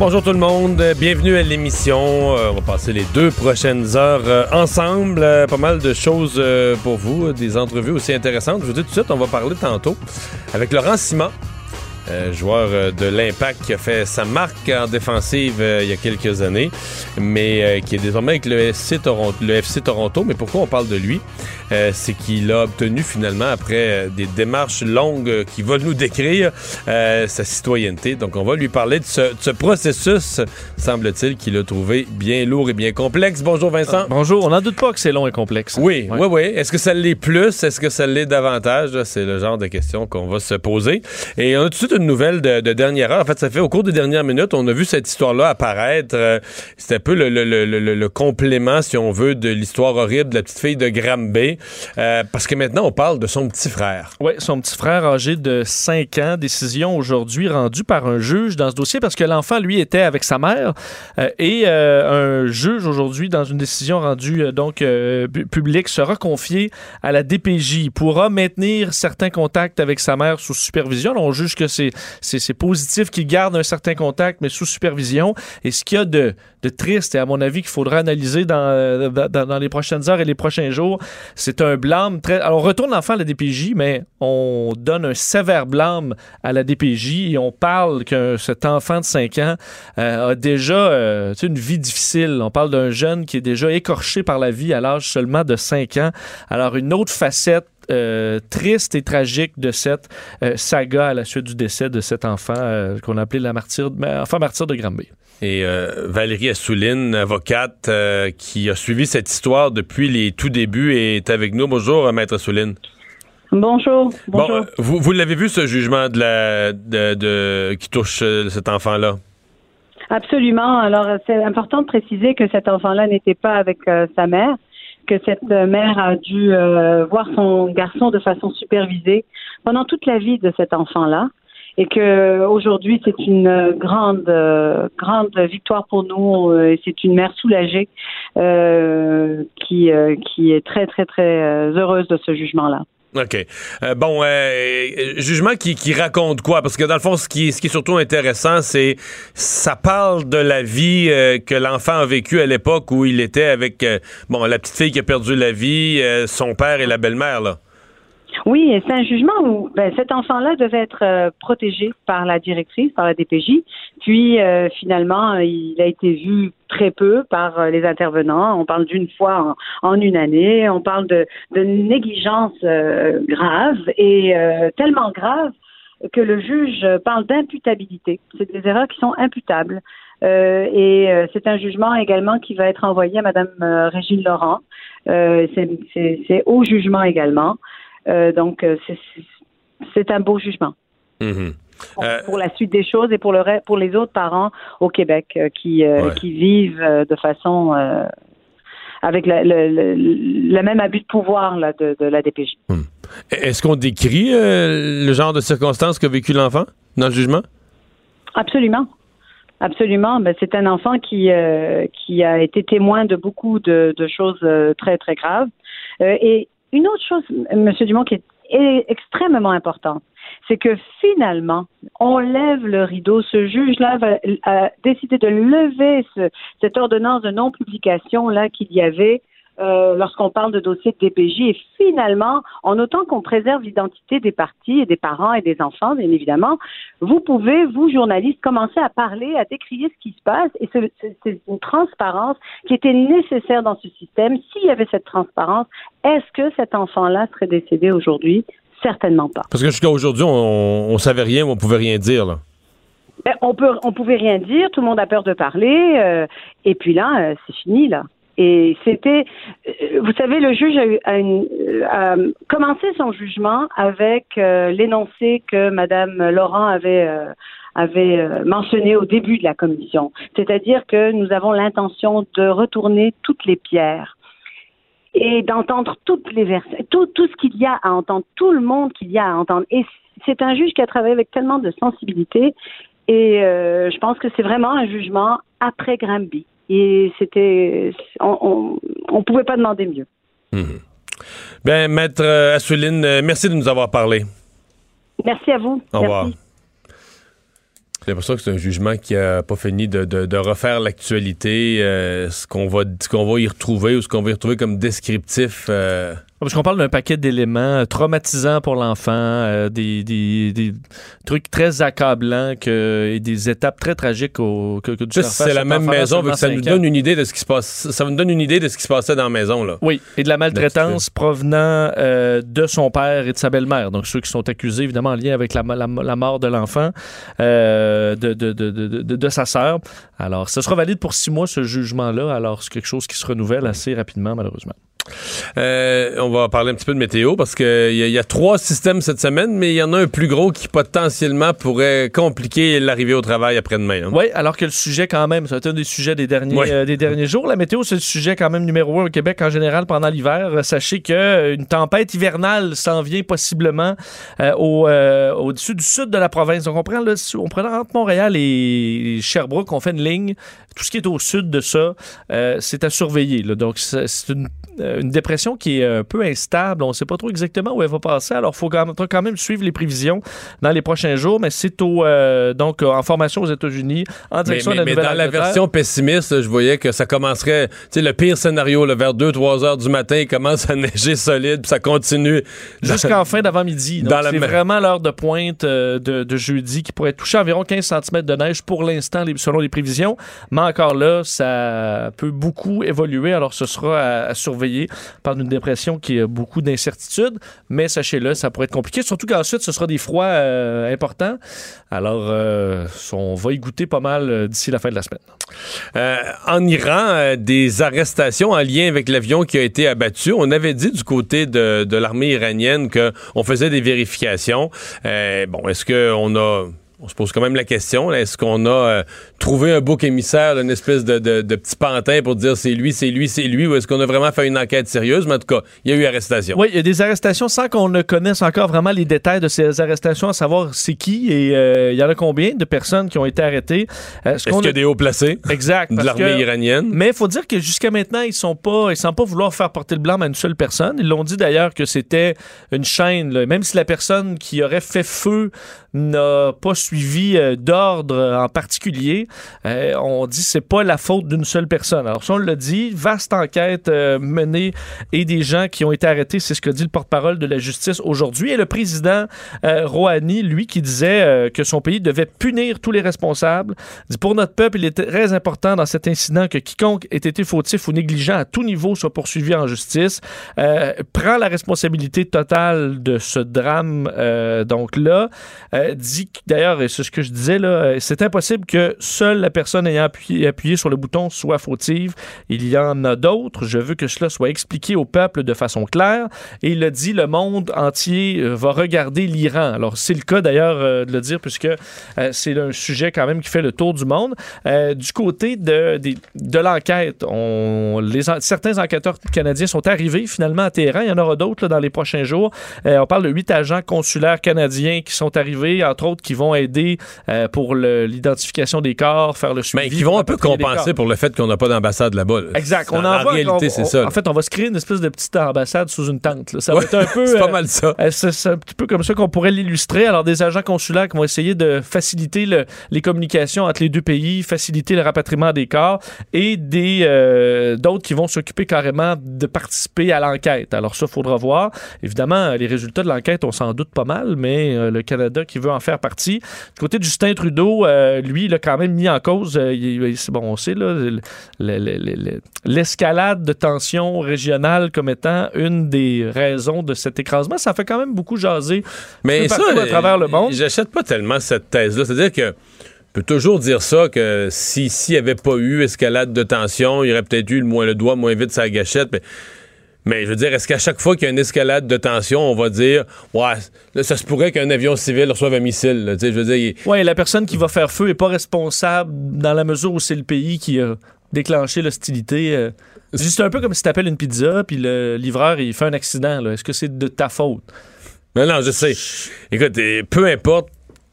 Bonjour tout le monde, bienvenue à l'émission. Euh, on va passer les deux prochaines heures euh, ensemble. Euh, pas mal de choses pour vous, des entrevues aussi intéressantes. Je vous dis tout de suite, on va parler tantôt avec Laurent Simon. Joueur de l'Impact qui a fait sa marque en défensive il y a quelques années, mais qui est désormais avec le FC, Toronto, le FC Toronto. Mais pourquoi on parle de lui? Euh, c'est qu'il a obtenu finalement, après euh, des démarches longues qui va nous décrire, euh, sa citoyenneté. Donc, on va lui parler de ce, processus, semble-t-il, qu'il a trouvé bien lourd et bien complexe. Bonjour, Vincent. bonjour. On n'en doute pas que c'est long et complexe. Oui, oui, oui. Est-ce que ça l'est plus? Est-ce que ça l'est davantage? C'est le genre de questions qu'on va se poser. Et on a tout de suite une nouvelle de, dernière heure. En fait, ça fait au cours des dernières minutes, on a vu cette histoire-là apparaître. C'était un peu le, le, complément, si on veut, de l'histoire horrible de la petite fille de Granby. Euh, parce que maintenant, on parle de son petit frère. Oui, son petit frère âgé de 5 ans. Décision aujourd'hui rendue par un juge dans ce dossier parce que l'enfant, lui, était avec sa mère. Euh, et euh, un juge aujourd'hui, dans une décision rendue donc publique, sera confié à la DPJ. Il pourra maintenir certains contacts avec sa mère sous supervision. on juge que c'est positif qu'il garde un certain contact, mais sous supervision. Et ce qu'il y a de, triste, et à mon avis qu'il faudra analyser dans les prochaines heures et les prochains jours, c'est un blâme très. Alors, on retourne enfin à la DPJ, mais on donne un sévère blâme à la DPJ et on parle que cet enfant de 5 ans euh, a déjà euh, une vie difficile. On parle d'un jeune qui est déjà écorché par la vie à l'âge seulement de 5 ans. Alors, une autre facette euh, triste et tragique de cette saga à la suite du décès de cet enfant qu'on a appelé la martyr, enfant martyr de Granby. Et euh, Valérie Assouline, avocate, euh, qui a suivi cette histoire depuis les tout débuts, est avec nous. Bonjour, euh, Maître Assouline. Bonjour. Bon, vous, vous l'avez vu ce jugement de la, de, qui touche cet enfant-là? Absolument. Alors, c'est important de préciser que cet enfant-là n'était pas avec sa mère, que cette mère a dû voir son garçon de façon supervisée pendant toute la vie de cet enfant-là et que aujourd'hui c'est une grande grande victoire pour nous euh, et c'est une mère soulagée euh, qui euh, qui est très très très heureuse de ce jugement là. OK. bon, jugement qui, qui, raconte quoi? Parce que dans le fond, ce qui, ce qui est surtout intéressant, c'est ça parle de la vie que l'enfant a vécue à l'époque où il était avec bon la petite fille qui a perdu la vie, son père et la belle-mère, là. Oui, c'est un jugement où ben, cet enfant-là devait être euh, protégé par la directrice, par la DPJ. Puis euh, finalement, il a été vu très peu par euh, les intervenants. On parle d'une fois en, une année. On parle de, de négligence grave et tellement grave que le juge parle d'imputabilité. C'est des erreurs qui sont imputables. et c'est un jugement également qui va être envoyé à Madame Régine Laurent. c'est au jugement également. Euh, donc, euh, c'est un beau jugement. Mm-hmm. Pour, la suite des choses et pour, le, pour les autres parents au Québec euh, qui, qui vivent de façon avec le, même abus de pouvoir là, de, la DPJ. Mm. Est-ce qu'on décrit le genre de circonstances qu'a vécu l'enfant dans le jugement? Absolument. Absolument. Ben, c'est un enfant qui, qui a été témoin de beaucoup de, de choses très, très graves. et une autre chose, M. Dumont, qui est extrêmement importante, c'est que finalement, on lève le rideau. Ce juge-là a décidé de lever cette ordonnance de non-publication là qu'il y avait euh, lorsqu'on parle de dossiers de DPJ. Et finalement, en autant qu'on préserve l'identité des partis et des parents et des enfants, bien évidemment, vous pouvez, vous, journalistes, commencer à parler, à décrier ce qui se passe. Et c'est une transparence qui était nécessaire dans ce système. S'il y avait cette transparence, est-ce que cet enfant-là serait décédé aujourd'hui? Certainement pas. Parce que jusqu'à aujourd'hui, on, on savait rien, on pouvait rien dire, là. Ben, on peut, on pouvait rien dire. Tout le monde a peur de parler. Euh, et puis là, euh, c'est fini là. Et c'était, euh, vous savez, le juge a, commencé son jugement avec euh, l'énoncé que Madame Laurent avait euh, avait euh, mentionné au début de la commission, c'est-à-dire que nous avons l'intention de retourner toutes les pierres et d'entendre toutes les versets, tout, ce qu'il y a à entendre, tout le monde qu'il y a à entendre. Et c'est un juge qui a travaillé avec tellement de sensibilité et euh, je pense que c'est vraiment un jugement après Granby. Et c'était, on, on, on pouvait pas demander mieux. Ben, Maître euh, Assouline, euh, merci de nous avoir parlé. Merci à vous. Au revoir. Merci. J'ai l'impression que c'est un jugement qui a pas fini de, de- de refaire l'actualité, euh, ce qu'on va, ce qu'on va y retrouver ou ce qu'on va y retrouver comme descriptif. euh, Parce qu'on parle d'un paquet d'éléments traumatisants pour l'enfant, euh, des, des- des trucs très accablants que, et des étapes très tragiques au, que, que face c'est la même maison, que ça nous donne une idée de ce qui se passe. Ça nous donne une idée de ce qui se passait dans la maison là. Oui, et de la maltraitance provenant euh, de son père et de sa belle-mère. Donc, ceux qui sont accusés, évidemment, en lien avec la, la- la mort de l'enfant, euh, de, de, de, de, de- de sa sœur. Alors, ce sera valide pour six mois, ce jugement-là. Alors, c'est quelque chose qui se renouvelle assez rapidement, malheureusement. Euh, on va parler un petit peu de météo parce qu'il y, y a trois systèmes cette semaine, mais il y en a un plus gros qui potentiellement pourrait compliquer l'arrivée au travail après-demain. hein. Oui, alors que le sujet, quand même, c'est un des sujets des derniers, euh, des derniers jours. La météo, c'est le sujet quand même numéro un au Québec en général pendant l'hiver. Euh, Sachez qu'une tempête hivernale s'en vient possiblement euh, au, au-dessus du sud de la province. Donc, on prend, le, on prend entre Montréal et Sherbrooke, on fait une ligne. Tout ce qui est au sud de ça, c'est à surveiller. là. Donc, c'est une, une dépression qui est un peu instable. On ne sait pas trop exactement où elle va passer. Alors, il faut quand même, suivre les prévisions dans les prochains jours. Mais c'est au, euh, donc, en formation aux États-Unis, en direction mais- de la mais dans la version pessimiste, je voyais que ça commencerait, tu sais, le pire scénario, là, vers 2-3 heures du matin, il commence à neiger solide, puis ça continue. Jusqu'en fin d'avant-midi. Donc, c'est vraiment l'heure de pointe euh, de, de jeudi qui pourrait toucher environ 15 cm de neige pour l'instant, selon les prévisions. Mais encore là, ça peut beaucoup évoluer. Alors, ce sera à, à surveiller par une dépression qui a beaucoup d'incertitudes. Mais sachez-le, ça pourrait être compliqué. Surtout qu'ensuite, ce sera des froids euh, importants. Alors, euh, on va y goûter pas mal euh, d'ici la fin de la semaine. En Iran, des arrestations en lien avec l'avion qui a été abattu. On avait dit du côté de, l'armée iranienne qu'on faisait des vérifications. Bon, est-ce qu'on a... On se pose quand même la question, est-ce qu'on a euh, trouvé un bouc émissaire, une espèce de, de- de petit pantin pour dire c'est lui, c'est lui, c'est lui, ou est-ce qu'on a vraiment fait une enquête sérieuse? Mais en tout cas, il y a eu arrestation. Oui, il y a des arrestations sans qu'on ne connaisse encore vraiment les détails de ces arrestations, à savoir c'est qui et euh, il y en a combien de personnes qui ont été arrêtées. Euh, ce Est-ce qu'on qu'il y a a- des hauts placés? Exact. de l'armée iranienne? Mais il faut dire que jusqu'à maintenant, ils sont pas, ils semblent pas vouloir faire porter le blâme à une seule personne. Ils l'ont dit d'ailleurs que c'était une chaîne. là. Même si la personne qui aurait fait feu n'a pas suivi euh, d'ordre en particulier, euh, on dit c'est pas la faute d'une seule personne. Alors ça, on l'a dit, vaste enquête euh, menée et des gens qui ont été arrêtés, c'est ce que dit le porte-parole de la justice aujourd'hui. Et le président Rouhani, lui, qui disait que son pays devait punir tous les responsables, dit pour notre peuple, il est très important dans cet incident que quiconque ait été fautif ou négligent à tout niveau soit poursuivi en justice, prend la responsabilité totale de ce drame donc là, euh, dit d'ailleurs, et c'est ce que je disais là, euh, c'est impossible que seule la personne ayant appuyé, sur le bouton soit fautive. Il y en a d'autres. Je veux que cela soit expliqué au peuple de façon claire. Et il a dit le monde entier euh, va regarder l'Iran. Alors c'est le cas d'ailleurs de le dire puisque c'est un sujet quand même qui fait le tour du monde. Du côté de, de l'enquête, on, les, certains enquêteurs canadiens sont arrivés finalement à Téhéran. Il y en aura d'autres dans les prochains jours. On parle de huit agents consulaires canadiens qui sont arrivés, entre autres, qui vont aider euh, pour l'identification des corps, faire le suivi. Mais qui vont un peu compenser pour le fait qu'on n'a pas d'ambassade là-bas. là. Exact. En- On en réalité, c'est ça. là. En fait, on va se créer une espèce de petite ambassade sous une tente. là. Ça Ouais, va être un peu. c'est pas euh, mal ça. euh, C'est un petit peu comme ça qu'on pourrait l'illustrer. Alors, des agents consulaires qui vont essayer de faciliter le- les communications entre les deux pays, faciliter le rapatriement des corps, et des euh, d'autres qui vont s'occuper carrément de participer à l'enquête. Alors, ça, faudra voir. Évidemment, les résultats de l'enquête, on s'en doute pas mal, mais le Canada qui veut en faire partie. Du côté de Justin Trudeau, euh, lui, il a quand même mis en cause, euh, il- bon, on sait, l'escalade de tensions régionales comme étant une des raisons de cet écrasement. Ça fait quand même beaucoup jaser Mais ça, à travers le euh, monde. J'achète pas tellement cette thèse-là. C'est-à-dire que on peut toujours dire ça que si s'il n'y avait pas eu escalade de tension, il y aurait peut-être eu le, moins, le doigt moins vite la gâchette. Mais Mais je veux dire, est-ce qu'à chaque fois qu'il y a une escalade de tension, on va dire, ouais, là, ça se pourrait qu'un avion civil reçoive un missile. là. Je veux dire, il- Oui, la personne qui va faire feu est pas responsable dans la mesure où c'est le pays qui a déclenché l'hostilité. euh. C'est juste un peu comme si t'appelles une pizza puis le livreur il fait un accident. Est-ce que c'est de ta faute? Mais non, je sais. Écoute, peu importe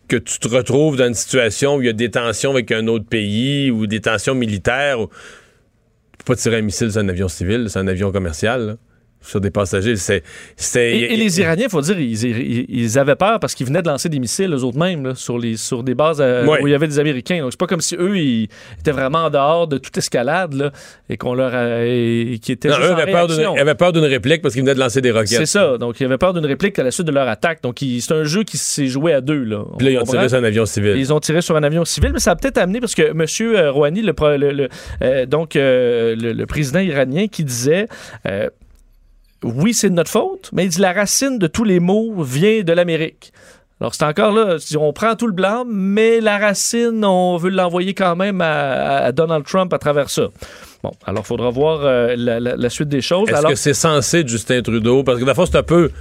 que tu te retrouves dans une situation où il y a des tensions avec un autre pays ou des tensions militaires, ou- pas tirer un missile sur un avion civil, c'est un avion commercial, sur des passagers. C'est, c'est, Et, et les Iraniens, il faut dire, ils, ils- ils avaient peur parce qu'ils venaient de lancer des missiles eux autres mêmes là, sur, les, sur des bases euh, où il y avait des Américains. Donc c'est pas comme si eux ils étaient vraiment en dehors de toute escalade là, et qu'on leur a, et, qui étaient Non, eux en avaient peur, d'une, réaction. ils avaient peur d'une réplique parce qu'ils venaient de lancer des roquettes. C'est ça. Donc, il avait peur d'une réplique à la suite de leur attaque. Donc, c'est un jeu qui s'est joué à deux. Là. Puis là, ils On ont tiré sur un avion civil. Ils ont tiré sur un avion civil, mais ça a peut-être amené, parce que M. euh, Rouhani, le, pro- le- le- euh, donc, euh, le, le président iranien, qui disait Oui, c'est de notre faute, mais il dit la racine de tous les maux vient de l'Amérique. Alors, c'est encore là, on prend tout le blanc, mais la racine, on veut l'envoyer quand même à, à Donald Trump à travers ça. Bon, alors, il faudra voir euh, la, la- la suite des choses. Est-ce alors, que c'est censé Justin Trudeau? Parce que la fois, c'est un peu.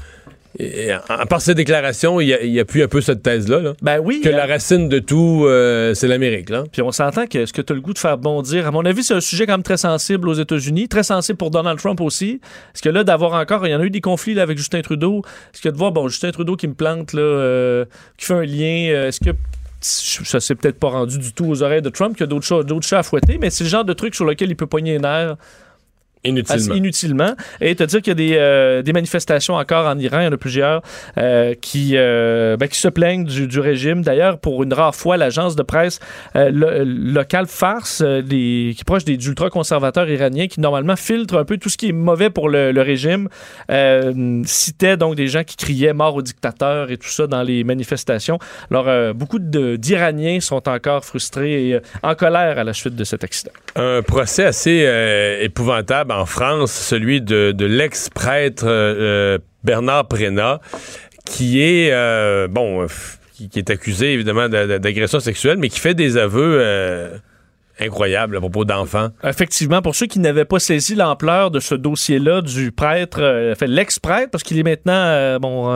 Et, À part ses déclarations, il y a- il y appuie un peu cette thèse-là. là, ben oui. que euh, la racine de tout, euh, c'est l'Amérique. Là. Puis on s'entend que ce que tu as le goût de faire bondir, à mon avis, c'est un sujet quand même très sensible aux États-Unis, très sensible pour Donald Trump aussi. Parce que là, d'avoir encore, il y en a eu des conflits là, avec Justin Trudeau. Est-ce que de voir, bon, Justin Trudeau qui me plante, là, euh, qui fait un lien, euh, est-ce que ça s'est peut-être pas rendu du tout aux oreilles de Trump, qu'il y a d'autres chats, d'autres chats à fouetter, mais c'est le genre de truc sur lequel il peut poigner les nerfs Inutilement. inutilement. Et te dire qu'il y a des, euh, des manifestations encore en Iran, il y en a plusieurs euh, qui, euh, ben, qui se plaignent du, du régime. D'ailleurs, pour une rare fois, l'agence de presse lo- locale Farce, des- qui est proche des ultra-conservateurs iraniens, qui normalement filtre un peu tout ce qui est mauvais pour le, le régime, citait donc des gens qui criaient mort au dictateur et tout ça dans les manifestations. Alors, beaucoup d'Iraniens sont encore frustrés et en colère à la suite de cet accident. Un procès assez épouvantable en France, celui de, l'ex-prêtre euh, Bernard Prénat, qui est, euh, bon, euh, qui, est accusé évidemment d'a- d'a- d'agression sexuelle, mais qui fait des aveux incroyables à propos d'enfants. Effectivement, pour ceux qui n'avaient pas saisi l'ampleur de ce dossier-là du prêtre, euh, fait l'ex-prêtre, parce qu'il est maintenant euh, bon,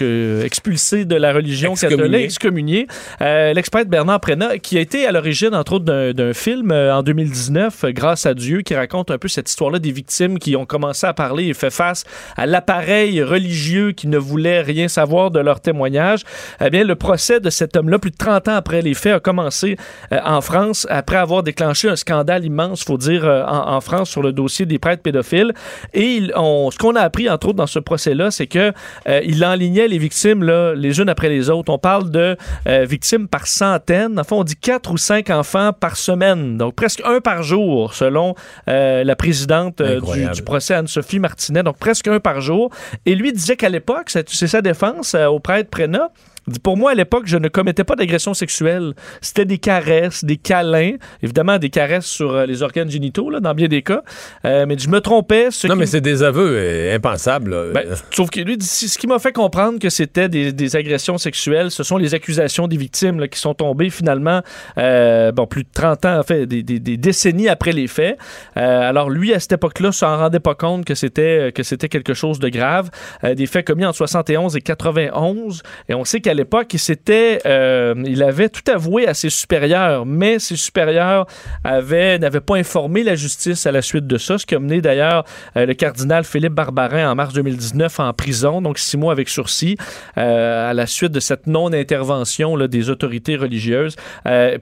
euh, expulsé de la religion Excommunié. catholique, excommunié, euh, l'ex-prêtre Bernard Prénat, qui a été à l'origine, entre autres, d'un- film en 2019, euh, Grâce à Dieu, qui raconte un peu cette histoire-là des victimes qui ont commencé à parler et fait face à l'appareil religieux qui ne voulait rien savoir de leur témoignage. Eh bien, le procès de cet homme-là, plus de 30 ans après les faits, a commencé en France après avoir déclenché un scandale immense, faut dire, euh, en, en France sur le dossier des prêtres pédophiles. Et il- on- ce qu'on a appris, entre autres, dans ce procès-là, c'est que euh, il enlignait les victimes là, les unes après les autres. On parle de euh, victimes par centaines. Enfin, on dit quatre ou cinq enfants par semaine. Donc, presque un par jour, selon euh, la présidente du, du procès Anne-Sophie Martinet. Donc, presque un par jour. Et lui disait qu'à l'époque, c'est sa défense au prêtre dit, Pour moi, à l'époque, je ne commettais pas d'agression sexuelle. C'était des caresses, des câlins, évidemment des caresses sur euh, les organes génitaux, là, dans bien des cas. Euh, mais je me trompais. Ce Non, mais c'est des aveux euh, impensables. ben, sauf que lui, ce qui m'a fait comprendre que c'était des, des agressions sexuelles, ce sont les accusations des victimes là, qui sont tombées finalement, euh, bon, plus de 30 ans, en fait, des, des- des décennies après les faits. Alors lui, à cette époque-là, s'en rendait pas compte que c'était que c'était quelque chose de grave. Des faits commis en 71 et 91. Et on sait qu'à l'époque, il s'était, euh, il avait tout avoué à ses supérieurs, mais ses supérieurs avaient, n'avaient pas informé la justice à la suite de ça, ce qui a mené d'ailleurs euh, le cardinal Philippe Barbarin en mars 2019 en prison, donc six mois avec sursis, euh, à la suite de cette non-intervention là, des autorités religieuses.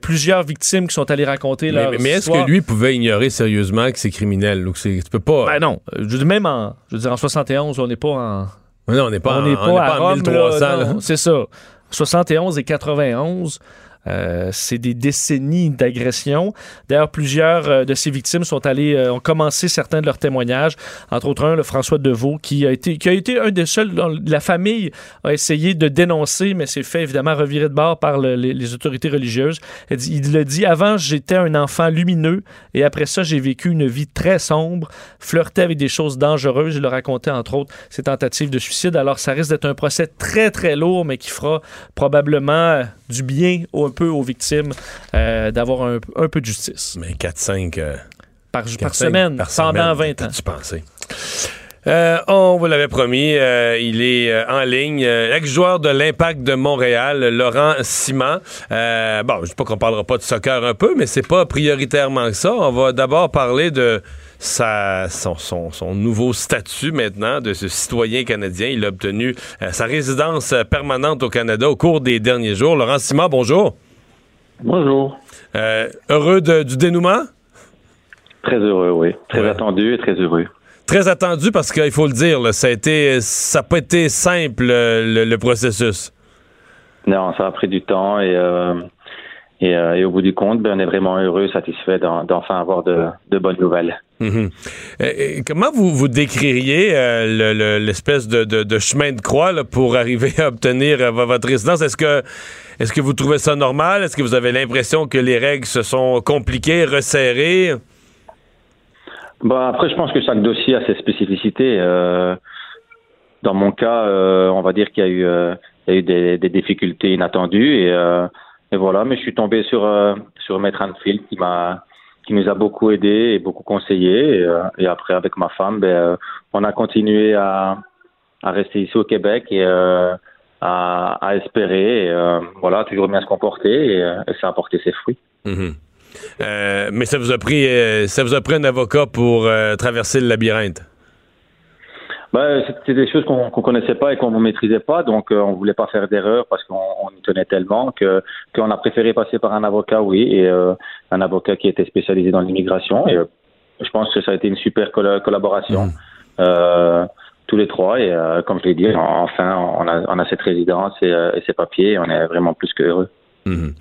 Plusieurs victimes qui sont allées raconter leur mais- mais est-ce que lui pouvait ignorer sérieusement que c'est criminel? que c'est- tu peux pas. Ben non. Je même en, je veux dire, en 71, on n'est pas en, non, on n'est pas, on n'est pas, à Rome, 1300. là, là. non, C'est ça. 71 et 91. Euh, c'est des décennies d'agression. D'ailleurs, plusieurs euh, de ces victimes sont allées, euh, ont commencé certains de leurs témoignages. Entre autres, un, le François Deveau, qui a été, qui a été un des seuls. dont La famille a essayé de dénoncer, mais s'est fait évidemment revirer de bord par le- les, autorités religieuses. Il, dit- le dit avant, j'étais un enfant lumineux et après ça, j'ai vécu une vie très sombre, flirté avec des choses dangereuses. Il a raconté, entre autres, ses tentatives de suicide. Alors, ça risque d'être un procès très, très lourd, mais qui fera probablement du bien au- peu aux victimes euh, d'avoir un, un peu de justice Mais 4-5 euh, par, par 4-5 semaine par pendant semaine, 20 ans. pensé? Euh, on vous l'avait promis, euh, il est euh, en ligne. Ex-joueur de l'Impact de Montréal, Laurent Simon. Bon, je sais pas qu'on parlera pas de soccer un peu, mais c'est pas prioritairement ça. On va d'abord parler de sa, son, son, son nouveau statut maintenant de ce citoyen canadien. Il a obtenu sa résidence permanente au Canada au cours des derniers jours. Laurent Simon, bonjour. Bonjour. Euh, heureux de- du dénouement? Très heureux, oui. Très Ouais. attendu et très heureux. Très attendu parce qu'il faut le dire, là, ça a été, ça n'a pas été simple euh, le, le processus. Non, ça a pris du temps et, euh, et, euh, et au bout du compte, ben, on est vraiment heureux, satisfait d'en- d'enfin avoir de, de bonnes nouvelles. Mhm. Euh, comment vous, vous décririez euh, le- le- l'espèce de, de- de chemin de croix là, pour arriver à obtenir euh, votre résidence? Est-ce que, est-ce que vous trouvez ça normal? Est-ce que vous avez l'impression que les règles se sont compliquées, resserrées? Bah, après, je pense que chaque dossier a ses spécificités. Euh, dans mon cas, euh, on va dire qu'il y a eu, euh, il y a eu des, des difficultés inattendues et, euh, et voilà. Mais je suis tombé sur euh, sur Maître Anfield qui m'a qui nous a beaucoup aidé et beaucoup conseillé. Et, euh, et après, avec ma femme, ben, euh, on a continué à à rester ici au Québec et à, à espérer. Voilà, toujours bien se comporter et, ça a porté ses fruits. Mhm. Mais ça vous a pris, ça vous a pris un avocat pour traverser le labyrinthe? Bah, c'était des choses qu'on qu'on connaissait pas et qu'on ne maîtrisait pas, donc euh, on voulait pas faire d'erreur parce qu'on on y tenait tellement que qu'on a préféré passer par un avocat, oui, et euh, un avocat qui était spécialisé dans l'immigration. Et euh, je pense que ça a été une super colla- collaboration. Euh, tous les trois et euh, comme je l'ai dit, en- enfin on a, on a cette résidence et, euh, et ces papiers, et on est vraiment plus que heureux. Mhm.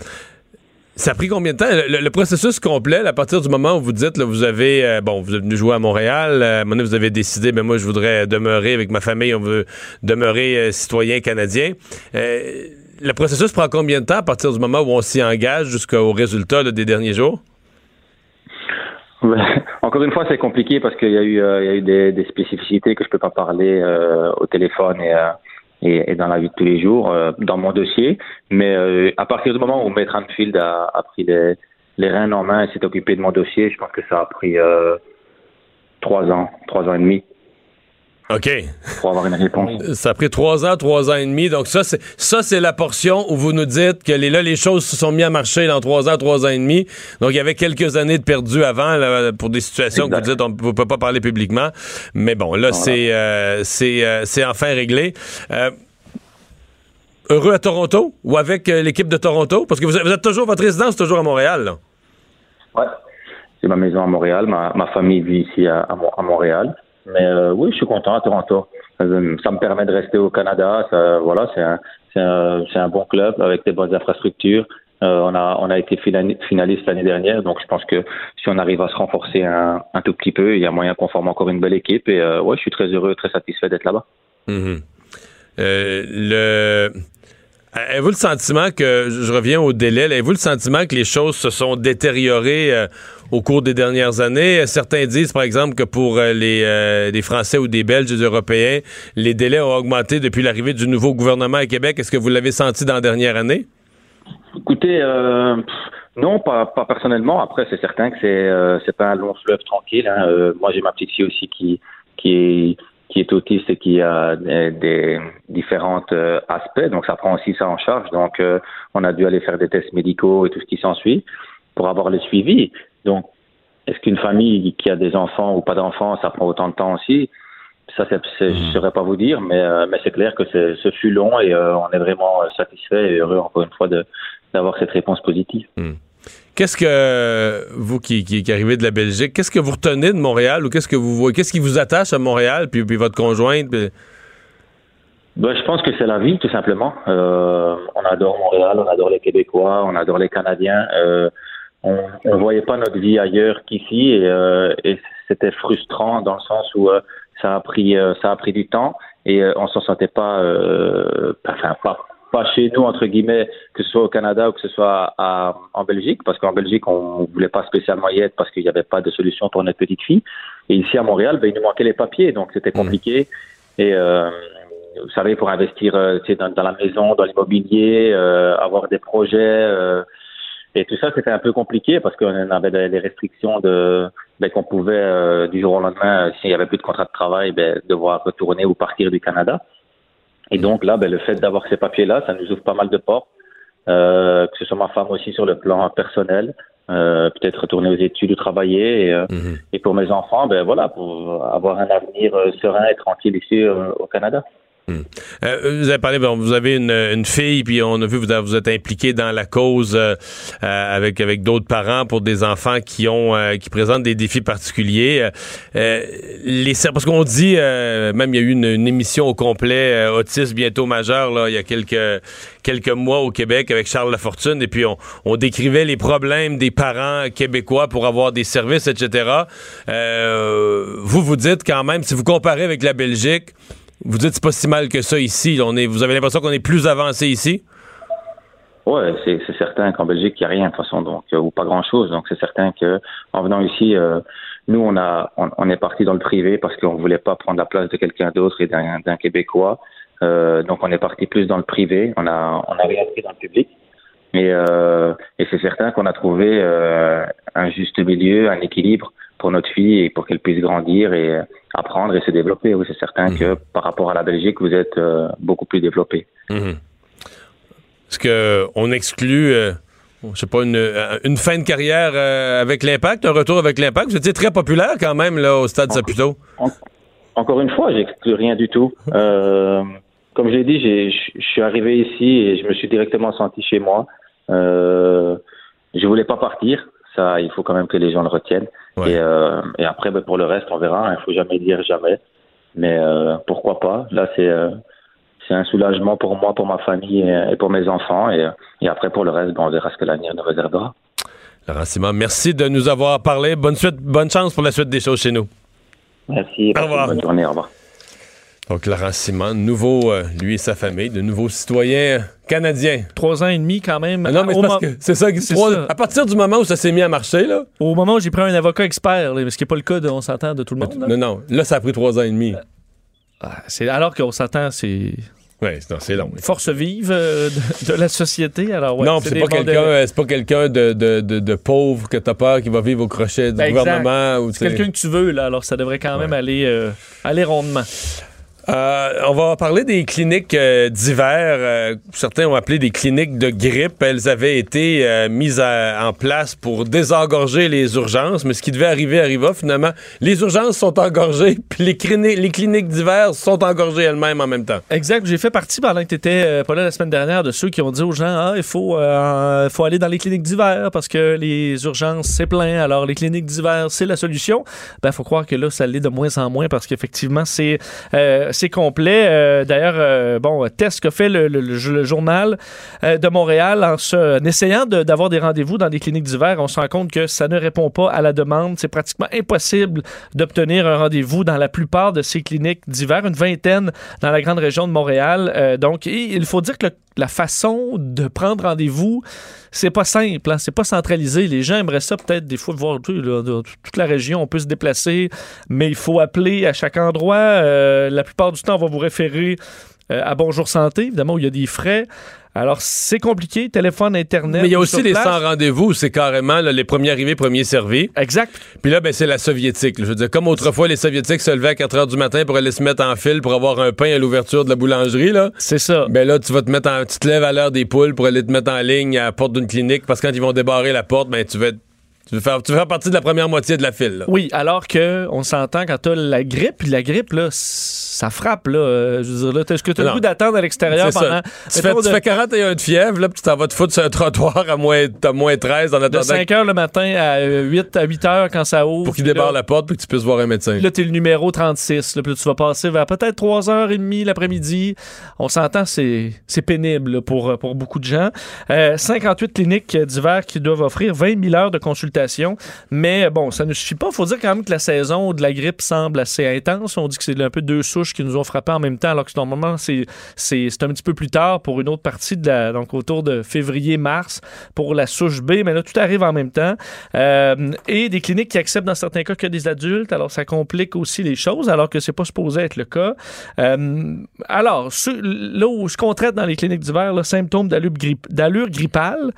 Ça a pris combien de temps? Le, processus complet, à partir du moment où vous dites, là, vous avez, euh, bon, vous êtes venu jouer à Montréal, euh, à un moment donné, vous avez décidé, mais moi, je voudrais demeurer avec ma famille, on veut demeurer euh, citoyen canadien. Euh, le processus prend combien de temps à partir du moment où on s'y engage jusqu'au résultat des derniers jours? Encore une fois, c'est compliqué parce qu'il y a eu, il y a eu des, des spécificités que je peux pas parler au téléphone et, et, et dans la vie de tous les jours euh, dans mon dossier. Mais euh, à partir du moment où Maître Anfield a, a pris les, les rênes en main et s'est occupé de mon dossier, je pense que ça a pris euh, trois ans, trois ans et demi OK. pour avoir une réponse. Ça a pris trois ans, trois ans et demi. Donc, ça, c'est ça, c'est la portion où vous nous dites que les, là, les choses se sont mis à marcher dans trois ans, trois ans et demi. Donc, il y avait quelques années de perdu avant là, pour des situations Exact. que vous dites on ne peut pas parler publiquement. Mais bon, là, Voilà. c'est euh, c'est euh, c'est enfin réglé. Euh, heureux à Toronto ou avec euh, l'équipe de Toronto? Parce que vous, êtes- vous êtes toujours, votre résidence toujours à Montréal. là. Ouais. J'ai ma maison à Montréal, ma, ma famille vit ici à, à Montréal. Mais euh, oui, je suis content à Toronto. Euh, Ça me permet de rester au Canada. Ça, voilà, c'est un, un, un bon club avec des bonnes infrastructures. Euh, on a on a été finali- finaliste l'année dernière, donc je pense que si on arrive à se renforcer un, un tout petit peu, il y a moyen qu'on forme encore une belle équipe. Et euh, ouais, je suis très heureux, très satisfait d'être là-bas. Mhm. Euh, le... Avez-vous le sentiment que, je reviens au délai, avez-vous le sentiment que les choses se sont détériorées euh, au cours des dernières années? Certains disent, par exemple, que pour euh, les, euh, les Français ou des Belges et des Européens, les délais ont augmenté depuis l'arrivée du nouveau gouvernement à Québec. Est-ce que vous l'avez senti dans la dernière année? Écoutez, euh, non, pas, pas personnellement. Après, c'est certain que c'est euh, c'est pas un long fleuve tranquille. hein. Euh, moi, j'ai ma petite fille aussi qui qui est qui est autiste et qui a des, des différents euh, aspects. Donc, ça prend aussi ça en charge. Donc, euh, on a dû aller faire des tests médicaux et tout ce qui s'ensuit pour avoir le suivi. Donc, est-ce qu'une famille qui a des enfants ou pas d'enfants, ça prend autant de temps aussi? Ça, je ne saurais pas vous dire, mais, euh, mais c'est clair que ce fut long et euh, on est vraiment satisfait et heureux encore une fois d'avoir cette réponse positive. Qu'est-ce que, vous qui, qui, qui arrivez de la Belgique, qu'est-ce que vous retenez de Montréal ou qu'est-ce que vous voyez, qu'est-ce qui vous attache à Montréal, puis, puis votre conjointe? Ben, je pense que c'est la vie, tout simplement. Euh, on adore Montréal, on adore les Québécois, on adore les Canadiens. Euh, on ne voyait pas notre vie ailleurs qu'ici et, euh, c'était frustrant dans le sens où ça a pris ça a pris du temps et on s'en sentait pas, enfin pas pas chez nous entre guillemets que ce soit au Canada ou que ce soit à, en Belgique parce qu'en Belgique on voulait pas spécialement y être parce qu'il n'y avait pas de solution pour notre petite fille. Et ici à Montréal ben, il nous manquait les papiers donc c'était compliqué. Et euh, vous savez, pour investir euh, dans, dans la maison, dans l'immobilier, euh, avoir des projets, euh, et tout ça, c'était un peu compliqué parce qu'on avait des des restrictions de, ben, qu'on pouvait euh, du jour au lendemain, euh, s'il n'y avait plus de contrat de travail, ben, devoir retourner ou partir du Canada. Et donc là, ben, le fait d'avoir ces papiers-là, ça nous ouvre pas mal de portes, euh, que ce soit ma femme aussi sur le plan personnel, euh, peut-être retourner aux études ou travailler. Et, euh, Mhm. et pour mes enfants, ben voilà, pour avoir un avenir euh, serein et tranquille ici euh, au Canada. Euh, vous avez parlé, bon, vous avez une, une fille, puis on a vu vous vous êtes impliqué dans la cause euh, euh, avec avec d'autres parents pour des enfants qui ont euh, qui présentent des défis particuliers. Euh, les parce qu'on dit même il y a eu une, une émission au complet autisme bientôt majeur là il y a quelques quelques mois au Québec avec Charles Lafortune et puis on, on décrivait les problèmes des parents québécois pour avoir des services etc. Vous vous dites quand même si vous comparez avec la Belgique vous dites c'est pas si mal que ça ici. On est, vous avez l'impression qu'on est plus avancé ici? Ouais, c'est certain qu'en Belgique, il n'y a rien de toute façon, donc, euh, ou pas grand-chose. Donc, c'est certain que en venant ici, euh, nous, on, a, on, est parti dans le privé parce qu'on voulait pas prendre la place de quelqu'un d'autre et d'un Québécois. Euh, donc, on est parti plus dans le privé. On a, on a rien dans le public. Et, et c'est certain qu'on a trouvé un juste milieu, un équilibre pour notre fille et pour qu'elle puisse grandir et euh, apprendre et se développer. Oui, c'est certain que par rapport à la Belgique, vous êtes euh, beaucoup plus développé. Mhm. Est-ce que on exclut, euh, je sais pas, une, une fin de carrière euh, avec l'impact, un retour avec l'impact? Vous étiez très populaire quand même là, au stade Saputo. Encore une fois, j'exclus rien du tout. Euh, comme je l'ai dit, je suis arrivé ici et je me suis directement senti chez moi. Je voulais pas partir. Ça, il faut quand même que les gens le retiennent. Ouais. Et, euh, et après, ben, pour le reste, on verra. Il faut jamais dire jamais. Mais euh, pourquoi pas? Là, c'est euh, c'est un soulagement pour moi, pour ma famille et, et pour mes enfants. Et, et après, pour le reste, ben, on verra ce que l'avenir nous réservera. Laurent Simon, merci de nous avoir parlé. Bonne suite, bonne chance pour la suite des choses chez nous. Merci. Au revoir. Bonne journée. Au revoir. Donc Laurent Simon, nouveau, euh, lui et sa famille, de nouveaux citoyens canadiens. Trois ans et demi quand même. Ah non, mais c'est parce que c'est ça, trois-. À partir du moment où ça s'est mis à marcher, là. au moment où j'ai pris un avocat expert, là, ce qui n'est pas le cas, de, on s'entend, de tout le monde. là. Non, non. Là, ça a pris trois ans et demi. Ah, c'est, alors qu'on s'entend, c'est Oui, c'est long. force vive euh, de, de la société. Alors, ouais, non, c'est pas quelqu'un, euh, pas quelqu'un de, de, de, pauvre que t'as peur qui va vivre au crochet du Ben, gouvernement. Ou, C'est quelqu'un que tu veux, là, alors ça devrait quand même aller, euh, aller rondement. Euh, on va parler des cliniques euh, d'hiver. Euh, certains ont appelé des cliniques de grippe. Elles avaient été euh, mises à- en place pour désengorger les urgences, mais ce qui devait arriver arriva finalement. Les urgences sont engorgées, puis les, clini- les cliniques d'hiver sont engorgées elles-mêmes en même temps. Exact. J'ai fait partie pendant que tu étais pas là la semaine dernière de ceux qui ont dit aux gens ah, il faut, euh, faut aller dans les cliniques d'hiver parce que les urgences, c'est plein. Alors, les cliniques d'hiver, c'est la solution. Ben, faut croire que là, ça l'est de moins en moins parce qu'effectivement, c'est c'est complet. Euh, D'ailleurs, euh, bon, test qu'a fait le, journal euh, de Montréal en, essayant d'avoir des rendez-vous dans des cliniques d'hiver, on se rend compte que ça ne répond pas à la demande. C'est pratiquement impossible d'obtenir un rendez-vous dans la plupart de ces cliniques d'hiver, une vingtaine dans la grande région de Montréal. Donc, il faut dire que la façon de prendre rendez-vous, c'est pas simple, hein, c'est pas centralisé. Les gens aimeraient ça peut-être des fois voir toute la région, on peut se déplacer, mais il faut appeler à chaque endroit. La plupart du temps, on va vous référer euh, à Bonjour Santé, évidemment, où il y a des frais. Alors, c'est compliqué, téléphone, Internet. Mais il y a aussi les place. sans rendez-vous, c'est carrément là, les premiers arrivés, premiers servis. Exact. Puis là, ben, c'est la soviétique. là. Je veux dire, comme autrefois, les soviétiques se levaient à 4 heures du matin pour aller se mettre en file pour avoir un pain à l'ouverture de la boulangerie, là. C'est ça. Ben là, tu vas te mettre en, tu te lèves à l'heure des poules pour aller te mettre en ligne à la porte d'une clinique parce que quand ils vont débarrer la porte, ben tu vas, être- tu vas faire, tu vas faire partie de la première moitié de la file. là. Oui, alors que on s'entend quand t'as la grippe, la grippe, là, ça frappe, là. Euh, je veux dire, là, est-ce que t'as le Non. goût d'attendre à l'extérieur pendant... Tu fais, tu de- fais 41 de fièvre, là, puis tu t'en vas te foutre sur un trottoir à moins, à moins 13 en de attendant 5 heures le matin à euh, 8 à 8 heures quand ça ouvre. pour qu'il débarre la porte puis que tu puisses voir un médecin. Là, t'es le numéro 36. Là, puis là, tu vas passer vers peut-être 3h30 l'après-midi. On s'entend, c'est c'est pénible là, pour, pour beaucoup de gens. Euh, 58 cliniques d'hiver qui doivent offrir 20 000 heures de consultation. Mais bon, ça ne suffit pas. faut dire quand même que la saison de la grippe semble assez intense. On dit que c'est un peu deux souches qui nous ont frappé en même temps, alors que normalement, c'est un petit peu plus tard pour une autre partie, de la, donc autour de février-mars, pour la souche B. Mais là, tout arrive en même temps. Euh, et des cliniques qui acceptent dans certains cas que des adultes. Alors, ça complique aussi les choses, alors que c'est pas supposé être le cas. Euh, alors, ce- là où ce qu'on traite dans les cliniques d'hiver, symptômes d'allure grippale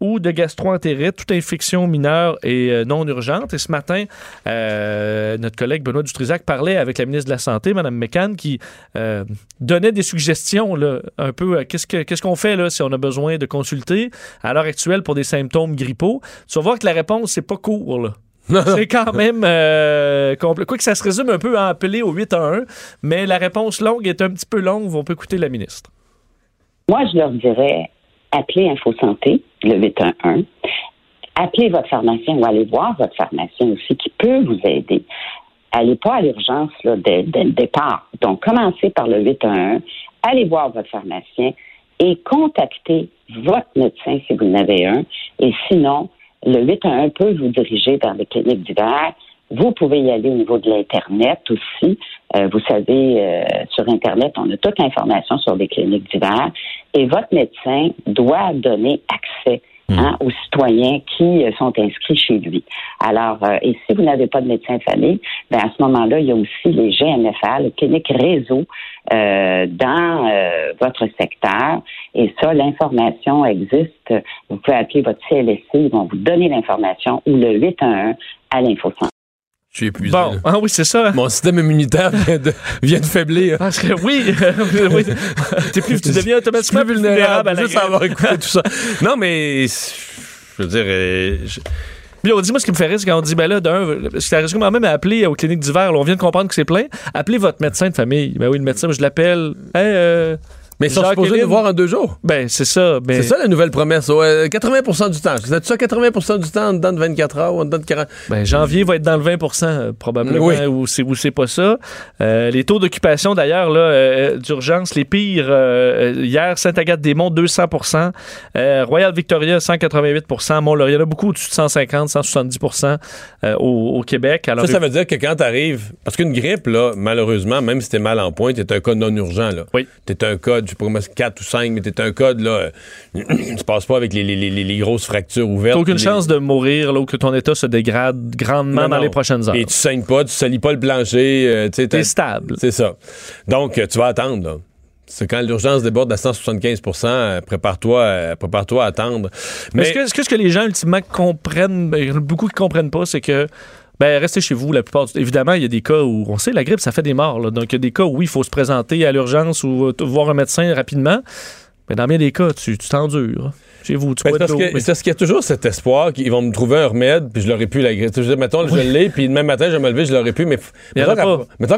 ou de gastro-entérite, toute infection mineure et euh, non urgente. Et ce matin, euh, notre collègue Benoît Dutrisac parlait avec la ministre de la Santé, Mme McCann, qui euh, donnait des suggestions, là, un peu, euh, qu'est-ce que- qu'est-ce qu'on fait là, si on a besoin de consulter à l'heure actuelle pour des symptômes grippaux. Tu vas voir que la réponse, c'est pas court. Là. C'est quand même euh, complet. Quoi que ça se résume un peu à appeler au 811, mais la réponse longue est un petit peu longue. On peut écouter la ministre. Moi, je leur dirais, appelez Info Santé, le 811. Appelez votre pharmacien ou allez voir votre pharmacien aussi qui peut vous aider. Allez pas à l'urgence là, dès, dès le départ. Donc, commencez par le 811. Allez voir votre pharmacien et contactez votre médecin si vous en avez un. Et sinon, le 811 peut vous diriger vers les cliniques d'hiver. Vous pouvez y aller au niveau de l'Internet aussi. Euh, vous savez, euh, sur Internet, on a toute l'information sur les cliniques d'hiver. Et votre médecin doit donner accès hein, aux citoyens qui euh, sont inscrits chez lui. Alors, euh, et si vous n'avez pas de médecin de famille, ben à ce moment-là, il y a aussi les GMFA, les cliniques réseau euh, dans euh, votre secteur. Et ça, l'information existe. Vous pouvez appeler votre CLSC, ils vont vous donner l'information ou le 811 à l'infocentre. Je suis épuisé. Bon, là. ah oui, c'est ça. Mon système immunitaire vient de, vient de faiblir. Parce que oui, oui. T'es plus, tu deviens automatiquement plus vulnérable à la Juste grippe. avoir écouté tout ça. Non, mais je veux dire, euh, je- Puis on dit, moi, ce qui me fait rire, c'est quand on dit, ben là, d'un, ça risque quand même à appeler aux cliniques d'hiver. On vient de comprendre que c'est plein. Appelez votre médecin de famille. Ben oui, le médecin, je l'appelle. Hey, euh, mais ils sont Jacques supposés nous voir en deux jours. ben, c'est ça. Mais... C'est ça la nouvelle promesse. ouais, 80 du temps. C'est ça 80% du temps en dedans de 24 heures ou en dedans de 40. Ben, janvier va être dans le 20% euh, probablement, Oui. ou c'est ou c'est pas ça. Euh, les taux d'occupation, d'ailleurs, là, euh, d'urgence, les pires, euh, euh, hier, Sainte-Agathe-des-Monts, 200% euh, Royal Victoria, 188 Mont-Laurier, il y en a beaucoup au-dessus de 150, 170 euh, au, au Québec. Alors, Ça, ça veut dire que quand t'arrives, parce qu'une grippe, là, malheureusement, même si t'es mal en point, t'es un cas non urgent, là. Oui. T'es un cas, je sais pas comment c'est 4 ou 5, mais t'es un cas, là, euh, tu passes pas avec les, les- les- les grosses fractures ouvertes. t'as aucune chance de mourir là, ou que ton état se dégrade grandement Non, dans non. les prochaines heures. Et tu saignes pas, tu salis pas le plancher, euh, tu T'es stable. C'est ça. Donc, euh, tu vas attendre, là. C'est quand l'urgence déborde à 175 euh, prépare-toi euh, prépare-toi à attendre. Mais Mais est-ce que, ce que les gens, ultimement, comprennent, ben, beaucoup qui comprennent pas, c'est que ben, restez chez vous la plupart du temps. Évidemment, il y a des cas où, on sait, la grippe, ça fait des morts. là. Donc, il y a des cas où, oui, il faut se présenter à l'urgence ou euh, voir un médecin rapidement. Mais dans bien des cas, tu t'endures. Chez vous, tu Ben, bois parce que- mais- c'est parce qu'il y a toujours cet espoir qu'ils vont me trouver un remède, puis je l'aurais pu la grippe. Je dire, mettons, je l'ai, puis demain matin, je vais me lever, je l'aurais pu, mais mettons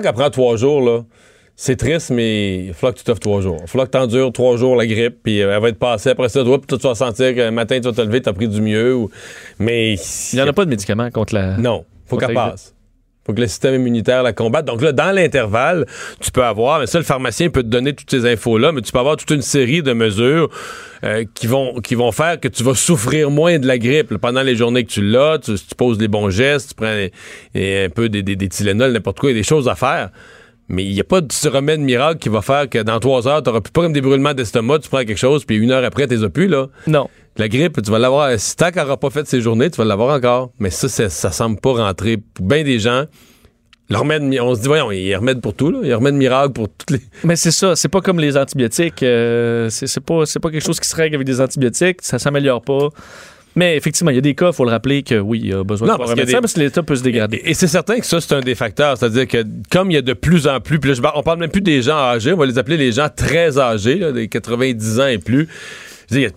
qu'elle- prend trois jours, là. C'est triste, mais il falloir que tu t'offres trois jours. Il falloir que tu endures trois jours la grippe, puis euh, elle va être passée après ça. Toi, tu vas sentir que le matin, tu vas te lever, tu as pris du mieux. ou- Mais Il n'y en a pas de médicaments contre la. non, faut qu'elle passe. Faut que le système immunitaire la combatte. Donc là, dans l'intervalle, tu peux avoir, mais ça, le pharmacien peut te donner toutes ces infos-là, mais tu peux avoir toute une série de mesures euh, qui, vont, qui vont faire que tu vas souffrir moins de la grippe là, pendant les journées que tu l'as. Tu, tu poses les bons gestes, tu prends et un peu des, des, des Tylenol, n'importe quoi, il y a des choses à faire. Mais il n'y a pas de remède miracle qui va faire que dans trois heures, tu n'auras plus pas comme des brûlements d'estomac, tu prends quelque chose, puis une heure après, tu les là. Non. La grippe, tu vas l'avoir. Si tant qu'elle n'aura pas fait ses journées, tu vas l'avoir encore. Mais ça, ça, ça semble pas rentrer. Pour bien des gens, le remède, on se dit, voyons, il y a un remède pour tout, là. Il y a un remède miracle pour toutes les. Mais c'est ça, c'est pas comme les antibiotiques. euh, c'est pas, c'est pas quelque chose qui se règle avec des antibiotiques. Ça s'améliore pas. Mais effectivement, il y a des cas, il faut le rappeler, que oui, il y a besoin Non, de parce qu'il y a médecin des- parce que l'état peut se dégrader. Et, et c'est certain que ça, c'est un des facteurs. C'est-à-dire que comme il y a de plus en plus, puis là, on parle même plus des gens âgés, on va les appeler les gens très âgés, là, des 90 ans et plus. Il y a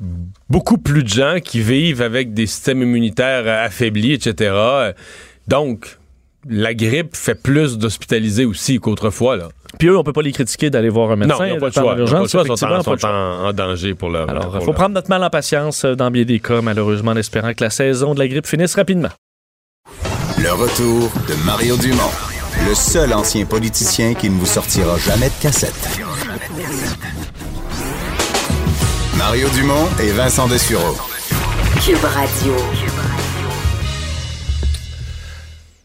beaucoup plus de gens qui vivent avec des systèmes immunitaires euh, affaiblis, etc. Donc, la grippe fait plus d'hospitalisés aussi qu'autrefois. Là. Puis eux, on peut pas les critiquer d'aller voir un médecin. non, ils n'ont pas le pendant choix. Ils pas le choix, sont, en, sont danger pour leur. Alors, il faut leur- prendre notre mal en patience euh, dans bien des cas, malheureusement, en espérant que la saison de la grippe finisse rapidement. Le retour de Mario Dumont, le seul ancien politicien qui ne vous sortira jamais de cassette. Mario Dumont et Vincent Dessureau. Cube Radio.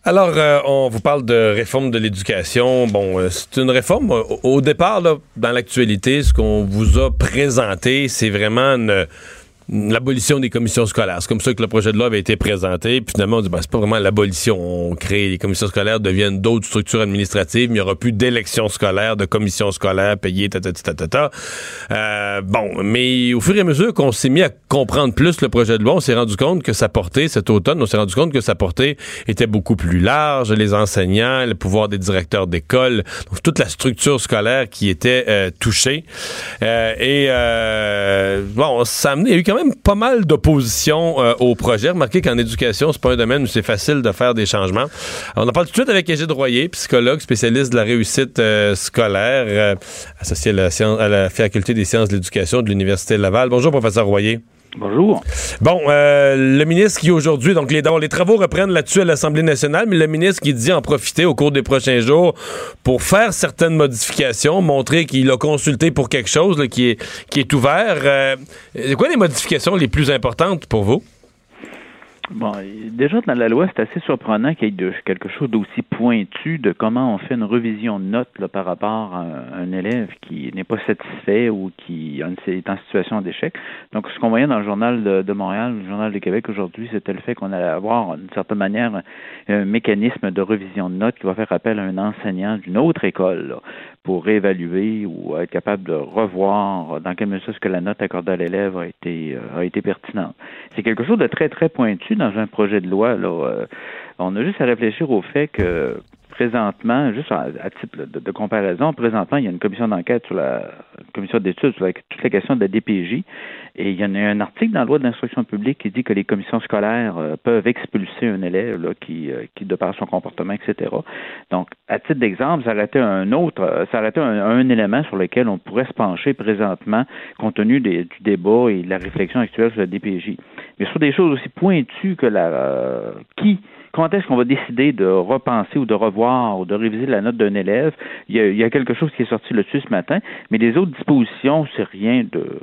Alors, euh, on vous parle de réforme de l'éducation. Bon, euh, c'est une réforme. euh, Au, au départ, là, dans l'actualité, ce qu'on vous a présenté, c'est vraiment une l'abolition des commissions scolaires. C'est comme ça que le projet de loi avait été présenté. Puis finalement, on dit, ben, c'est pas vraiment l'abolition. On crée, les commissions scolaires deviennent d'autres structures administratives. Mais il n'y aura plus d'élections scolaires, de commissions scolaires payées, ta, ta, ta, ta, ta. Euh, bon, mais au fur et à mesure qu'on s'est mis à comprendre plus le projet de loi, on s'est rendu compte que sa portée, cet automne, on s'est rendu compte que sa portée était beaucoup plus large. Les enseignants, le pouvoir des directeurs d'école, toute la structure scolaire qui était euh, touchée. Euh, et euh, bon, ça a amené, il y a eu quand même pas mal d'opposition euh, au projet. Remarquez qu'en éducation, c'est pas un domaine où c'est facile de faire des changements. On en parle tout de suite avec Égide Royer, psychologue, spécialiste de la réussite euh, scolaire, euh, associé à la, à la faculté des sciences de l'éducation de l'Université Laval. Bonjour, professeur Royer. Bonjour. Bon, euh, le ministre qui aujourd'hui, donc les, travaux reprennent là-dessus à l'Assemblée nationale, mais le ministre qui dit en profiter au cours des prochains jours pour faire certaines modifications, montrer qu'il a consulté pour quelque chose là, qui, est, qui est ouvert. Euh, c'est quoi les modifications les plus importantes pour vous? Bon, déjà dans la loi, c'est assez surprenant qu'il y ait quelque chose d'aussi pointu de comment on fait une revision de notes par rapport à un, élève qui n'est pas satisfait ou qui est en situation d'échec. Donc, ce qu'on voyait dans le journal de, Montréal, le journal de Québec aujourd'hui, c'était le fait qu'on allait avoir, d'une certaine manière, un mécanisme de revision de notes qui va faire appel à un enseignant d'une autre école pour réévaluer ou être capable de revoir dans quelle mesure est-ce que la note accordée à l'élève a été euh, a été pertinente. C'est quelque chose de très très pointu dans un projet de loi. Euh, on a juste à réfléchir au fait que présentement, juste à, titre de, comparaison, présentement, il y a une commission d'enquête sur la commission d'études sur la, toute la question de la DPJ. Et il y en a un article dans la loi d'instruction publique qui dit que les commissions scolaires euh, peuvent expulser un élève là, qui, euh, qui, de par son comportement, etc. Donc, à titre d'exemple, ça aurait un autre, euh, ça aurait un, élément sur lequel on pourrait se pencher présentement, compte tenu du débat et de la réflexion actuelle sur la DPJ. Mais sur des choses aussi pointues que la euh, qui quand est-ce qu'on va décider de repenser ou de revoir ou de réviser la note d'un élève? Il y, a, il y a quelque chose qui est sorti là-dessus ce matin, mais les autres dispositions, c'est rien de.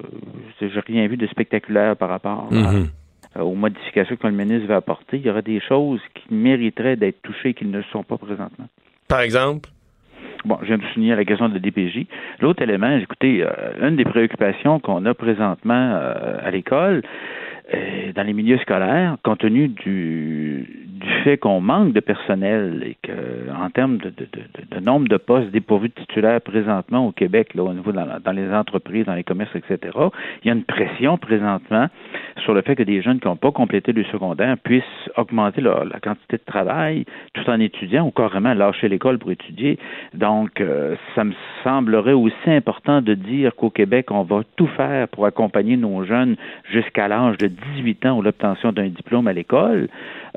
J'ai rien vu de spectaculaire par rapport à, Mhm. euh, aux modifications que le ministre va apporter. Il y aura des choses qui mériteraient d'être touchées et qui ne le sont pas présentement. Par exemple? Bon, je viens de souligner la question de la DPJ. L'autre élément, écoutez, euh, une des préoccupations qu'on a présentement euh, à l'école, euh, dans les milieux scolaires, compte tenu du, du fait qu'on manque de personnel et que, en termes de, de, de, de nombre de postes dépourvus de titulaires présentement au Québec, là, au niveau dans, les entreprises, dans les commerces, etc., il y a une pression présentement sur le fait que des jeunes qui n'ont pas complété le secondaire puissent augmenter la quantité de travail tout en étudiant ou carrément lâcher l'école pour étudier. Donc, euh, ça me semblerait aussi important de dire qu'au Québec, on va tout faire pour accompagner nos jeunes jusqu'à l'âge de 18 ans ou l'obtention d'un diplôme à l'école.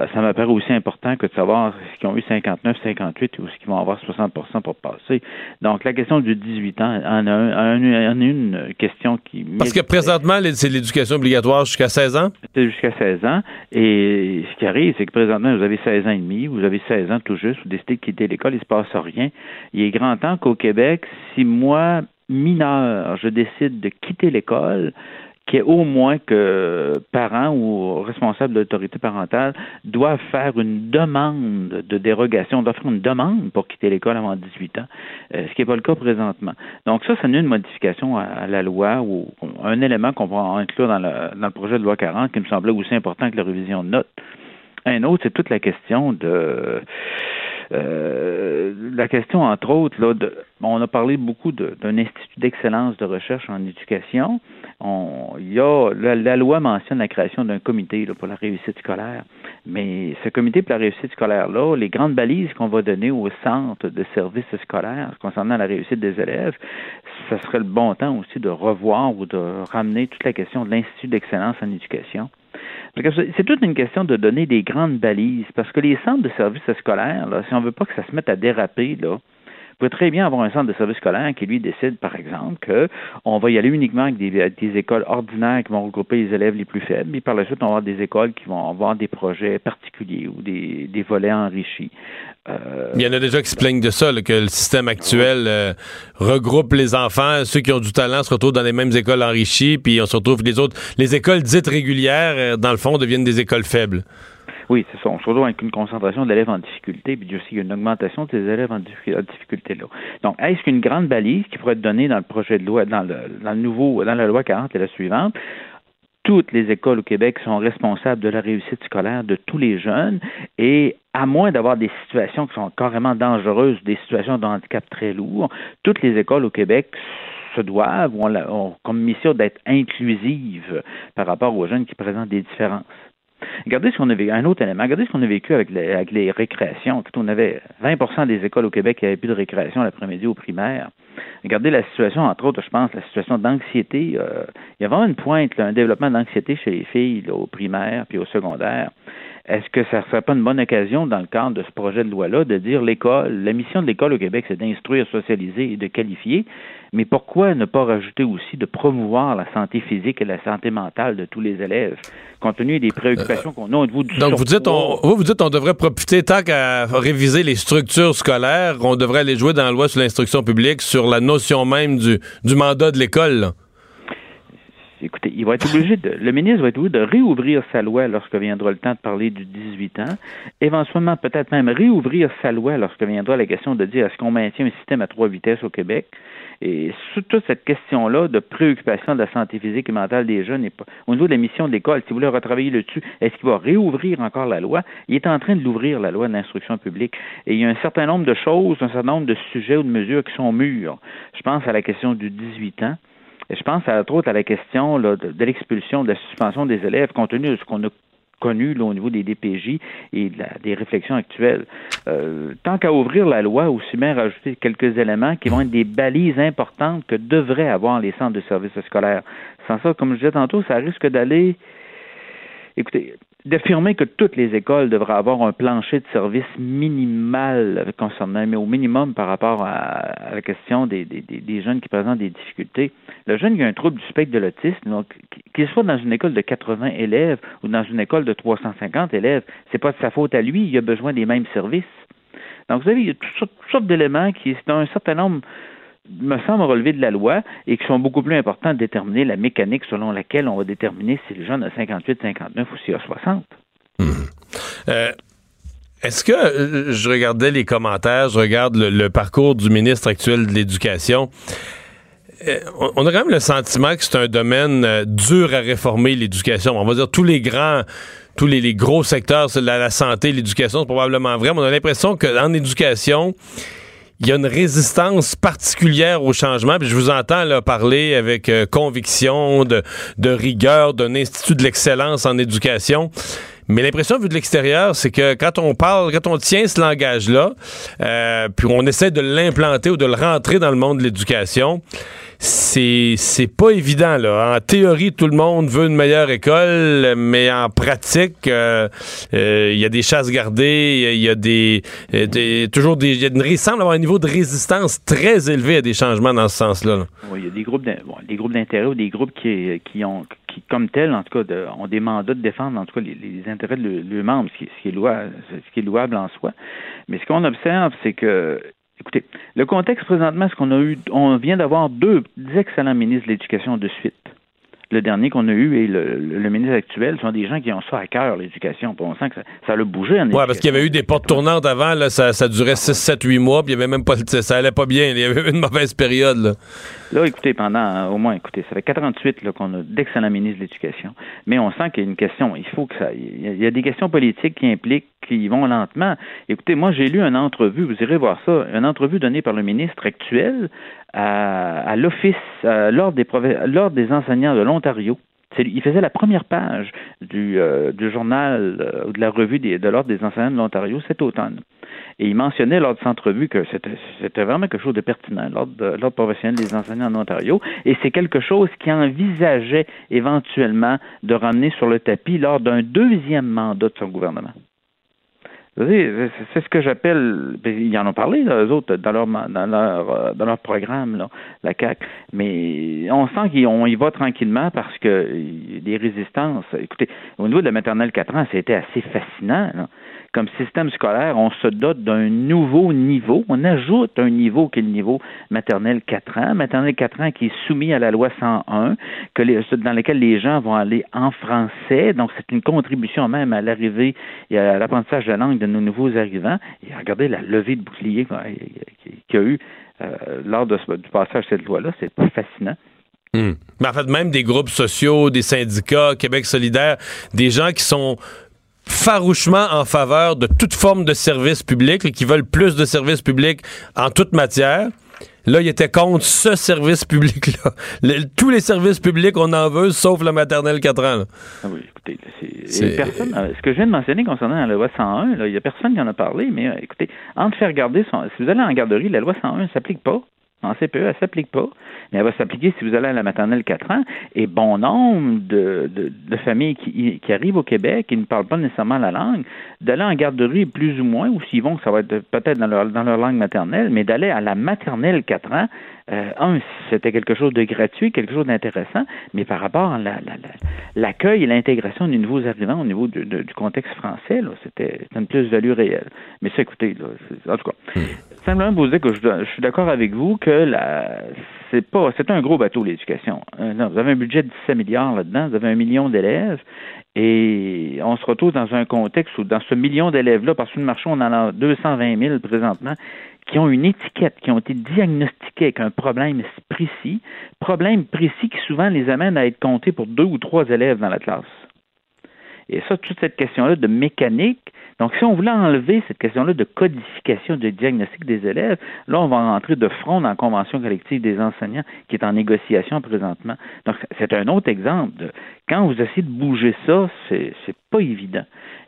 Euh, ça me paraît aussi important que de savoir s'ils ont eu 59, 58 ou s'ils vont avoir 60% pour passer. Donc, la question du 18 ans en a, un, en a une question qui... Parce que présentement, c'est l'éducation obligatoire jusqu'à 16 ans? C'est jusqu'à 16 ans. Et ce qui arrive, c'est que présentement, vous avez 16 ans et demi, vous avez 16 ans tout juste, vous décidez de quitter l'école, il ne se passe rien. Il est grand temps qu'au Québec, si moi, mineur, je décide de quitter l'école, qu'il y ait au moins que parents ou responsables de l'autorité parentale doivent faire une demande de dérogation, doivent faire une demande pour quitter l'école avant 18 ans, euh, ce qui n'est pas le cas présentement. Donc ça, c'est une modification à, la loi ou un élément qu'on va inclure dans le projet de loi 40 qui me semblait aussi important que la révision de notes. Un autre, c'est toute la question de euh, la question, entre autres, là, de, on a parlé beaucoup d'un institut d'excellence de recherche en éducation. On, y a, la, la, loi mentionne la création d'un comité là, pour la réussite scolaire. Mais ce comité pour la réussite scolaire-là, les grandes balises qu'on va donner au centre de services scolaires concernant la réussite des élèves, ça serait le bon temps aussi de revoir ou de ramener toute la question de l'Institut d'excellence en éducation. C'est toute une question de donner des grandes balises, parce que les centres de services scolaires, si on veut pas que ça se mette à déraper, là, pouvez très bien avoir un centre de service scolaire qui, lui, décide, par exemple, qu'on va y aller uniquement avec des, écoles ordinaires qui vont regrouper les élèves les plus faibles, et par la suite, on va avoir des écoles qui vont avoir des projets particuliers ou des, des volets enrichis. Euh... Il y en a déjà qui se plaignent de ça, là, que le système actuel euh, regroupe les enfants, ceux qui ont du talent se retrouvent dans les mêmes écoles enrichies, puis on se retrouve les autres. Les écoles dites régulières, euh, dans le fond, deviennent des écoles faibles. Oui, c'est ça. On se retrouve avec une concentration d'élèves en difficulté, puis aussi une augmentation de ces élèves en difficulté là. Donc, est-ce qu'une grande balise qui pourrait être donnée dans le projet de loi, dans le, dans le nouveau, dans la loi 40 et la suivante, toutes les écoles au Québec sont responsables de la réussite scolaire de tous les jeunes et à moins d'avoir des situations qui sont carrément dangereuses, des situations de handicap très lourds, toutes les écoles au Québec se doivent, ont, ont comme mission d'être inclusives par rapport aux jeunes qui présentent des différences? Regardez ce qu'on a vécu, un autre élément, regardez ce qu'on a vécu avec les, avec les récréations. On avait 20% des écoles au Québec qui n'avaient plus de récréation l'après-midi au primaire. Regardez la situation, entre autres, je pense, la situation d'anxiété. Euh, il y a vraiment une pointe, un développement d'anxiété chez les filles là, au primaire puis au secondaire. Est-ce que ça ne serait pas une bonne occasion, dans le cadre de ce projet de loi-là, de dire l'école, la mission de l'école au Québec, c'est d'instruire, socialiser et de qualifier, mais pourquoi ne pas rajouter aussi de promouvoir la santé physique et la santé mentale de tous les élèves, compte tenu des préoccupations qu'on a au niveau du Donc, vous dites, on, vous, vous dites on devrait profiter, tant qu'à réviser les structures scolaires, on devrait aller jouer dans la loi sur l'instruction publique sur la notion même du, du mandat de l'école. Écoutez, il va être obligé de, le ministre va être obligé de réouvrir sa loi lorsque viendra le temps de parler du 18 ans, éventuellement peut-être même réouvrir sa loi lorsque viendra la question de dire est-ce qu'on maintient un système à trois vitesses au Québec? Et sur toute cette question-là de préoccupation de la santé physique et mentale des jeunes, et pas, au niveau de la mission de l'école, si vous voulez retravailler là-dessus, est-ce qu'il va réouvrir encore la loi? Il est en train de l'ouvrir, la loi de l'instruction publique. Et il y a un certain nombre de choses, un certain nombre de sujets ou de mesures qui sont mûrs. Je pense à la question du 18 ans. Je pense, à, entre autres, à la question de, de l'expulsion, de la suspension des élèves, compte tenu de ce qu'on a connu au niveau des DPJ et des réflexions actuelles. Euh, tant qu'à ouvrir la loi, aussi bien rajouter quelques éléments qui vont être des balises importantes que devraient avoir les centres de services scolaires. Sans ça, comme je disais tantôt, ça risque d'aller... Écoutez, d'affirmer que toutes les écoles devraient avoir un plancher de service minimal concernant, mais au minimum par rapport à, la question des, des, des, jeunes qui présentent des difficultés. Le jeune qui a un trouble du spectre de l'autisme, donc qu'il soit dans une école de 80 élèves ou dans une école de 350 élèves, c'est pas de sa faute à lui, il a besoin des mêmes services. Donc vous avez il y a toutes sortes, toutes sortes d'éléments qui, c'est un certain nombre me semble relever de la loi et qui sont beaucoup plus importants de déterminer la mécanique selon laquelle on va déterminer si le jeune a 58, 59 ou s'il a 60. Mmh. Euh, Est-ce que euh, je regardais les commentaires, je regarde le, parcours du ministre actuel de l'Éducation. Euh, on a quand même le sentiment que c'est un domaine dur à réformer, l'éducation. On va dire tous les grands tous les, les gros secteurs, la, la santé, l'éducation, c'est probablement vrai, mais on a l'impression qu'en éducation, il y a une résistance particulière au changement. Puis je vous entends là, parler avec euh, conviction, de, de rigueur d'un institut de l'excellence en éducation. Mais l'impression vue de l'extérieur, c'est que quand on parle, quand on tient ce langage-là, euh, puis on essaie de l'implanter ou de le rentrer dans le monde de l'éducation, c'est pas évident là. En théorie, tout le monde veut une meilleure école, mais en pratique, il euh, euh, y a des chasses gardées, il y a des, des toujours des, y a une, il semble avoir un niveau de résistance très élevé à des changements dans ce sens-là. là. Oui, il y a des groupes d'intérêt ou des groupes qui qui ont qui comme tels en tout cas ont des mandats de défendre en tout cas les, les intérêts de leurs membres, ce qui est louable, ce qui est louable en soi. Mais ce qu'on observe, c'est que Écoutez, le contexte présentement, c'est qu'on a eu, on vient d'avoir deux excellents ministres de l'Éducation de suite. Le dernier qu'on a eu et le, ministre actuel sont des gens qui ont ça à cœur, l'éducation. On sent que ça, ça a bougé en Oui, parce qu'il y avait eu des portes tournantes avant, là, ça, ça durait 6, 7, 8 mois, puis il y avait même pas, ça allait pas bien. Il y avait une mauvaise période. Là. Là, écoutez, pendant au moins, écoutez, ça fait 48 là, qu'on a d'excellents ministres de l'Éducation. Mais on sent qu'il y a une question. Il faut que ça. Il y a des questions politiques qui impliquent qui vont lentement. Écoutez, moi, j'ai lu une entrevue, vous irez voir ça, une entrevue donnée par le ministre actuel à, à l'Office, à l'Ordre des, des enseignants de l'Ontario. Il faisait la première page du, euh, du journal euh, ou de la revue des, de l'Ordre des enseignants de l'Ontario cet automne. Et il mentionnait lors de cette entrevue que c'était, vraiment quelque chose de pertinent, l'ordre, professionnel des enseignants en Ontario, et c'est quelque chose qui envisageait éventuellement de ramener sur le tapis lors d'un deuxième mandat de son gouvernement. C'est ce que j'appelle, ils en ont parlé, là, eux autres, dans leur, leur programme, la CAQ. Mais on sent qu'on y va tranquillement parce que des résistances. Écoutez, au niveau de la maternelle 4 ans, c'était assez fascinant. Comme système scolaire, on se dote d'un nouveau niveau. On ajoute un niveau qui est le niveau maternel 4 ans. Maternel 4 ans qui est soumis à la loi 101, que les, dans lequel les gens vont aller en français. Donc, c'est une contribution même à l'arrivée et à l'apprentissage de la langue de nos nouveaux arrivants. Et regardez la levée de bouclier qu'il y a eu euh, lors du passage de cette loi-là. C'est fascinant. Hmm. Mais en fait, même des groupes sociaux, des syndicats, Québec solidaire, des gens qui sont farouchement en faveur de toute forme de service public et qui veulent plus de services publics en toute matière. Là, ils étaient contre ce service public-là. Le- tous les services publics, on en veut, sauf la maternelle 4 ans. là. Ah oui, écoutez, c'est- personne, euh, ce que je viens de mentionner concernant la loi 101, là, il n'y a personne qui en a parlé, mais euh, écoutez, entre faire garder son, si vous allez en garderie, la loi 101 ne s'applique pas. En CPE, elle ne s'applique pas, mais elle va s'appliquer si vous allez à la maternelle 4 ans. Et bon nombre de, de, de familles qui, qui arrivent au Québec et ne parlent pas nécessairement la langue, d'aller en garderie plus ou moins, ou s'ils vont, ça va être peut-être dans leur, dans leur langue maternelle, mais d'aller à la maternelle 4 ans, euh, un, c'était quelque chose de gratuit, quelque chose d'intéressant, mais par rapport à la- la- la- l'accueil et l'intégration des nouveaux arrivants au niveau du contexte français, c'était une plus-value réelle. Mais ça, écoutez, là, en tout cas, simplement vous dire que je, suis d'accord avec vous que c'est pas, c'est un gros bateau l'éducation. Euh, vous avez un budget de 17 milliards là-dedans, vous avez un million d'élèves, et on se retrouve dans un contexte où, dans ce million d'élèves-là, parce que le marché, on en a 220 000 présentement, qui ont une étiquette, qui ont été diagnostiqués avec un problème précis, problème précis qui souvent les amène à être comptés pour deux ou trois élèves dans la classe. Et ça, toute cette question-là de mécanique, donc si on voulait enlever cette question-là de codification de diagnostic des élèves, là, on va rentrer de front dans la convention collective des enseignants qui est en négociation présentement. Donc, c'est un autre exemple quand vous essayez de bouger ça, c'est pas évident.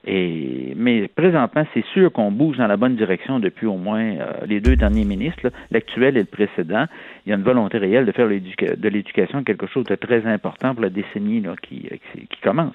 Et, mais présentement, c'est sûr qu'on bouge dans la bonne direction depuis au moins euh, les deux derniers ministres, l'actuel et le précédent. Il y a une volonté réelle de faire de l'éducation quelque chose de très important pour la décennie qui, qui commence.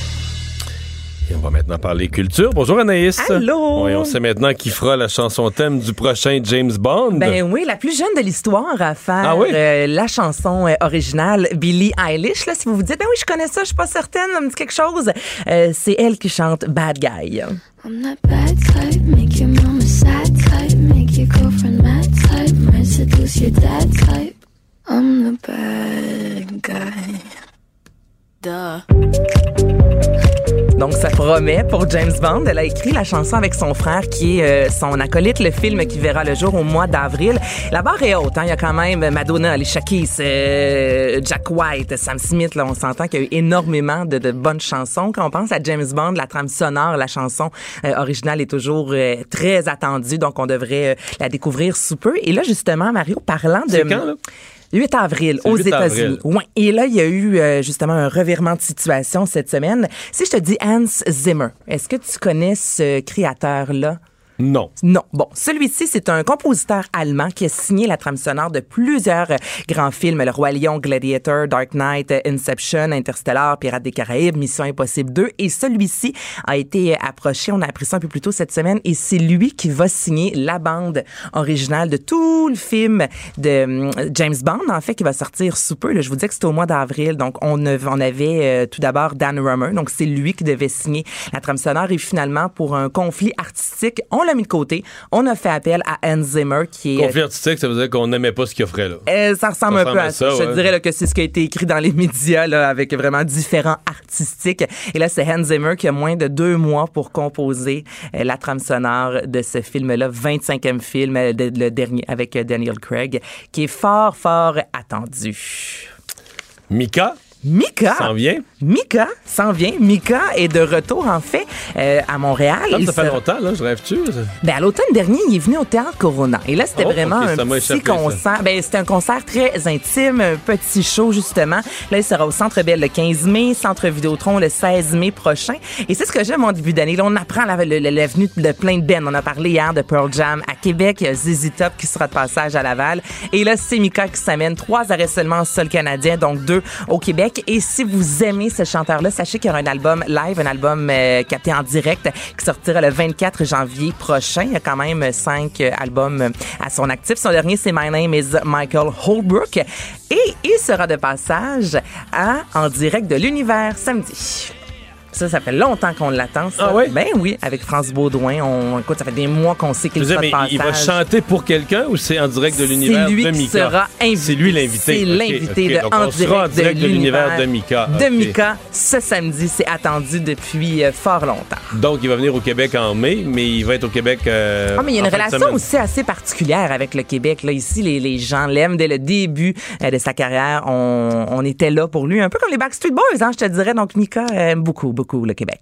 Et on va maintenant parler culture. Bonjour Anaïs. Allô? Oui, on sait maintenant qui fera la chanson thème du prochain James Bond. Ben oui, la plus jeune de l'histoire à faire Ah oui? euh, la chanson euh, originale Billie Eilish. Là, si vous vous dites, ben oui, je connais ça, je suis pas certaine, ça me dit quelque chose. Euh, c'est elle qui chante Bad Guy. I'm that bad type, make your mama sad type, make your girlfriend mad type, might seduce your dad type. I'm the bad guy. Duh. Donc, ça promet pour James Bond. Elle a écrit la chanson avec son frère qui est euh, son acolyte, le film qui verra le jour au mois d'avril. La barre est haute. Hein? Il y a quand même Madonna, Alicia Keys, euh, Jack White, Sam Smith. Là, on s'entend qu'il y a eu énormément de, de bonnes chansons. Quand on pense à James Bond, la trame sonore, la chanson euh, originale est toujours euh, très attendue. Donc, on devrait euh, la découvrir sous peu. Et là, justement, Mario, parlant de... Quand, là? 8 avril aux 8 États-Unis. Ouais. Et là, il y a eu euh, justement un revirement de situation cette semaine. Si je te dis Hans Zimmer, est-ce que tu connais ce créateur-là? Non. Non. Bon, celui-ci, c'est un compositeur allemand qui a signé la trame sonore de plusieurs euh, grands films. Le Roi Lion, Gladiator, Dark Knight, euh, Inception, Interstellar, Pirates des Caraïbes, Mission Impossible 2. Et celui-ci a été euh, approché, on a appris ça un peu plus tôt cette semaine, et c'est lui qui va signer la bande originale de tout le film de James Bond, en fait, qui va sortir sous peu. Je vous dis que c'était au mois d'avril. Donc, on, avait tout d'abord Dan Rummer. Donc, c'est lui qui devait signer la trame sonore. Et finalement, pour un conflit artistique, on mis de côté. On a fait appel à Hans Zimmer, qui est... Conflit artistique, ça veut dire qu'on n'aimait pas ce qu'il offrait là. Euh, ça ressemble Ça un peu à à ça. Je te dirais là, que c'est ce qui a été écrit dans les médias là, avec vraiment différents artistiques. Et là, c'est Hans Zimmer qui a moins de deux mois pour composer euh, la trame sonore de ce film-là, 25e film, euh, de- le dernier avec Daniel Craig, qui est fort, fort attendu. Mika? Mika. s'en vient? Mika s'en vient. Mika est de retour, en fait, euh, à Montréal. Comme ça fait sera- longtemps, là, je rêve-tu? ben, à l'automne dernier, il est venu au Théâtre Corona. Et là, c'était Oh, vraiment un petit ça. concert. Ben, c'était un concert très intime, un petit show, justement. Là, il sera au Centre Bell le 15 mai, Centre Vidéotron le 16 mai prochain. Et c'est ce que j'aime en début d'année. Là, on apprend la, venue de plein de bands. On a parlé hier de Pearl Jam à Québec. Il y a ZZ Top qui sera de passage à Laval. Et là, c'est Mika qui s'amène. Trois arrêts seulement en sol canadien, donc deux au Québec. Et si vous aimez ce chanteur-là, sachez qu'il y aura un album live, un album euh, capté en direct qui sortira le 24 janvier prochain. Il y a quand même cinq albums euh, à son actif. Son dernier, c'est My Name is Michael Holbrook. Et il sera de passage à En direct de l'univers samedi. Ça, ça fait longtemps qu'on l'attend. ça. Ah oui? Ben oui, avec France Baudouin. On, écoute, ça fait des mois qu'on sait qu'il mais passage. il va chanter pour quelqu'un ou c'est en direct de l'univers C'est lui de qui Mika? sera invité. C'est lui l'invité. C'est Ok, l'invité de Donc, En on sera en direct, direct de l'univers de Mika. De. Mika, ce samedi, c'est attendu depuis euh, fort longtemps. Donc, il va venir au Québec en mai, mais il va être au Québec. euh, Ah, mais il y a une relation aussi assez particulière avec le Québec. Là, ici, les, les gens l'aiment dès le début euh, de sa carrière. On, on était là pour lui, un peu comme les Backstreet Boys, hein, je te dirais. Donc, Mika aime beaucoup, beaucoup le Québec.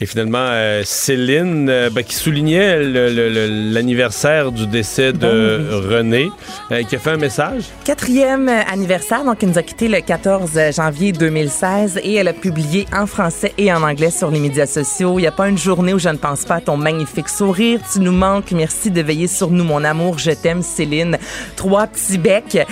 Et finalement, euh, Céline, euh, ben, qui soulignait l'anniversaire du décès de Ben René, euh, qui a fait un message. Quatrième anniversaire, donc elle nous a quitté le 14 janvier 2016 et elle a publié en français et en anglais sur les médias sociaux. Il n'y a pas une journée où je ne pense pas à ton magnifique sourire. Tu nous manques. Merci de veiller sur nous, mon amour. Je t'aime, Céline. Trois petits becs.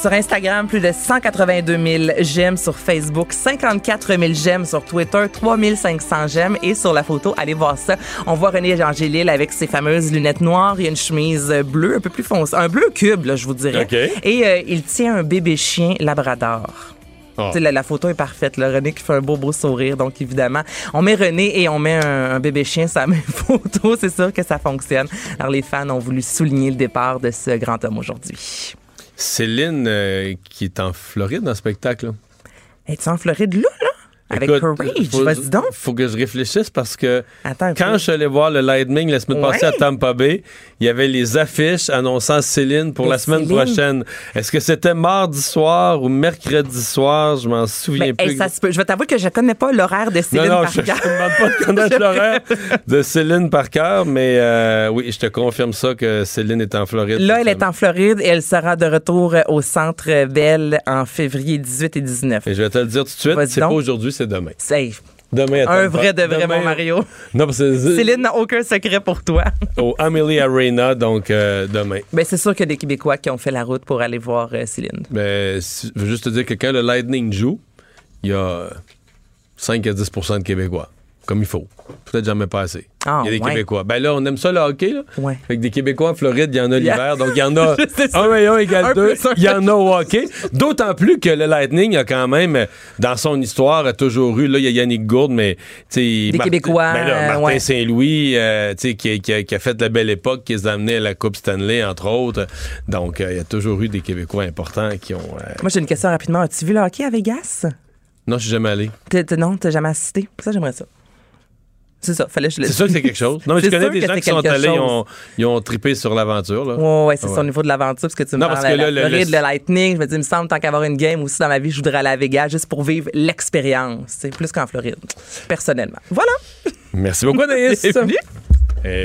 Sur Instagram, plus de 182 000 j'aime. Sur Facebook, 54 000 j'aime. Sur Twitter, 3500 j'aime. Et sur la photo, allez voir ça. On voit René Angélil avec ses fameuses lunettes noires. A une chemise bleue, un peu plus foncée. Un bleu cube, là, je vous dirais. Et euh, il tient un bébé chien labrador. Oh. Sais, La, la photo est parfaite. Là. René qui fait un beau, beau sourire. Donc, évidemment, on met René et on met un, un bébé chien sur la même photo. C'est sûr que ça fonctionne. Alors, les fans ont voulu souligner le départ de ce grand homme aujourd'hui. Céline, euh, qui est en Floride en spectacle. Es-tu en Floride là, là? Avec Écoute, Courage? faut- Vas-y donc. Faut que je réfléchisse parce que Attends quand je suis allé voir le Lightning la semaine passée à Tampa Bay, il y avait les affiches annonçant Céline pour la semaine Céline- prochaine. Est-ce que c'était mardi soir ou mercredi soir? Je m'en souviens Mais, plus. hey, ça se peut. Je vais t'avouer que je connais pas l'horaire de Céline non, non, par je ne cœur. demande pas de connaître l'horaire de Céline par cœur, mais euh, oui, je te confirme ça que Céline est en Floride. Là, elle est en Floride et elle sera de retour au Centre Bell en février 18 et 19. Et je vais te le dire tout de suite, c'est pas aujourd'hui, c'est demain. C'est Demain à un vrai de vrai, Demain- mon Mario. Non, parce que c'est Céline n'a aucun secret pour toi. au Amelie Arena, donc euh, demain. Ben, c'est sûr qu'il y a des Québécois qui ont fait la route pour aller voir euh, Céline. Si- je veux juste te dire que quand le Lightning joue, il y a 5 à 10% de Québécois. Comme il faut. Peut-être jamais pas assez. Ah, il y a des ouais. Québécois. Ben là, on aime ça le hockey, là. Ouais. Avec des Québécois en Floride, il y en a Yeah. l'hiver. Donc, il y en a C'est ça. 1 et 1 égale Un 2. plus un Il y en a au hockey. D'autant plus que le Lightning a quand même, dans son histoire, a toujours eu, là, il y a Yannick Gourde, mais. Des Québécois, Ben là, Martin ouais. Saint-Louis, euh, qui, qui a, qui a fait la belle époque, qui les a amenés à la Coupe Stanley, entre autres. Donc, euh, il y a toujours eu des Québécois importants qui ont. euh, Moi, j'ai une question rapidement. As-tu vu le hockey à Vegas? Non, je suis jamais allé. T'es- t'es- non, t'as jamais assisté? Ça, j'aimerais ça. C'est ça, fallait que je le C'est sûr que c'est quelque chose. Non, mais je connais des gens qui sont allés, ils ont, ils ont trippé sur l'aventure. là. Ouais, ouais, c'est Ouais. ça au niveau de l'aventure, parce que tu me Non, parles parce que de la là, le- Floride, le- le Lightning. Je me dis, il me semble, tant qu'avoir une game aussi dans ma vie, je voudrais aller à Vegas juste pour vivre l'expérience. C'est plus qu'en Floride, personnellement. Voilà. Merci beaucoup, Anaïs.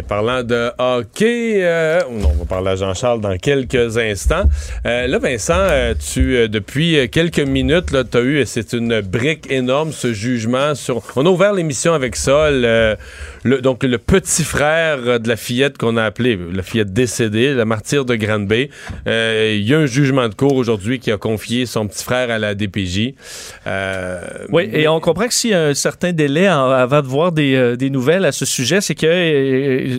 Parlant de hockey, euh, on va parler à Jean-Charles dans quelques instants. Euh, là, Vincent, euh, tu, depuis quelques minutes, tu as eu, c'est une brique énorme, ce jugement sur... On a ouvert l'émission avec ça, donc le petit frère de la fillette qu'on a appelée, la fillette décédée, la martyre de Grande-Bay. Euh, Il y a un jugement de cour aujourd'hui qui a confié son petit frère à la DPJ. Oui, et on comprend que s'il y a un certain délai avant de voir des, nouvelles à ce sujet, c'est que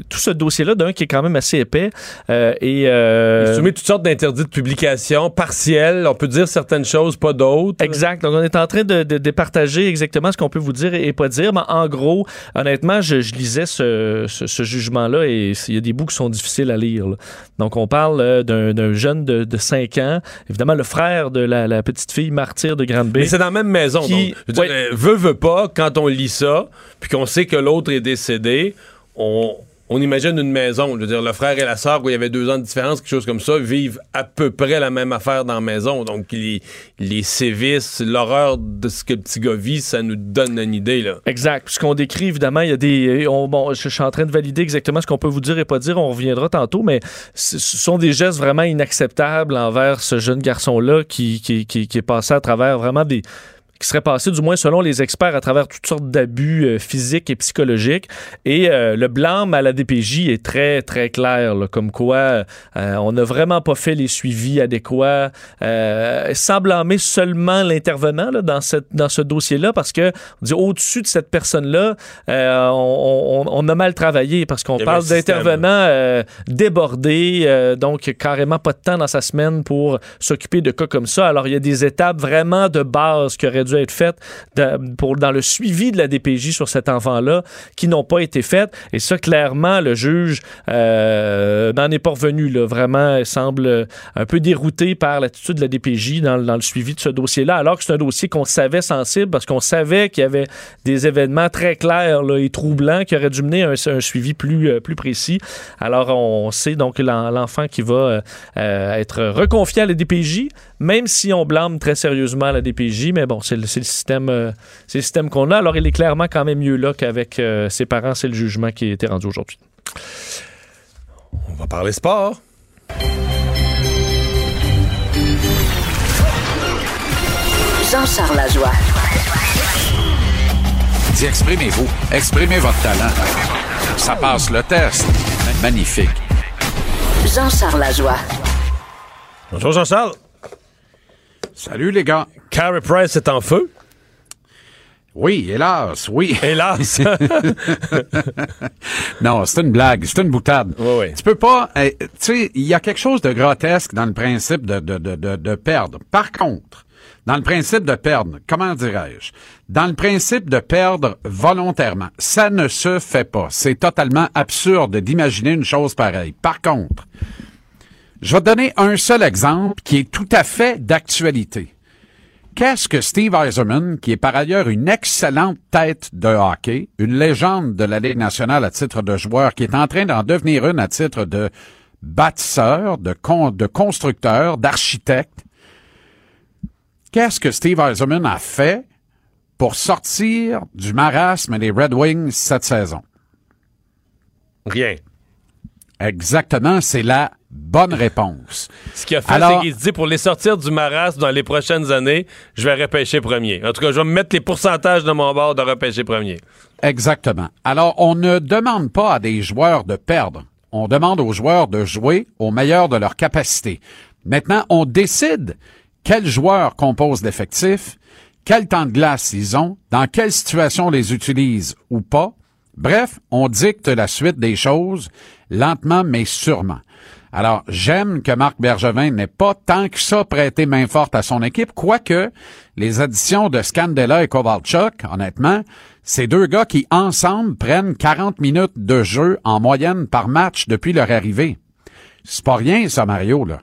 tout ce dossier-là, d'un qui est quand même assez épais, euh, et... euh, Il soumet toutes sortes d'interdits de publication partiels. On peut dire certaines choses, pas d'autres. Exact. Donc, on est en train de, de, de partager exactement ce qu'on peut vous dire et, et pas dire. Mais en gros, honnêtement, je, je lisais ce, ce, ce jugement-là et il y a des bouts qui sont difficiles à lire. là. Donc, on parle euh, d'un jeune de, de 5 ans, évidemment le frère de la, la petite fille martyre de Grande-Bay. Mais c'est dans la même maison. Qui- donc, je veux Ouais. euh, veut, veut pas, quand on lit ça, puis qu'on sait que l'autre est décédé, on, imagine une maison. Je veux dire, le frère et la sœur, où il y avait deux ans de différence, quelque chose comme ça, vivent à peu près la même affaire dans la maison. Donc, les, les sévices, l'horreur de ce que le petit gars vit, ça nous donne une idée, là. Exact. Ce qu'on décrit, évidemment, il y a des. on- bon, je, suis en train de valider exactement ce qu'on peut vous dire et pas dire. On reviendra tantôt, mais ce ce sont des gestes vraiment inacceptables envers ce jeune garçon-là qui, qui, qui, qui est passé à travers vraiment des qui serait passé, du moins selon les experts, à travers toutes sortes d'abus euh, physiques et psychologiques. Et euh, le blâme à la DPJ est très, très clair, là, comme quoi euh, on n'a vraiment pas fait les suivis adéquats, sans blâmer seulement l'intervenant dans, cette, dans ce dossier-là, parce que on dit au-dessus de cette personne-là, on, on- on a mal travaillé, parce qu'on parle d'intervenants débordés, donc carrément pas de temps dans sa semaine pour s'occuper de cas comme ça. Alors il y a des étapes vraiment de base qui auraient dû dû être faites pour, dans le suivi de la DPJ sur cet enfant-là qui n'ont pas été faites. Et ça, clairement, le juge euh, n'en est pas revenu. Là. Vraiment, il semble un peu dérouté par l'attitude de la DPJ dans, le- suivi de ce dossier-là, alors que c'est un dossier qu'on savait sensible parce qu'on savait qu'il y avait des événements très clairs et troublants qui auraient dû mener à un, suivi plus, euh, plus précis. Alors, on sait donc l'en- l'enfant qui va euh, être reconfié à la DPJ, même si on blâme très sérieusement la DPJ, mais bon, c'est le, c'est le système, euh, c'est le système qu'on a. Alors, il est clairement quand même mieux là qu'avec euh, ses parents. C'est le jugement qui a été rendu aujourd'hui. On va parler sport. Jean-Charles Lajoie. Dis, exprimez-vous. Exprimez votre talent. Ça passe le test. Magnifique. Jean-Charles Lajoie. Bonjour Jean-Charles. Salut les gars. Carey Price est en feu? Oui, hélas, oui. Hélas. non, c'est une blague, c'est une boutade. Oui, oui. Tu peux pas, euh, tu sais, il y a quelque chose de grotesque dans le principe de, de, de, de, de perdre. Par contre, dans le principe de perdre, comment dirais-je? Dans le principe de perdre volontairement, ça ne se fait pas. C'est totalement absurde d'imaginer une chose pareille. Par contre, je vais donner un seul exemple qui est tout à fait d'actualité. Qu'est-ce que Steve Eiserman, qui est par ailleurs une excellente tête de hockey, une légende de la Ligue nationale à titre de joueur, qui est en train d'en devenir une à titre de bâtisseur, de constructeur, d'architecte, qu'est-ce que Steve Eiserman a fait pour sortir du marasme des Red Wings cette saison? Rien. Exactement, c'est la bonne réponse. Ce qu'il a fait, c'est qu'il se dit pour les sortir du marasme dans les prochaines années, je vais repêcher premier. En tout cas, je vais me mettre les pourcentages de mon bord de repêcher premier. Exactement. Alors, on ne demande pas à des joueurs de perdre. On demande aux joueurs de jouer au meilleur de leur capacité. Maintenant, on décide quels joueurs composent l'effectif, quel temps de glace ils ont, dans quelle situation on les utilise ou pas. Bref, on dicte la suite des choses, lentement mais sûrement. Alors, j'aime que Marc Bergevin n'ait pas tant que ça prêté main forte à son équipe, quoique les additions de Scandella et Kovalchuk, honnêtement, ces deux gars qui, ensemble, prennent 40 minutes de jeu en moyenne par match depuis leur arrivée. C'est pas rien, ça, Mario, là.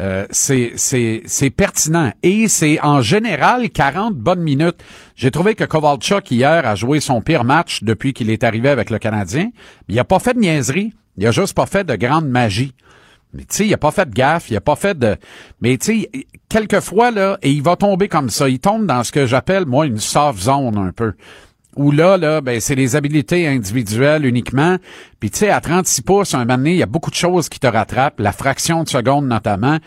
Euh, c'est pertinent et c'est en général 40 bonnes minutes. J'ai trouvé que Kovalchuk hier a joué son pire match depuis qu'il est arrivé avec le Canadien. Il a pas fait de niaiserie, il a juste pas fait de grande magie. Mais tu sais, il a pas fait de gaffe, il a pas fait de mais tu sais quelquefois là et il va tomber comme ça, il tombe dans ce que j'appelle moi une soft zone un peu où là, là, ben, c'est les habiletés individuelles uniquement. Puis tu sais, à 36 pouces, un moment donné, il y a beaucoup de choses qui te rattrapent, la fraction de seconde notamment.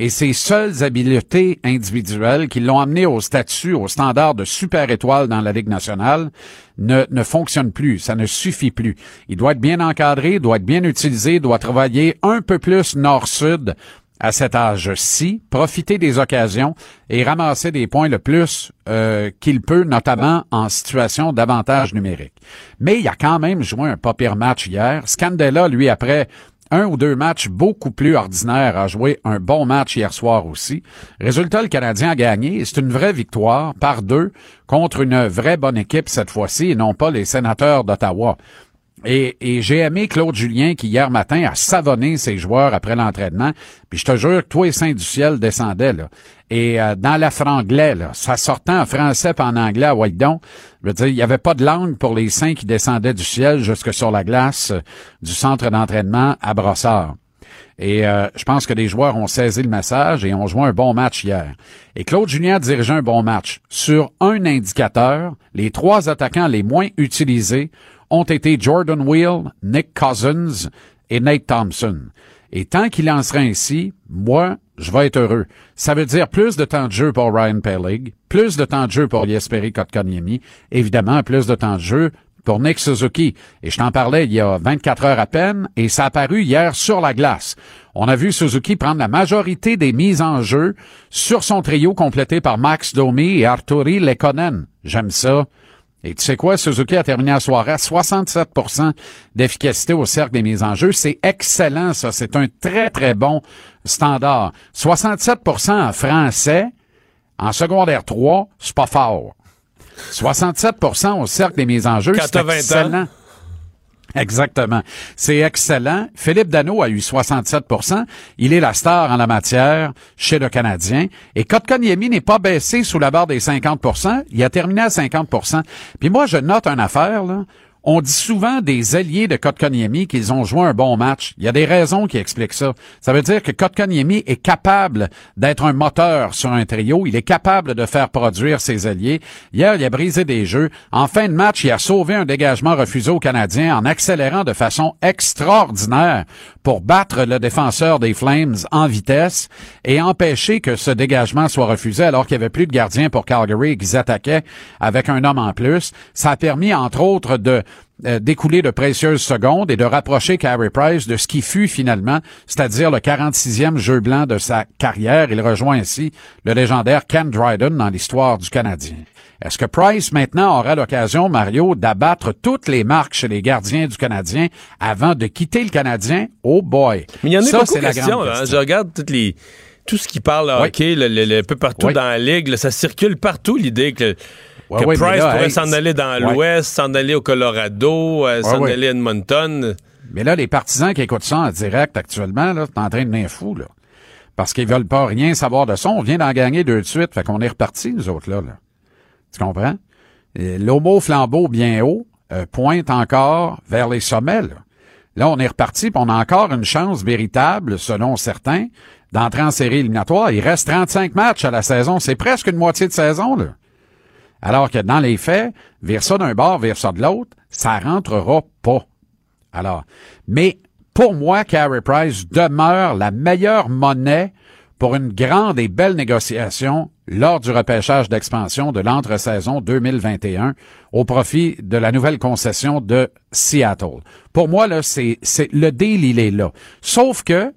Et ces seules habiletés individuelles qui l'ont amené au statut, au standard de super étoile dans la Ligue nationale, ne, ne fonctionnent plus. Ça ne suffit plus. Il doit être bien encadré, doit être bien utilisé, doit travailler un peu plus nord-sud à cet âge-ci, profiter des occasions et ramasser des points le plus euh, qu'il peut, notamment en situation d'avantage numérique. Mais il a quand même joué un pas pire match hier. Scandella, lui, après un ou deux matchs beaucoup plus ordinaires, a joué un bon match hier soir aussi. Résultat, le Canadien a gagné. C'est une vraie victoire par deux contre une vraie bonne équipe cette fois-ci et non pas les sénateurs d'Ottawa. Et, j'ai aimé Claude Julien qui hier matin a savonné ses joueurs après l'entraînement. Puis je te jure que toi et Saint du ciel descendaient là. Et euh, dans la franglais, ça sortait en français pas en anglais à Whitedon. Je veux dire, il n'y avait pas de langue pour les saints qui descendaient du ciel jusque sur la glace euh, du centre d'entraînement à Brossard. Et euh, je pense que les joueurs ont saisi le message et ont joué un bon match hier. Et Claude Julien a dirigé un bon match. Sur un indicateur, les trois attaquants les moins utilisés ont été Jordan Wheel, Nick Cousins et Nate Thompson. Et tant qu'il en sera ainsi, moi, je vais être heureux. Ça veut dire plus de temps de jeu pour Ryan Pellig, plus de temps de jeu pour Jesperi Kotkaniemi, évidemment plus de temps de jeu pour Nick Suzuki. Et je t'en parlais il y a 24 heures à peine, et ça a apparu hier sur la glace. On a vu Suzuki prendre la majorité des mises en jeu sur son trio complété par Max Domi et Arturi Lekonen. J'aime ça. Et tu sais quoi, Suzuki a terminé la soirée à 67% d'efficacité au cercle des mises en jeu. C'est excellent, ça. C'est un très, très bon standard. 67% en français, En secondaire 3, c'est pas fort. 67% au cercle des mises en jeu, c'est 20 ans. Exactement. C'est excellent. Philippe Dano a eu 67% Il est la star en la matière chez le Canadien. Et Kotkaniemi n'est pas baissé sous la barre des 50% Il a terminé à 50% Puis moi, je note une affaire, là. On dit souvent des alliés de Kotkaniemi qu'ils ont joué un bon match. Il y a des raisons qui expliquent ça. Ça veut dire que Kotkaniemi est capable d'être un moteur sur un trio. Il est capable de faire produire ses alliés. Hier, il a brisé des jeux. En fin de match, il a sauvé un dégagement refusé aux Canadiens en accélérant de façon extraordinaire pour battre le défenseur des Flames en vitesse et empêcher que ce dégagement soit refusé alors qu'il n'y avait plus de gardien pour Calgary et qu'ils attaquaient avec un homme en plus. Ça a permis, entre autres, de euh, d'écouler de précieuses secondes et de rapprocher Carey Price de ce qui fut finalement, c'est-à-dire le 46e jeu blanc de sa carrière. Il rejoint ainsi le légendaire Ken Dryden dans l'histoire du Canadien. Est-ce que Price maintenant aura l'occasion, Mario, d'abattre toutes les marques chez les gardiens du Canadien avant de quitter le Canadien? Oh boy! Mais il y en a Ça, beaucoup de questions. hein. Je regarde toutes les, tout ce qui parle Oui. hockey, le, le- le- un peu partout Oui. dans la ligue. là, ça circule partout, l'idée que, Price là, pourrait hey, s'en aller dans l'Ouest, s'en aller au Colorado, euh, s'en aller à Edmonton. Mais là, les partisans qui écoutent ça en direct actuellement, là, t'es en train de devenir fou, là. Parce qu'ils veulent pas rien savoir de ça. On vient d'en gagner deux de suite. Fait qu'on est reparti, nous autres, là. là. Tu comprends? L'homo flambeau bien haut euh, pointe encore vers les sommets, là. On est reparti, puis on a encore une chance véritable, selon certains, d'entrer en série éliminatoire. Il reste 35 matchs à la saison. C'est presque une moitié de saison, là. Alors que dans les faits, vire ça d'un bord, vire ça de l'autre, ça rentrera pas. Alors, mais pour moi, Carey Price demeure la meilleure monnaie pour une grande et belle négociation lors du repêchage d'expansion de l'entre-saison 2021 au profit de la nouvelle concession de Seattle. Pour moi, là, c'est, c'est, le deal, il est là. Sauf que,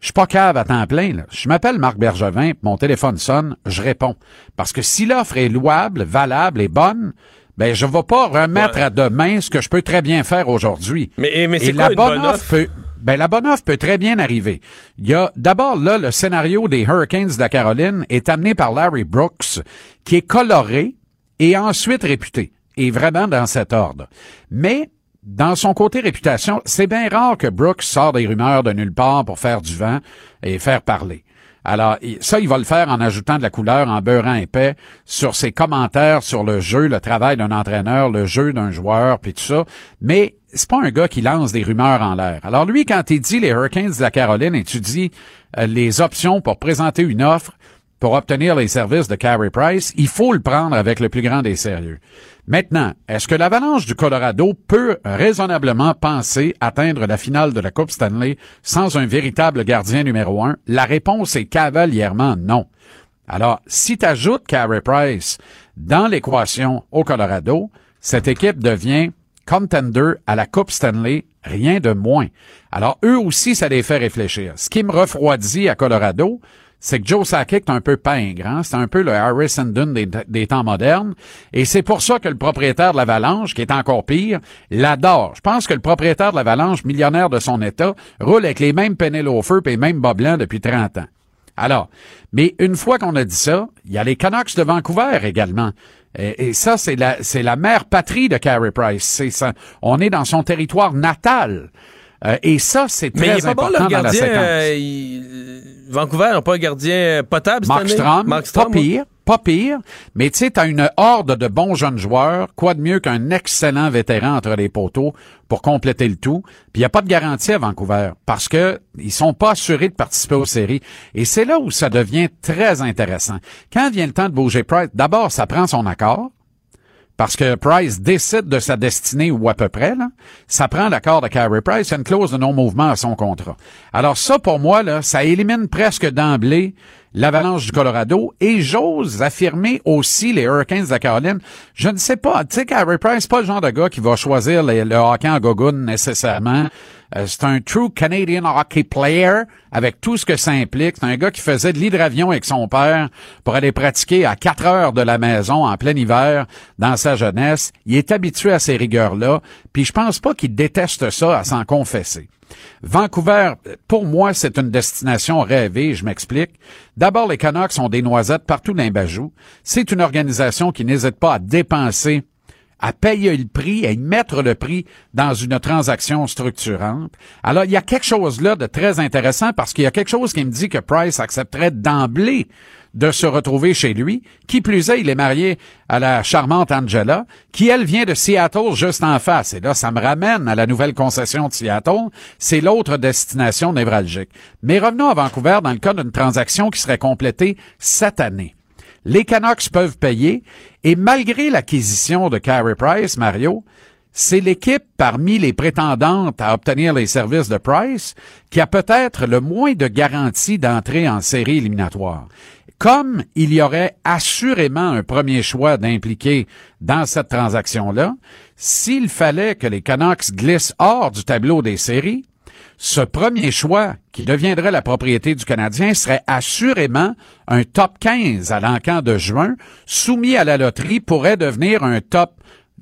je suis pas cave à temps plein. Là. Je m'appelle Marc Bergevin, mon téléphone sonne, je réponds. Parce que si l'offre est louable, valable et bonne, ben je vais pas remettre Ouais. à demain ce que je peux très bien faire aujourd'hui. Mais, c'est la bonne bonne offre offre? peut, ben la bonne offre peut très bien arriver. Il y a d'abord là le scénario des Hurricanes de la Caroline est amené par Larry Brooks, qui est coloré et ensuite réputé, et vraiment dans cet ordre. Mais dans son côté réputation, c'est bien rare que Brooks sort des rumeurs de nulle part pour faire du vent et faire parler. Alors, ça, il va le faire en ajoutant de la couleur, en beurrant épais, sur ses commentaires sur le jeu, le travail d'un entraîneur, le jeu d'un joueur, puis tout ça. Mais c'est pas un gars qui lance des rumeurs en l'air. Alors lui, quand il dit les Hurricanes de la Caroline et tu dis euh, les options pour présenter une offre pour obtenir les services de Carey Price, il faut le prendre avec le plus grand des sérieux. Maintenant, est-ce que l'Avalanche du Colorado peut raisonnablement penser atteindre la finale de la Coupe Stanley sans un véritable gardien numéro un? La réponse est cavalièrement non. Alors, si tu ajoutes Carey Price dans l'équation au Colorado, cette équipe devient contender à la Coupe Stanley, rien de moins. Alors, eux aussi, ça les fait réfléchir. Ce qui me refroidit à Colorado, c'est que Joe Sakic est un peu pingre, hein? c'est un peu le Harris Dunn des, des temps modernes, et c'est pour ça que le propriétaire de l'Avalanche, qui est encore pire, l'adore. Je pense que le propriétaire de l'Avalanche, millionnaire de son état, roule avec les mêmes feu et les mêmes bas blancs depuis 30 ans. Alors, mais une fois qu'on a dit ça, il y a les Canucks de Vancouver également. Et, et ça, c'est la, c'est la mère patrie de Carey Price. C'est ça. On est dans son territoire natal. Euh, et ça, c'est très est pas bon, important dans la séquence. euh, il- Vancouver n'a pas un gardien potable cette année? Mark pas Strom, pire, pas pire, mais tu sais, t'as une horde de bons jeunes joueurs, quoi de mieux qu'un excellent vétéran entre les poteaux pour compléter le tout. Puis il n'y a pas de garantie à Vancouver parce que ils sont pas assurés de participer aux séries. Et c'est là où ça devient très intéressant. Quand vient le temps de bouger Price, d'abord, ça prend son accord. Parce que Price décide de sa destinée ou à peu près, là. Ça prend l'accord de Carey Price, une clause de non-mouvement à son contrat. Alors ça, pour moi, là, ça élimine presque d'emblée l'Avalanche du Colorado et j'ose affirmer aussi les Hurricanes de la Caroline. Je ne sais pas, tu sais, Carey Price, pas le genre de gars qui va choisir le, hockey en gogoune nécessairement. Euh, c'est un true Canadian hockey player avec tout ce que ça implique. C'est un gars qui faisait de l'hydravion avec son père pour aller pratiquer à 4 heures de la maison en plein hiver dans sa jeunesse. Il est habitué à ces rigueurs-là, puis je pense pas qu'il déteste ça à s'en confesser. Vancouver, pour moi, c'est une destination rêvée, je m'explique. D'abord, les Canucks ont des noisettes partout dans. C'est une organisation qui n'hésite pas à dépenser à payer le prix, à y mettre le prix dans une transaction structurante. Alors, il y a quelque chose là de très intéressant parce qu'il y a quelque chose qui me dit que Price accepterait d'emblée de se retrouver chez lui. Qui plus est, il est marié à la charmante Angela, qui elle vient de Seattle juste en face. Et là, ça me ramène à la nouvelle concession de Seattle. C'est l'autre destination névralgique. Mais revenons à Vancouver dans le cas d'une transaction qui serait complétée cette année. Les Canucks peuvent payer et malgré l'acquisition de Carey Price, Mario, c'est l'équipe parmi les prétendantes à obtenir les services de Price qui a peut-être le moins de garanties d'entrée en série éliminatoire. Comme il y aurait assurément un premier choix d'impliquer dans cette transaction-là, s'il fallait que les Canucks glissent hors du tableau des séries, ce premier choix, qui deviendrait la propriété du Canadien, serait assurément un top 15 à l'encan de juin, soumis à la loterie, pourrait devenir un top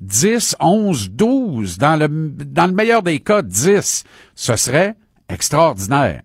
10, 11, 12, dans le, dans le meilleur des cas, 10. Ce serait extraordinaire.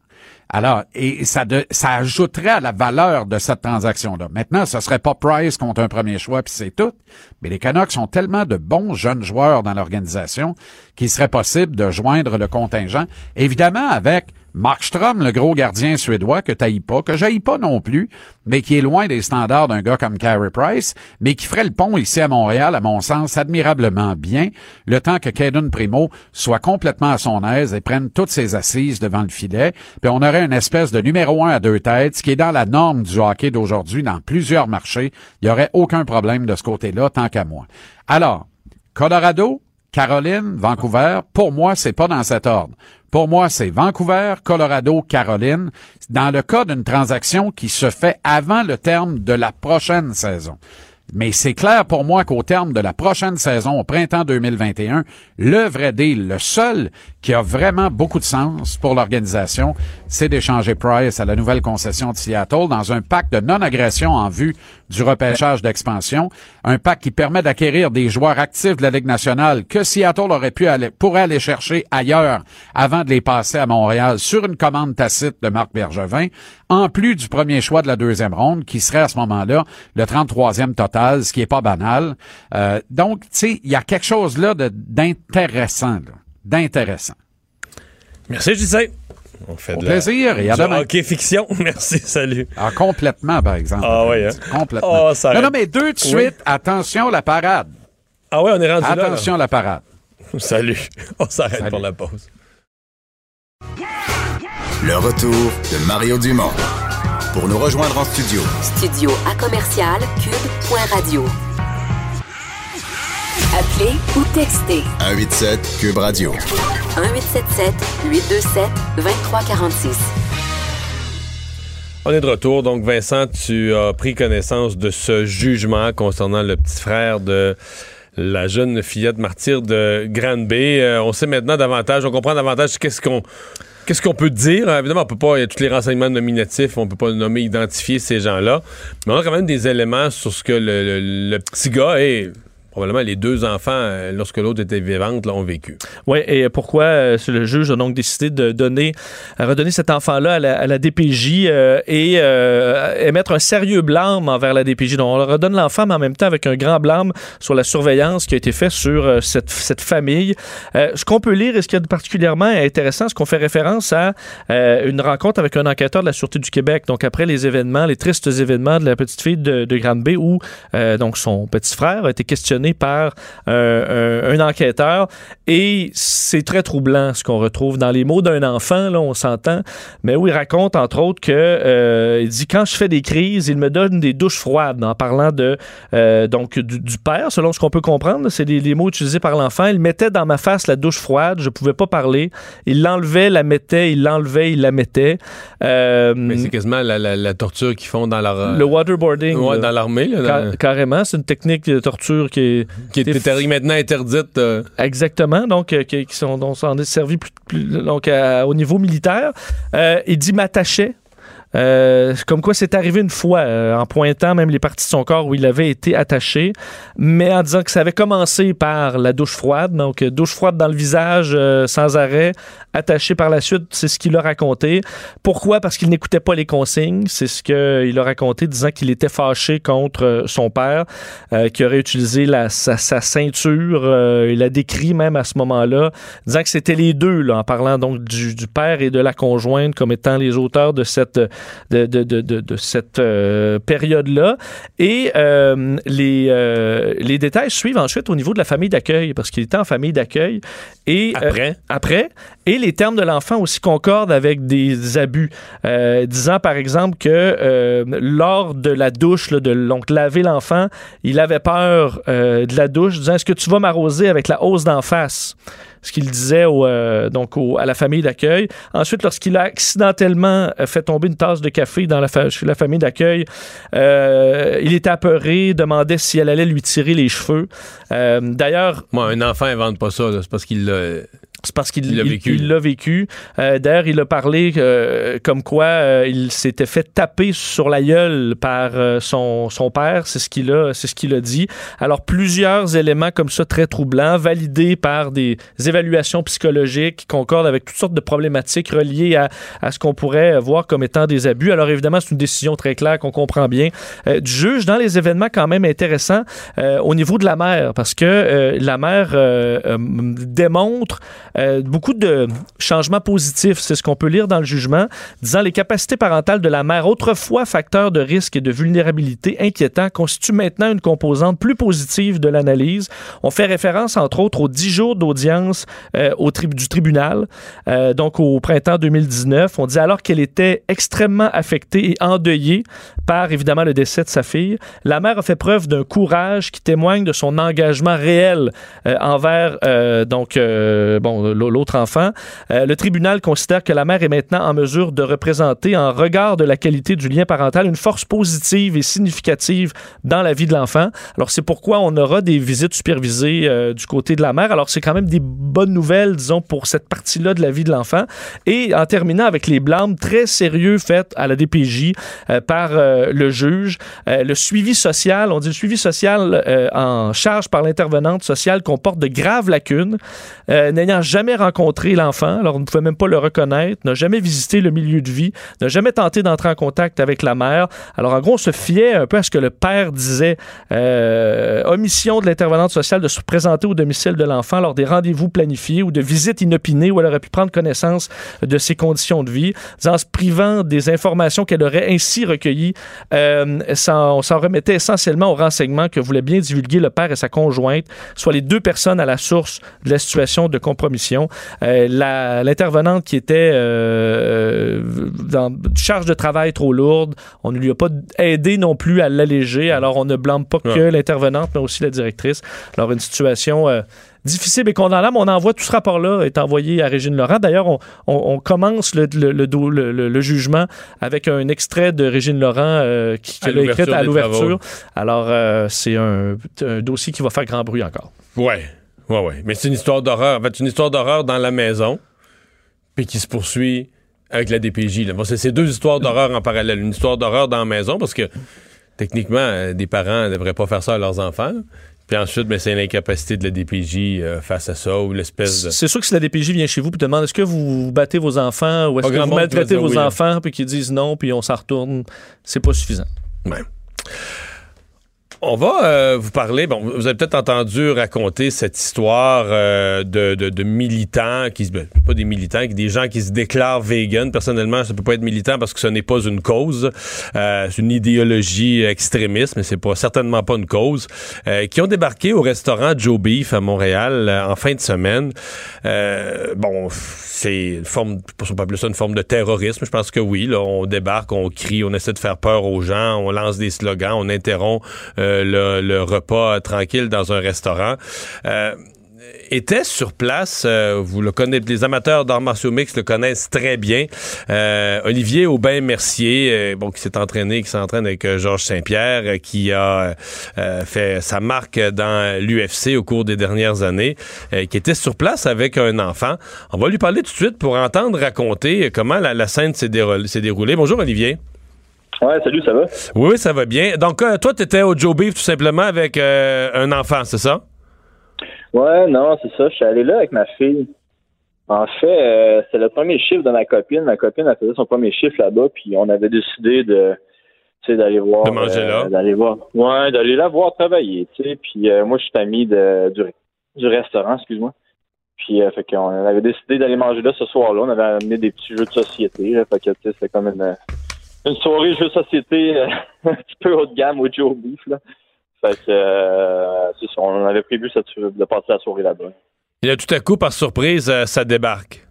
Alors, et ça, de, ça ajouterait à la valeur de cette transaction-là. Maintenant, ce serait pas Price contre un premier choix, puis c'est tout. Mais les Canucks sont tellement de bons jeunes joueurs dans l'organisation qu'il serait possible de joindre le contingent, évidemment avec Markstrom, le gros gardien suédois que t'haïs pas, que j'haïs pas non plus, mais qui est loin des standards d'un gars comme Carey Price, mais qui ferait le pont ici à Montréal, à mon sens, admirablement bien, le temps que Caden Primo soit complètement à son aise et prenne toutes ses assises devant le filet, puis on aurait une espèce de numéro un à deux têtes, qui est dans la norme du hockey d'aujourd'hui dans plusieurs marchés. Il y aurait aucun problème de ce côté-là, tant qu'à moi. Alors, Colorado, Caroline, Vancouver, pour moi, c'est pas dans cet ordre. Pour moi, c'est Vancouver, Colorado, Caroline, dans le cas d'une transaction qui se fait avant le terme de la prochaine saison. Mais c'est clair pour moi qu'au terme de la prochaine saison, au printemps 2021, le vrai deal, le seul qui a vraiment beaucoup de sens pour l'organisation, c'est d'échanger Price à la nouvelle concession de Seattle dans un pacte de non-agression en vue du repêchage d'expansion, un pacte qui permet d'acquérir des joueurs actifs de la Ligue nationale que Seattle aurait pu aller, pourrait aller chercher ailleurs avant de les passer à Montréal sur une commande tacite de Marc Bergevin, en plus du premier choix de la deuxième ronde, qui serait à ce moment-là le 33e total, ce qui est pas banal. Euh, donc, tu sais, il y a quelque chose là d'intéressant, d'intéressant. Merci, JC. On fait Au de la- plaisir et à du demain. hockey fiction. Merci, salut. Ah, complètement, par exemple. Ah ouais, hein? Complètement. Oh, ça non, non, mais deux de Oui. suite, attention la parade. Ah ouais, on est rendu là, là. Attention la parade. Salut. On s'arrête Salut. pour la pause. Le retour de Mario Dumont. Pour nous rejoindre en studio, Studio à commercial cube.radio. Appelez ou textez 187 Cube Radio. 1877 827 2346. On est de retour. Donc, Vincent, tu as pris connaissance de ce jugement concernant le petit frère de la jeune fillette martyre de Granby. Euh, on sait maintenant davantage, on comprend davantage qu'est-ce qu'on qu'est-ce qu'on peut dire. Euh, Évidemment, on peut pas, il y a tous les renseignements nominatifs, on peut pas nommer, identifier ces gens-là. Mais on a quand même des éléments sur ce que le, le- le petit gars et les deux enfants, euh, lorsque l'autre était vivante, l'ont vécu. Oui, et pourquoi euh, le juge a donc décidé de donner, redonner cet enfant-là à la, à la DPJ euh, et euh, émettre un sérieux blâme envers la DPJ. Donc, on redonne l'enfant, mais en même temps avec un grand blâme sur la surveillance qui a été faite sur euh, cette, cette famille. Euh, ce qu'on peut lire et ce qui est particulièrement intéressant, c'est qu'on fait référence à euh, une rencontre avec un enquêteur de la Sûreté du Québec. Donc, après les événements, les tristes événements de la petite fille de, de Granby où euh, donc son petit frère a été questionné par euh, un, un enquêteur et c'est très troublant ce qu'on retrouve dans les mots d'un enfant, là, on s'entend, mais où il raconte entre autres que euh, il dit quand je fais des crises, il me donne des douches froides en parlant de euh, donc du, du père, selon ce qu'on peut comprendre, c'est les, les mots utilisés par l'enfant. Il mettait dans ma face la douche froide, je pouvais pas parler. Il l'enlevait, la mettait, il l'enlevait, il la mettait. Euh, Mais c'est quasiment la, la- la torture qu'ils font dans leur... euh, le waterboarding. Ouais, dans l'armée. carrément, c'est une technique de torture qui est qui est maintenant interdite. euh, Exactement, donc euh, qui, qui sont, on est servi plus, plus- donc, à- au niveau militaire. Euh, il dit m'attachait. Euh, comme quoi c'est arrivé une fois, euh, en pointant même les parties de son corps où il avait été attaché, mais en disant que ça avait commencé par la douche froide, donc euh, douche froide dans le visage euh, sans arrêt, attaché par la suite, c'est ce qu'il a raconté. Pourquoi? Parce qu'il n'écoutait pas les consignes, c'est ce qu'il a raconté, disant qu'il était fâché contre euh, son père, euh, qui aurait utilisé la, sa, sa ceinture, il a décrit même à ce moment-là, disant que c'était les deux, là, en parlant donc du, du père et de la conjointe comme étant les auteurs de cette, de, de, de, de, cette euh, période-là. Et euh, les, euh, les détails suivent ensuite au niveau de la famille d'accueil, parce qu'il était en famille d'accueil. Et Après? après. Et les termes de l'enfant aussi concordent avec des abus, disant par exemple que lors de la douche, là, de donc laver l'enfant, il avait peur de la douche, disant est-ce que tu vas m'arroser avec la hausse d'en face ce qu'il disait euh, donc au- à la famille d'accueil. Ensuite, lorsqu'il a accidentellement euh, fait tomber une tasse de café dans la, la famille d'accueil, euh, il était apeuré, demandait si elle allait lui tirer les cheveux. D'ailleurs, Moi, un enfant invente pas ça, c'est parce qu'il l'a. C'est parce qu'il Il l'a vécu. il l'a vécu. Euh, D'ailleurs, il a parlé euh, comme quoi euh, il s'était fait taper sur la gueule par son, son père. C'est ce qu'il a, c'est ce qu'il a dit. Alors, plusieurs éléments comme ça très troublants, validés par des évaluations psychologiques qui concordent avec toutes sortes de problématiques reliées à, à ce qu'on pourrait voir comme étant des abus. Alors, évidemment, c'est une décision très claire qu'on comprend bien du juge dans les événements quand même intéressants au niveau de la mère, parce que la mère démontre euh, beaucoup de changements positifs. C'est ce qu'on peut lire dans le jugement, disant les capacités parentales de la mère, autrefois facteur de risque et de vulnérabilité inquiétant, constituent maintenant une composante plus positive de l'analyse. On fait référence, entre autres, aux 10 jours d'audience euh, tri- du tribunal, euh, donc au printemps 2019. On dit alors qu'elle était extrêmement affectée et endeuillée par, évidemment, le décès de sa fille. La mère a fait preuve d'un courage qui témoigne de son engagement réel envers donc bon l'autre enfant. Euh, le tribunal considère que la mère est maintenant en mesure de représenter, en regard de la qualité du lien parental, une force positive et significative dans la vie de l'enfant. Alors c'est pourquoi on aura des visites supervisées euh, du côté de la mère. Alors c'est quand même des bonnes nouvelles, disons, pour cette partie-là de la vie de l'enfant. Et en terminant avec les blâmes très sérieux faits à la DPJ euh, par le juge, le suivi social, on dit le suivi social en charge par l'intervenante sociale comporte de graves lacunes, n'ayant jamais rencontré l'enfant, alors on ne pouvait même pas le reconnaître, n'a jamais visité le milieu de vie, n'a jamais tenté d'entrer en contact avec la mère. Alors en gros, on se fiait un peu à ce que le père disait, euh, omission de l'intervenante sociale de se présenter au domicile de l'enfant lors des rendez-vous planifiés ou de visites inopinées où elle aurait pu prendre connaissance de ses conditions de vie, en se privant des informations qu'elle aurait ainsi recueillies. Euh, s'en- on s'en remettait essentiellement aux renseignements que voulaient bien divulguer le père et sa conjointe, soit les deux personnes à la source de la situation de compromission. Euh, L'intervenante qui était euh, dans charge de travail trop lourde, on ne lui a pas aidé non plus à l'alléger, alors on ne blâme pas que l'intervenante, mais aussi la directrice. Alors une situation... euh, difficile et condamnable. On envoie tout ce rapport-là, est envoyé à Régine Laurent. D'ailleurs, on, on- on commence le, jugement avec un extrait de Régine Laurent euh, qui, qu'elle a écrit à l'ouverture. Alors, euh, c'est un, un dossier qui va faire grand bruit encore. Ouais, ouais, ouais. Mais c'est une histoire d'horreur. En fait, une histoire d'horreur dans la maison, puis qui se poursuit avec la DPJ. Là. Bon, c'est deux histoires d'horreur en parallèle. Une histoire d'horreur dans la maison, parce que techniquement, euh, des parents ne devraient pas faire ça à leurs enfants. Puis ensuite, ben, c'est l'incapacité de la DPJ euh, face à ça, ou l'espèce de... C'est sûr que si la DPJ vient chez vous et demande est-ce que vous battez vos enfants ou est-ce Pas que vous maltraitez vos oui, hein. enfants puis qu'ils disent non puis on s'en retourne, c'est pas suffisant. Ouais. On va euh, vous parler, bon, vous avez peut-être entendu raconter cette histoire euh, de, de- de militants, qui se, ben, pas des militants, des gens qui se déclarent vegan. Personnellement, ça peut pas être militant parce que ce n'est pas une cause. Euh, c'est une idéologie extrémiste, mais c'est pas certainement pas une cause. Euh, qui ont débarqué au restaurant Joe Beef à Montréal euh, en fin de semaine. Euh, bon, c'est une forme, peut appeler ça une forme de terrorisme. Je pense que oui. Là, on débarque, on crie, on essaie de faire peur aux gens, on lance des slogans, on interrompt le, repas tranquille dans un restaurant. Euh, était sur place, euh, vous le connaissez, les amateurs d'arts martiaux mix le connaissent très bien. Euh, Olivier Aubin-Mercier, euh, bon, qui s'est entraîné, qui s'entraîne avec euh, Georges Saint-Pierre, euh, qui a fait sa marque dans l'UFC au cours des dernières années, qui était sur place avec un enfant. On va lui parler tout de suite pour entendre raconter comment la, scène s'est déroulée. Bonjour Olivier. Ouais, salut, ça va? Oui, ça va bien. Donc, euh, toi, tu étais au Joe Beef tout simplement avec euh, un enfant, c'est ça? Ouais, non, c'est ça. Je suis allé là avec ma fille. En fait, euh, c'est le premier chiffre de ma copine. Ma copine a fait son premier chiffre là-bas, puis on avait décidé de d'aller voir. De manger là. D'aller voir. Ouais, d'aller la voir travailler, tu sais. Puis euh, moi, je suis ami de, du, du restaurant, excuse-moi. Puis, euh, fait qu'on avait décidé d'aller manger là ce soir-là. On avait amené des petits jeux de société. Là, fait que, tu sais, c'était comme une, une soirée jeux société un petit peu haut de gamme au Joe Beef, là. Fait que, euh, c'est ça. On avait prévu cette, de passer la soirée là-bas. Et là, tout à coup, par surprise, euh, ça débarque.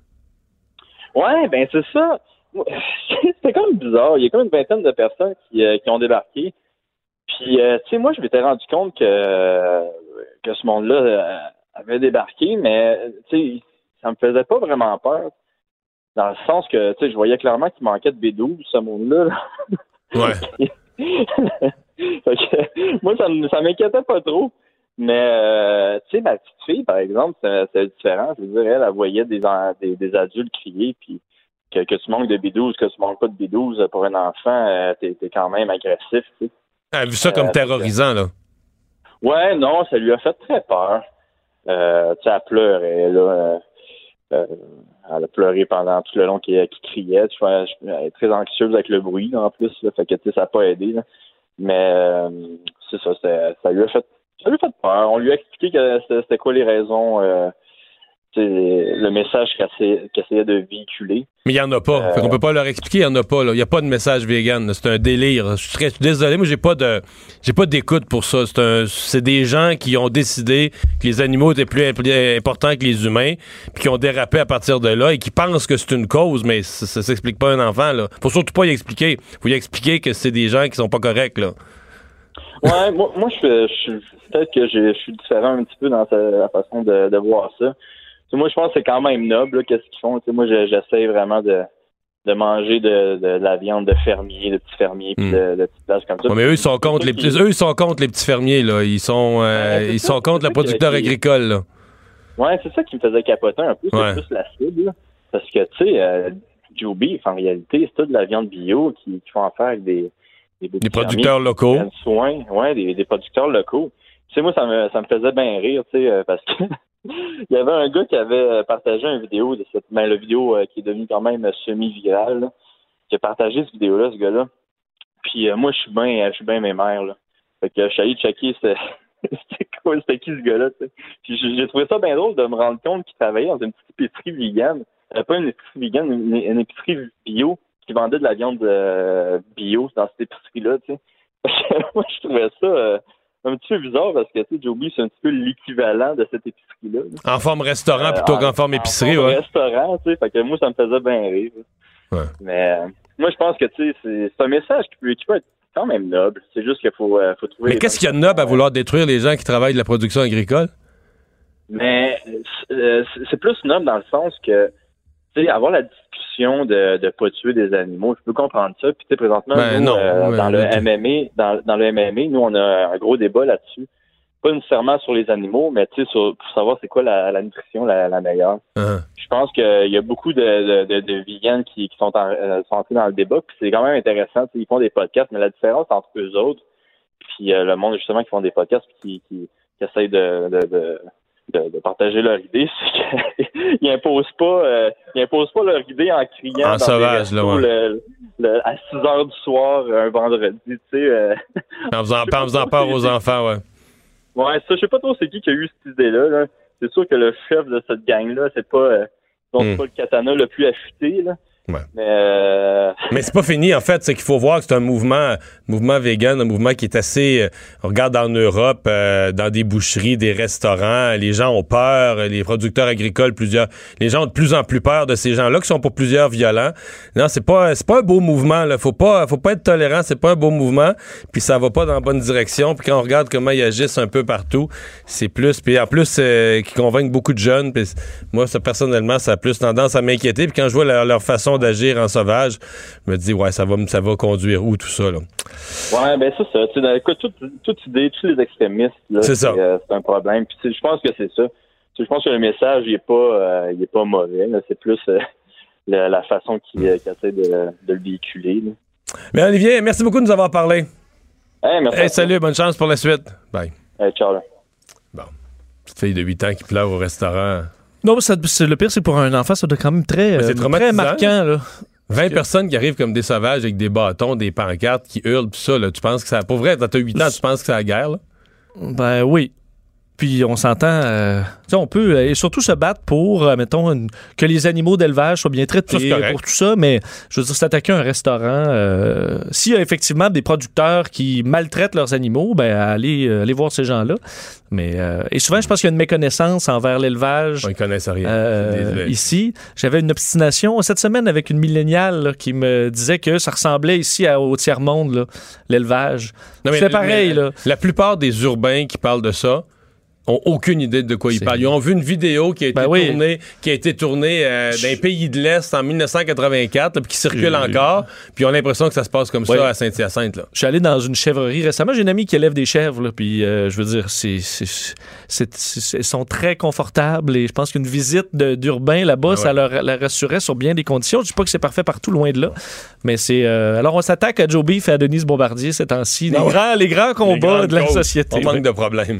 Ouais, ben c'est ça. C'était comme bizarre. Il y a comme une vingtaine de personnes qui, euh, qui ont débarqué. Puis, euh, tu sais, moi, je m'étais rendu compte que, que ce monde-là euh, avait débarqué, mais, tu sais, ça me faisait pas vraiment peur. Dans le sens que, tu sais, je voyais clairement qu'il manquait de B12, ce monde-là. là. Ouais. Que, moi, ça, ça m'inquiétait pas trop. Mais, euh, tu sais, ma petite fille, par exemple, c'est différent. Je veux dire, elle, elle voyait des, des, des adultes crier, puis que, que tu manques de B12, que tu manques pas de B12 pour un enfant, euh, t'es t'es quand même agressif, tu sais. Elle a vu ça comme Euh, terrorisant, là? Ouais, non, ça lui a fait très peur. Euh, tu sais, elle pleurait, là. Euh, elle a pleuré pendant tout le long qu'il criait. Tu vois, elle est très anxieuse avec le bruit, là, en plus. Là, fait que, ça n'a pas aidé, là. Mais, euh, c'est ça, ça lui a fait ça lui a fait peur. On lui a expliqué que c'était quoi les raisons, euh, le message qu'elle essayait- qu'elle essayait de véhiculer. Mais il n'y en a pas. Euh, Fait qu'on peut pas leur expliquer, il n'y en a pas. là. Il n'y a pas de message vegan. C'est un délire. Je suis très je suis désolé, moi, j'ai pas de j'ai pas d'écoute pour ça. C'est des gens qui ont décidé que les animaux étaient plus importants que les humains, puis qui ont dérapé à partir de là et qui pensent que c'est une cause, mais ça, ça s'explique pas à un enfant. Là. Faut surtout pas y expliquer. Faut y expliquer que c'est des gens qui sont pas corrects. Là. Ouais, moi, moi je, je suis peut-être que je, je suis différent un petit peu dans sa- la façon de, de voir ça. Tu sais, moi, je pense que c'est quand même noble, qu'est-ce qu'ils font. Tu sais, moi, je- j'essaie vraiment de, de manger de, de la viande de fermier, de petits fermiers, puis de, de petites places comme ça. Hmm. Ouais, mais eux, ils sont contre les petits, eux, ils sont contre les petits fermiers. Là. Ils sont, euh, ils sont contre le producteur agricole. Là. Ouais, c'est ça qui me faisait capoter un peu, c'est Ouais. plus la cible. là. Parce que, tu sais, euh, Joe Beef, en réalité, c'est toute de la viande bio qui, qui font affaire avec des, des, Des producteurs locaux. prennent soin, ouais, des, des producteurs locaux. Tu sais, moi, ça me, ça me faisait bien rire, tu sais, euh, parce que il y avait un gars qui avait euh, partagé une vidéo de cette, ben, la vidéo euh, qui est devenue quand même euh, semi-virale, qui a partagé cette vidéo-là, ce gars-là. Puis moi, je suis bien, je suis bien mes mères, là. Fait que je suis allé checker c'était quoi, c'était qui ce gars-là. Puis j'ai trouvé ça bien drôle de me rendre compte qu'il travaillait dans une petite épicerie vegan. Pas une épicerie vegan, une, une épicerie bio qui vendait de la viande bio dans cette épicerie-là, tu sais. Moi, je trouvais ça un petit peu bizarre parce que, tu sais, Joby, c'est un petit peu l'équivalent de cette épicerie-là. là. En forme restaurant plutôt Euh, qu'en forme épicerie. En ouais. restaurant, tu sais. Fait que moi, ça me faisait bien rire. Ouais. Mais euh, moi, je pense que, tu sais, c'est un message qui peut, qui peut être quand même noble. C'est juste qu'il faut, euh, faut trouver... Mais qu'est-ce qu'il y a de noble à vouloir détruire les gens qui travaillent de la production agricole? Mais euh, c'est plus noble dans le sens que, tu sais, avoir la discussion de de pas tuer des animaux, je peux comprendre ça. Puis, tu sais, présentement, Ben nous, non, euh, dans le MMA, dans, dans le MMA, nous, on a un gros débat là-dessus. Pas nécessairement sur les animaux, mais tu sais, sur- pour savoir c'est quoi la, la nutrition la, la meilleure. Hein. Je pense qu'il y a beaucoup de, de, de, de vegans qui, qui sont, en, euh, sont entrés dans le débat, puis c'est quand même intéressant. Ils font des podcasts, mais la différence entre eux autres, puis euh, le monde justement qui font des podcasts, puis qui, qui, qui essayent de, de, partager leur idée, c'est qu'ils imposent pas, euh, ils imposent pas leur idée en criant En dans sauvage, là, restos ouais. le- le- à 6 heures du soir un vendredi, tu sais. euh. En faisant, en faisant peur aux enfants, ouais. Ouais, ça, je sais pas trop c'est qui qui a eu cette idée-là. Là. C'est sûr que le chef de cette gang-là, c'est pas, euh, Hmm. pas le katana le plus affûté, là. Ouais. Mais, euh, Mais c'est pas fini, en fait. C'est qu'il faut voir que c'est un mouvement, mouvement vegan, un mouvement qui est assez. euh, on regarde en Europe, euh, dans des boucheries, des restaurants, les gens ont peur, euh, les producteurs agricoles, plusieurs. Les gens ont de plus en plus peur de ces gens-là qui sont pour plusieurs violents. Non, c'est pas, c'est pas un beau mouvement, là. Faut pas, faut pas être tolérant, c'est pas un beau mouvement. Puis ça va pas dans la bonne direction. Puis quand on regarde comment ils agissent un peu partout, c'est plus. Puis en plus, euh, qui convainquent beaucoup de jeunes. Puis moi, ça, personnellement, ça a plus tendance à m'inquiéter. Puis quand je vois leur, leur façon d'agir en sauvage, je me dis, ouais, ça va, ça va conduire où tout ça, là? ouais, ben c'est ça. Tu écoute, toute, toute idée, tous les extrémistes, là, C'est ça. euh, c'est un problème. Puis, je pense que c'est ça. Je pense que le message, il est pas, euh, il est pas mauvais. C'est plus euh, la, la façon qu'il qu'il essaie de, de le véhiculer. là. Mais Olivier, merci beaucoup de nous avoir parlé. Hey, merci. Hey, salut, bonne chance pour la suite. Bye. Hey, ciao. là. Petite fille de 8 ans qui pleure au restaurant. Non, mais ça- c'est- le pire, c'est pour un enfant, ça doit quand même très, euh, très marquant. Là. 20 personnes qui arrivent comme des sauvages avec des bâtons, des pancartes, qui hurlent, pis ça, là, tu penses que ça. Pour vrai, quand t'as 8 ans, tu penses que c'est la guerre, là? Ben oui. Puis on s'entend, euh, on peut euh, et surtout se battre pour, euh, mettons, une- que les animaux d'élevage soient bien traités, pour tout ça, mais je veux dire, s'attaquer à un restaurant, s'il y a effectivement des producteurs qui maltraitent leurs animaux, ben allez, allez voir ces gens-là. Mais euh, et souvent, je pense qu'il y a une méconnaissance envers l'élevage. Ils connaissent rien. Ici, j'avais une obstination cette semaine avec une milléniale là, qui me disait que ça ressemblait ici à- au tiers-monde, là, l'élevage. C'est pareil, mais là. La plupart des urbains qui parlent de ça ont aucune idée de quoi ils parlent. Ils ont vu une vidéo qui a été Ben oui. tournée, qui a été tournée euh, d'un pays de l'Est en 1984, là, puis qui circule Euh, encore, puis ils ont l'impression que ça se passe comme ça à Saint-Hyacinthe. Je suis allé dans une chèvrerie récemment. J'ai une amie qui élève des chèvres, là, puis euh, je veux dire, c'est, sont très confortables et je pense qu'une visite d'urbain là-bas, ouais. ça leur, leur rassurait sur bien des conditions. Je dis pas que c'est parfait partout, loin de là, mais c'est. euh, alors on s'attaque à Joe Beef et à Denise Bombardier ces temps-ci. Les, ouais. grands, les grands combats Les de la société. On manque de problèmes.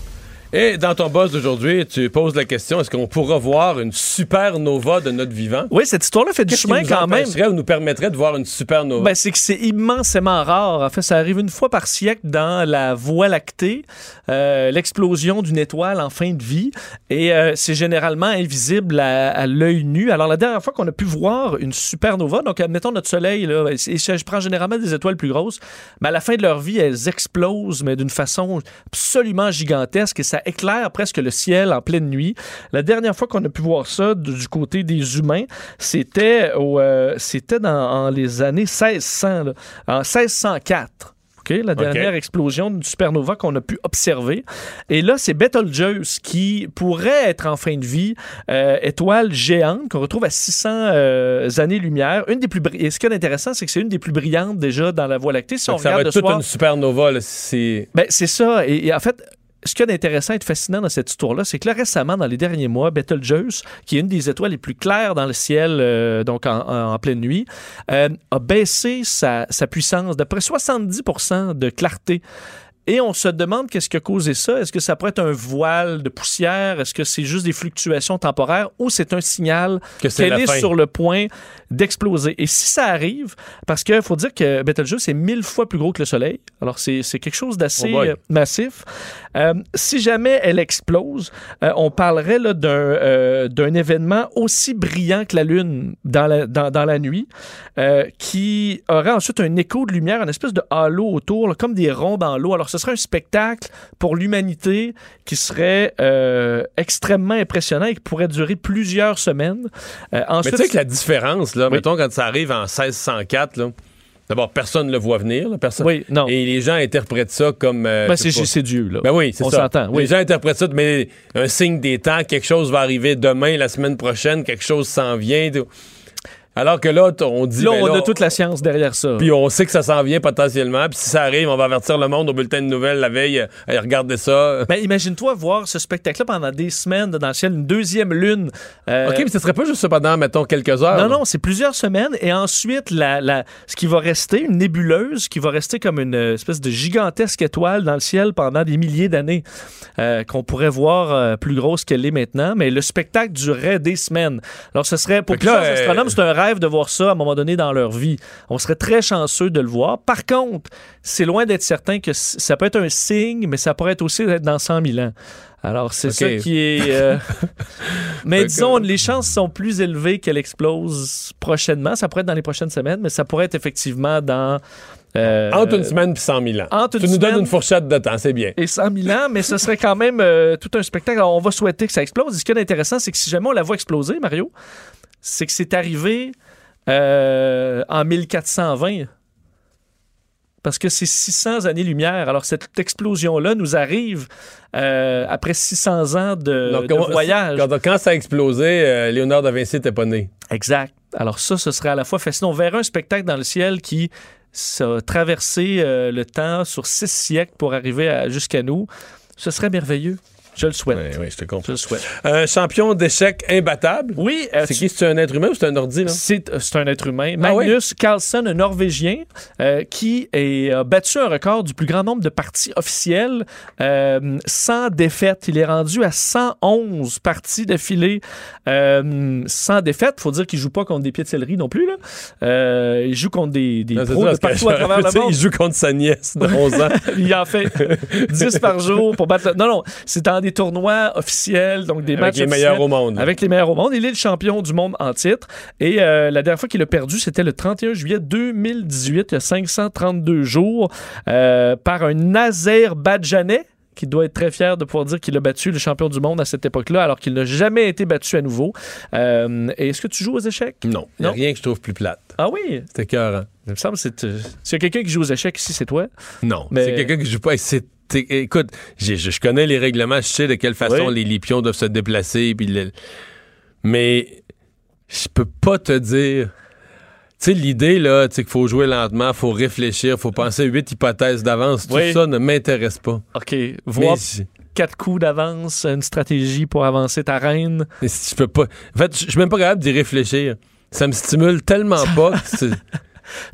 Et dans ton boss d'aujourd'hui, tu poses la question est-ce qu'on pourra voir une supernova de notre vivant? Oui, cette histoire-là fait du Qu'est-ce qui chemin nous quand même. empêcherait ou nous permettrait de voir une supernova? Ben, c'est que c'est immensément rare. En fait, ça arrive une fois par siècle dans la Voie lactée, euh, l'explosion d'une étoile en fin de vie, et euh, c'est généralement invisible à, à l'œil nu. Alors, la dernière fois qu'on a pu voir une supernova, donc admettons notre Soleil, là, et je prends généralement des étoiles plus grosses, mais à la fin de leur vie, elles explosent, mais d'une façon absolument gigantesque, et ça éclaire presque le ciel en pleine nuit. La dernière fois qu'on a pu voir ça du, côté des humains, c'était euh, c'était dans en les années 1600, là, en 1604. OK, la dernière explosion d'une supernova qu'on a pu observer. Et là, c'est Betelgeuse qui pourrait être en fin de vie, euh, étoile géante qu'on retrouve à 600 euh, années-lumière. Une des plus Et ce qui est intéressant, c'est que c'est une des plus brillantes déjà dans la Voie lactée. Si on ça va être le toute soir, une supernova. c'est... ben, c'est ça. Et, et en fait, ce qu'il y a d'intéressant et fascinant dans cette histoire-là, c'est que récemment, dans les derniers mois, Betelgeuse, qui est une des étoiles les plus claires dans le ciel, euh, donc en, pleine nuit, euh, a baissé sa, sa puissance d'à près 70% de clarté. Et on se demande qu'est-ce qui a causé ça. Est-ce que ça pourrait être un voile de poussière? Est-ce que c'est juste des fluctuations temporaires ou c'est un signal qu'elle est sur le point d'exploser? Et si ça arrive, parce qu'il faut dire que Betelgeuse est mille fois plus gros que le Soleil, alors c'est quelque chose d'assez Oh massif. Euh, si jamais elle explose, euh, on parlerait d'un euh, événement aussi brillant que la Lune dans la, dans, dans la nuit, euh, qui aurait ensuite un écho de lumière, une espèce de halo autour, là, comme des ronds dans l'eau. Alors, ce serait un spectacle pour l'humanité qui serait euh, extrêmement impressionnant et qui pourrait durer plusieurs semaines. Euh, Mais tu sais que la différence, là, Oui. mettons, quand ça arrive en 1604, là, d'abord, personne ne le voit venir. là, personne... Oui, non. Et les gens interprètent ça comme. euh, ben, c'est Dieu, là. Ben oui, c'est On ça. s'entend, oui. Les gens interprètent ça, mais un signe des temps, quelque chose va arriver demain, la semaine prochaine, quelque chose s'en vient. tout. Alors que là, on dit. Là, ben on là, a toute la science derrière ça. Puis on sait que ça s'en vient potentiellement. Puis si ça arrive, on va avertir le monde au bulletin de nouvelles la veille. euh, Hey, regardez ça. Ben, imagine-toi voir ce spectacle-là pendant des semaines dans le ciel, une deuxième lune. Euh, OK, mais ce serait pas juste pendant, mettons, quelques heures. Non, non, c'est plusieurs semaines. Et ensuite, la, la, ce qui va rester, une nébuleuse qui va rester comme une euh, espèce de gigantesque étoile dans le ciel pendant des milliers d'années, euh, qu'on pourrait voir euh, plus grosse qu'elle est maintenant. Mais le spectacle durerait des semaines. Alors, ce serait, pour plusieurs euh, astronomes, c'est un rêve de voir ça à un moment donné dans leur vie. On serait très chanceux de le voir. Par contre, c'est loin d'être certain que ça peut être un signe, mais ça pourrait être aussi être dans 100 000 ans. Alors, c'est Ok. ça qui est. euh, mais disons, les chances sont plus élevées qu'elle explose prochainement. Ça pourrait être dans les prochaines semaines, mais ça pourrait être effectivement dans. euh, Entre une semaine puis 100 000 ans. entre tu nous donnes une fourchette de temps, c'est bien. et 100 000 ans, mais ce serait quand même euh, tout un spectacle. Alors, on va souhaiter que ça explose. Et ce qui est intéressant, c'est que si jamais on la voit exploser, Mario, c'est que c'est arrivé euh, en 1420. Parce que c'est 600 années-lumière. Alors, cette explosion-là nous arrive euh, après 600 ans de, Donc, de on- voyage. Quand, quand ça a explosé, euh, Léonard de Vinci n'était pas né. Exact. Alors ça, ce serait à la fois fascinant. On verrait un spectacle dans le ciel qui a traversé le temps sur six siècles pour arriver jusqu'à nous. Ce serait merveilleux. Je le souhaite. Oui, oui, je te comprends. Je le souhaite. Un champion d'échecs imbattable. Oui. euh, C'est tu- qui? C'est un être humain ou c'est un ordi? C'est euh, c'est un être humain. Ah oui? Magnus Carlsen, un Norvégien, euh, qui a battu un record du plus grand nombre de parties officielles euh, sans défaite. Il est rendu à 111 parties d'affilée euh, sans défaite. faut dire qu'il joue pas contre des pieds de céleri non plus. Là. Euh, il joue contre des, des Non, c'est pros de partout à travers le monde. Il joue contre sa nièce de 11 ans. il en fait 10 par jour pour battre. le- Non, non, c'est dans des tournois officiels, donc des Avec matchs les meilleurs au monde. Avec les meilleurs au monde. Il est le champion du monde en titre. Et euh, la dernière fois qu'il a perdu, c'était le 31 juillet 2018, il y a 532 jours, euh, par un Azerbaïdjanais qui doit être très fier de pouvoir dire qu'il a battu le champion du monde à cette époque-là, alors qu'il n'a jamais été battu à nouveau. Euh, et Est-ce que tu joues aux échecs? Non, il n'y a rien que je trouve plus plate. Ah oui? C'est écœurant. Il me semble que c'est... S'il y a quelqu'un qui joue aux échecs ici, c'est toi. Non, Mais- c'est quelqu'un qui joue pas. C'est t'es- écoute, je, connais les règlements, je sais de quelle façon Oui. les, les pions doivent se déplacer, puis le- mais je peux pas te dire. Tu sais, l'idée, là, qu'il faut jouer lentement, faut réfléchir, faut penser huit hypothèses d'avance, tout Oui. ça ne m'intéresse pas. OK. Voir quatre coups d'avance, une stratégie pour avancer ta reine. je, peux pas. En fait, je je suis même pas capable d'y réfléchir. Ça me stimule tellement pas.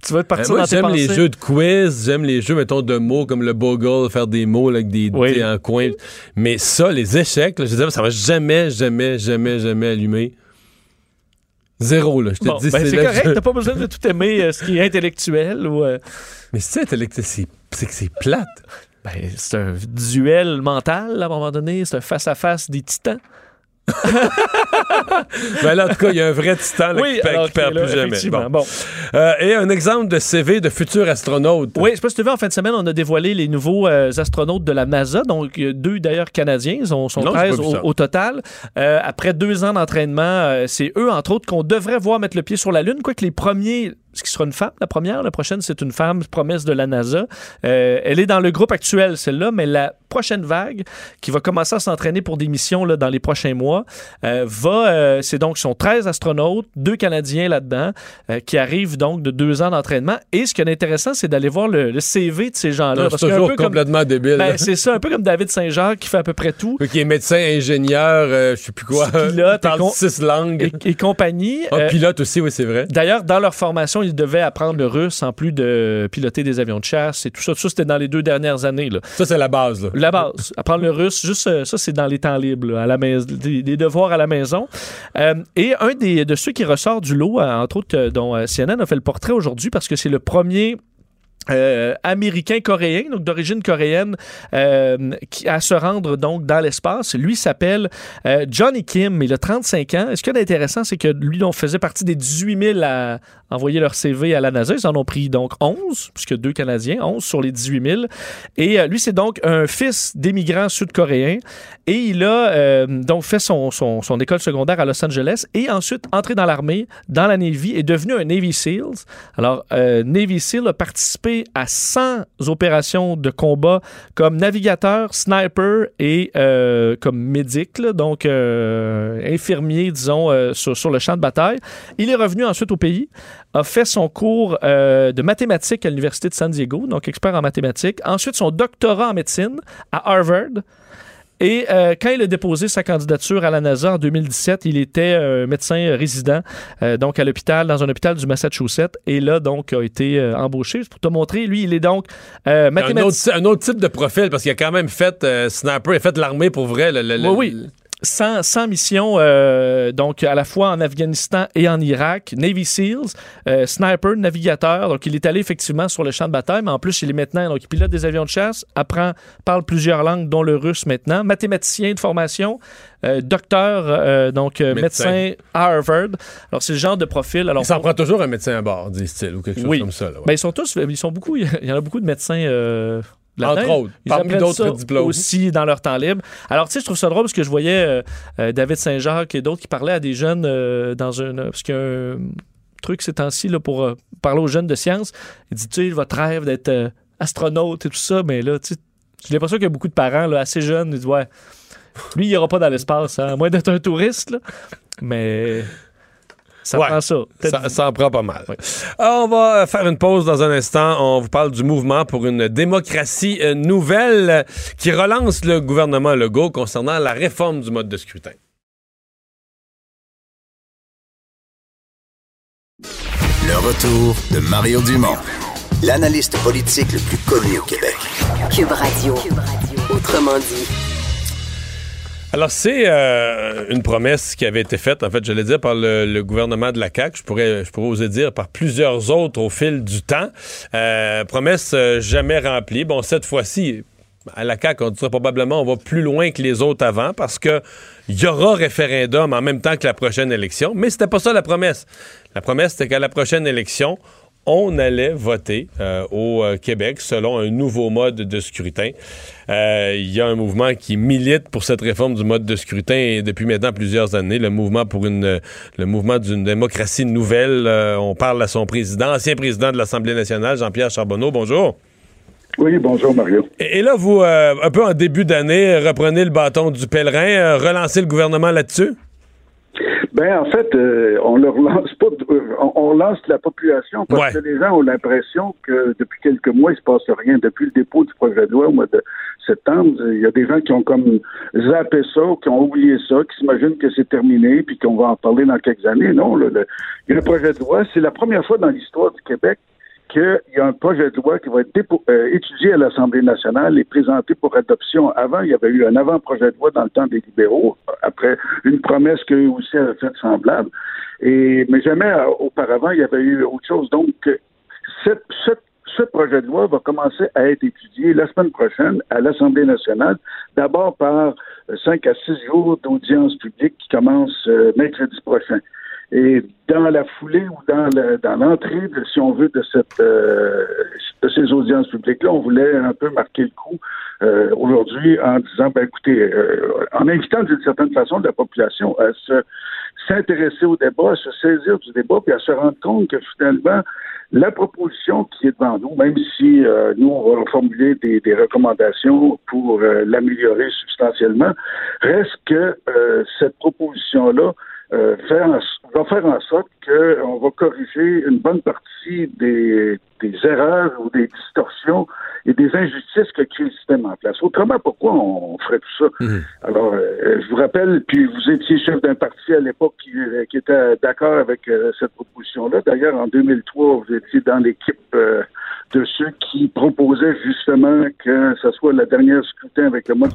Tu vas te partir Euh, moi, dans tes j'aime les jeux de quiz, j'aime les jeux, mettons, de mots comme le bogle, faire des mots là, avec des Oui. dés en coin. Mais ça, les échecs, là, je disais, ça va jamais, jamais, jamais, jamais allumer. Zéro, là. Je te Bon, dis, ben, c'est correct, je- t'as pas besoin de tout aimer euh, ce qui est intellectuel ou... euh, Mais c'est intellect- c'est c'est que c'est plate. ben, c'est un duel mental, à un moment donné. C'est un face-à-face des titans. Ben là, en tout cas, il y a un vrai titan là, qui, perd- qui perd là, plus jamais. Bon. bon. Euh, et un exemple de CV de futur astronaute. Oui, je sais pas si tu veux, en fin de semaine, on a dévoilé les nouveaux euh, astronautes de la NASA, donc deux d'ailleurs canadiens, ils sont, sont Non, j'ai 13 pas vu au, total. Euh, après deux ans d'entraînement, c'est eux, entre autres, qu'on devrait voir mettre le pied sur la Lune, quoique les premiers, ce qui sera une femme, la première, la prochaine, c'est une femme, promesse de la NASA. Euh, elle est dans le groupe actuel, celle-là, mais la prochaine vague, qui va commencer à s'entraîner pour des missions là, dans les prochains mois, euh, va, euh, c'est donc, sont 13 astronautes, deux Canadiens là-dedans, qui arrivent donc de deux ans d'entraînement. Et ce qui est intéressant, c'est d'aller voir le, le CV de ces gens-là. C'est toujours peu comme- complètement débile. ben, c'est ça, un peu comme David Saint-Jacques qui fait à peu près tout. Qui est médecin, ingénieur, je sais plus quoi. Pilote parle six langues. Et, et compagnie. Ah, Euh, pilote aussi, oui, c'est vrai. D'ailleurs, dans leur formation, ils devaient apprendre le russe en plus de piloter des avions de chasse et tout ça. Tout ça, c'était dans les deux dernières années. Là. Ça, c'est la base. Là. La base. Apprendre le russe, juste euh, ça, c'est dans les temps libres, là, à la maison, des, devoirs à la maison. Euh, et un des, de ceux qui ressort du lot, euh, entre autres, dont CNN a fait le portrait aujourd'hui parce que c'est le premier. Euh, américain-coréen, donc d'origine coréenne, euh, qui, à se rendre donc dans l'espace. Lui s'appelle euh, Johnny Kim, il a 35 ans. Ce qui est intéressant, c'est que lui, on faisait partie des 18 000 à envoyer leur CV à la NASA. Ils en ont pris donc 11, puisque deux Canadiens, 11 sur les 18 000. Et lui, c'est donc un fils d'émigrants sud-coréens. Et il a donc fait son, son, son école secondaire à Los Angeles et ensuite entré dans l'armée, dans la Navy, et devenu un Navy SEALs. Alors, Navy SEAL a participé à 100 opérations de combat comme navigateur, sniper et euh, comme médic, donc euh, infirmier, disons, euh, sur, le champ de bataille. Il est revenu ensuite au pays, a fait son cours de mathématiques à l'Université de San Diego, donc expert en mathématiques. Ensuite, son doctorat en médecine à Harvard. Et euh, quand il a déposé sa candidature à la NASA en 2017, il était euh, médecin résident, euh, donc à l'hôpital, dans un hôpital du Massachusetts, et là, donc, a été euh, embauché. Pour te montrer, lui, il est donc euh, Un mathématicien. autre, un autre type de profil, parce qu'il a quand même fait euh, sniper, il a fait l'armée pour vrai. le- le- le- Oui, oui. 100, 100 missions, euh, donc à la fois en Afghanistan et en Irak, Navy SEALs, euh, sniper, navigateur. Donc, il est allé effectivement sur le champ de bataille, mais en plus, il est maintenant, donc il pilote des avions de chasse, apprend, parle plusieurs langues, dont le russe maintenant, mathématicien de formation, euh, docteur, donc médecin. Médecin. à Harvard. Alors, c'est le genre de profil. Alors, Il s'en prend toujours un médecin à bord, disent-ils, ou quelque chose Oui. comme ça. là, ouais. ben, ils sont tous, ils sont beaucoup, il y en a beaucoup de médecins. Là-dedans. Entre autres, Ils parmi d'autres diplômes. aussi dans leur temps libre. Alors, tu sais, je trouve ça drôle parce que je voyais euh, euh, David Saint-Jacques et d'autres qui parlaient à des jeunes euh, dans un. Parce qu'il y a un truc ces temps-ci pour parler aux jeunes de sciences. Il dit, tu sais, votre rêve d'être astronaute et tout ça, mais là, tu sais, j'ai l'impression qu'il y a beaucoup de parents là, assez jeunes. Ils disent, ouais, lui, il ira pas dans l'espace, hein, à moins d'être un touriste, là. Mais. Ça Ouais. prend ça. Ça, ça en prend pas mal. Ah, on va euh, faire une pause dans un instant. On vous parle du mouvement pour une démocratie euh, nouvelle qui relance le gouvernement Legault concernant la réforme du mode de scrutin. Le retour de Mario Dumont, l'analyste politique le plus connu au Québec. Cube Radio. Autrement dit. Alors, c'est euh, une promesse qui avait été faite, en fait, je l'ai dire, par le, le gouvernement de la CAQ. Je pourrais, je pourrais oser dire par plusieurs autres au fil du temps. Euh, promesse euh, jamais remplie. Bon, cette fois-ci, à la CAQ, on dirait probablement on va plus loin que les autres avant parce que il y aura référendum en même temps que la prochaine élection. Mais c'était pas ça la promesse. La promesse, c'était qu'à la prochaine élection, on allait voter euh, au euh, Québec selon un nouveau mode de scrutin. Euh, Il y a un mouvement qui milite pour cette réforme du mode de scrutin depuis maintenant plusieurs années, le mouvement pour une le mouvement d'une démocratie nouvelle. Euh, on parle à son président, ancien président de l'Assemblée nationale, Jean-Pierre Charbonneau. Bonjour. Oui, bonjour Mario. Et, et là, vous, un peu en début d'année, reprenez le bâton du pèlerin, relancez le gouvernement là-dessus? Ben en fait, euh, on le relance pas, on, on relance la population parce que les gens ont l'impression que depuis quelques mois il se passe rien. Depuis le dépôt du projet de loi au mois de septembre, il y a des gens qui ont comme zappé ça, qui ont oublié ça, qui s'imaginent que c'est terminé, puis qu'on va en parler dans quelques années. Non, le projet de loi. C'est la première fois dans l'histoire du Québec qu'il y a un projet de loi qui va être euh, étudié à l'Assemblée nationale et présenté pour adoption. Avant, il y avait eu un avant-projet de loi dans le temps des libéraux, après une promesse qu'eux aussi avaient fait semblable. Et, mais jamais euh, auparavant, il y avait eu autre chose. Donc, euh, ce projet de loi va commencer à être étudié la semaine prochaine à l'Assemblée nationale, d'abord par euh, cinq à six jours d'audience publique qui commence mercredi prochain. Et dans la foulée ou dans dans l'entrée, de, si on veut, de cette euh, de ces audiences publiques-là, on voulait un peu marquer le coup euh, aujourd'hui en disant, ben écoutez, euh, en invitant d'une certaine façon la population à se s'intéresser au débat, à se saisir du débat, puis à se rendre compte que finalement, la proposition qui est devant nous, même si euh, nous, on va formuler des, des recommandations pour euh, l'améliorer substantiellement, reste que euh, cette proposition-là euh, fait en- va faire en sorte qu'on va corriger une bonne partie des, des erreurs ou des distorsions et des injustices que crée le système en place. Autrement, pourquoi on ferait tout ça? Alors, euh, je vous rappelle, puis vous étiez chef d'un parti à l'époque qui, euh, qui était d'accord avec euh, cette proposition-là. D'ailleurs, en 2003, vous étiez dans l'équipe euh, de ceux qui proposaient justement que ce soit la dernière scrutin avec le mode,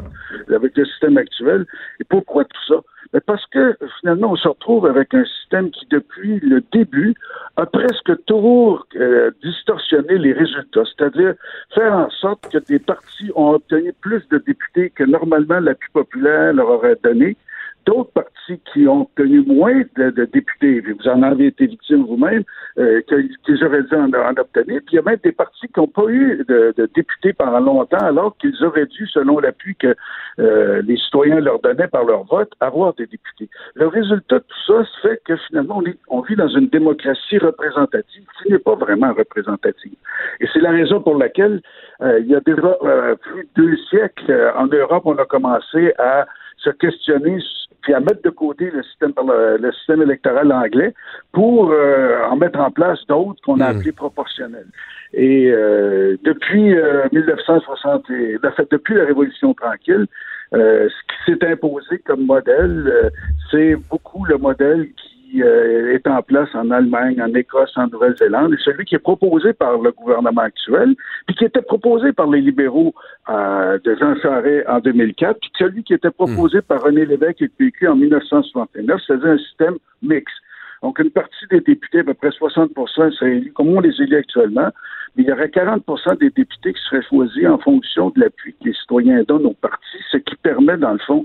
avec le système actuel. Et pourquoi tout ça? Ben, parce que finalement, on se retrouve avec un système qui, depuis le début, a presque toujours euh, les résultats. C'est-à-dire faire en sorte que des partis ont obtenu plus de députés que normalement l'appui populaire leur aurait donné. D'autres partis qui ont obtenu moins de, députés, vous en avez été victime vous-même, euh, qu'ils auraient dû en, en obtenir. Puis il y a même des partis qui n'ont pas eu de, députés pendant longtemps, alors qu'ils auraient dû, selon l'appui que euh, les citoyens leur donnaient par leur vote, avoir des députés. Le résultat de tout ça fait que finalement, on vit dans une démocratie représentative qui n'est pas vraiment représentative. Et c'est la raison pour laquelle, euh, il y a déjà euh, plus de deux siècles, euh, en Europe, on a commencé à se questionner puis à mettre de côté le système, le, le système électoral anglais pour euh, en mettre en place d'autres qu'on a appelés proportionnels. Et euh, depuis euh, 1960, et, en fait, depuis la Révolution tranquille, euh, ce qui s'est imposé comme modèle, euh, c'est beaucoup le modèle qui euh, est en place en Allemagne, en Écosse, en Nouvelle-Zélande, et celui qui est proposé par le gouvernement actuel, puis qui était proposé par les libéraux euh, de Jean Charest en 2004, puis celui qui était proposé par René Lévesque et le PQ en 1969, c'est-à-dire un système mixte. Donc, une partie des députés, à peu près 60% seraient élus, comme on les élit actuellement, mais il y aurait 40% des députés qui seraient choisis en fonction de l'appui que les citoyens donnent au parti, ce qui permet, dans le fond,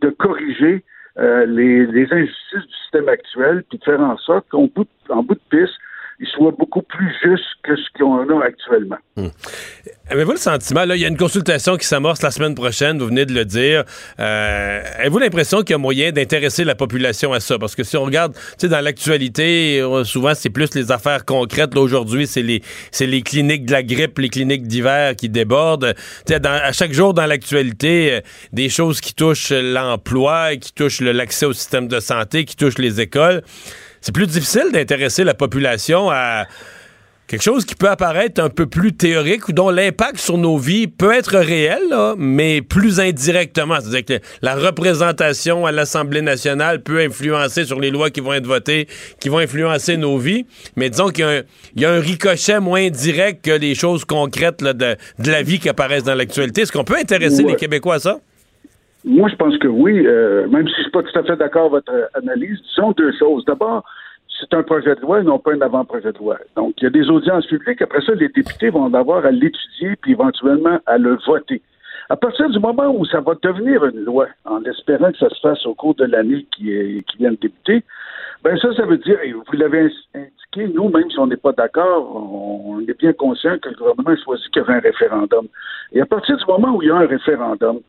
de corriger les, les injustices du système actuel, puis de faire en sorte qu'en bout, en bout de piste, soit beaucoup plus juste que ce qu'on a actuellement. Avez-vous le sentiment, là, il y a une consultation qui s'amorce la semaine prochaine, vous venez de le dire. Euh, Avez-vous l'impression qu'il y a moyen d'intéresser la population à ça? Parce que si on regarde, tu sais, dans l'actualité, euh, souvent, c'est plus les affaires concrètes. Là, aujourd'hui, c'est les, les cliniques de la grippe, les cliniques d'hiver qui débordent. Tu sais, à chaque jour dans l'actualité, euh, des choses qui touchent l'emploi, qui touchent l'accès au système de santé, qui touchent les écoles. C'est plus difficile d'intéresser la population à quelque chose qui peut apparaître un peu plus théorique ou dont l'impact sur nos vies peut être réel, là, mais plus indirectement. C'est-à-dire que la représentation à l'Assemblée nationale peut influencer sur les lois qui vont être votées, qui vont influencer nos vies. Mais disons qu'il y, a un- il y a un ricochet moins direct que les choses concrètes là, de, de la vie qui apparaissent dans l'actualité. Est-ce qu'on peut intéresser Ouais. les Québécois à ça? Moi, je pense que oui, euh, même si je suis pas tout à fait d'accord avec votre euh, analyse. Disons deux choses. D'abord, c'est un projet de loi et non pas un avant-projet de loi. Donc, il y a des audiences publiques. Après ça, les députés vont avoir à l'étudier puis éventuellement à le voter. À partir du moment où ça va devenir une loi, en espérant que ça se fasse au cours de l'année qui, qui vient de débuter, ben ça, ça veut dire, et vous l'avez indiqué, nous, même si on n'est pas d'accord, on est bien conscient que le gouvernement a choisi qu'il y avait un référendum. Et à partir du moment où il y a un référendum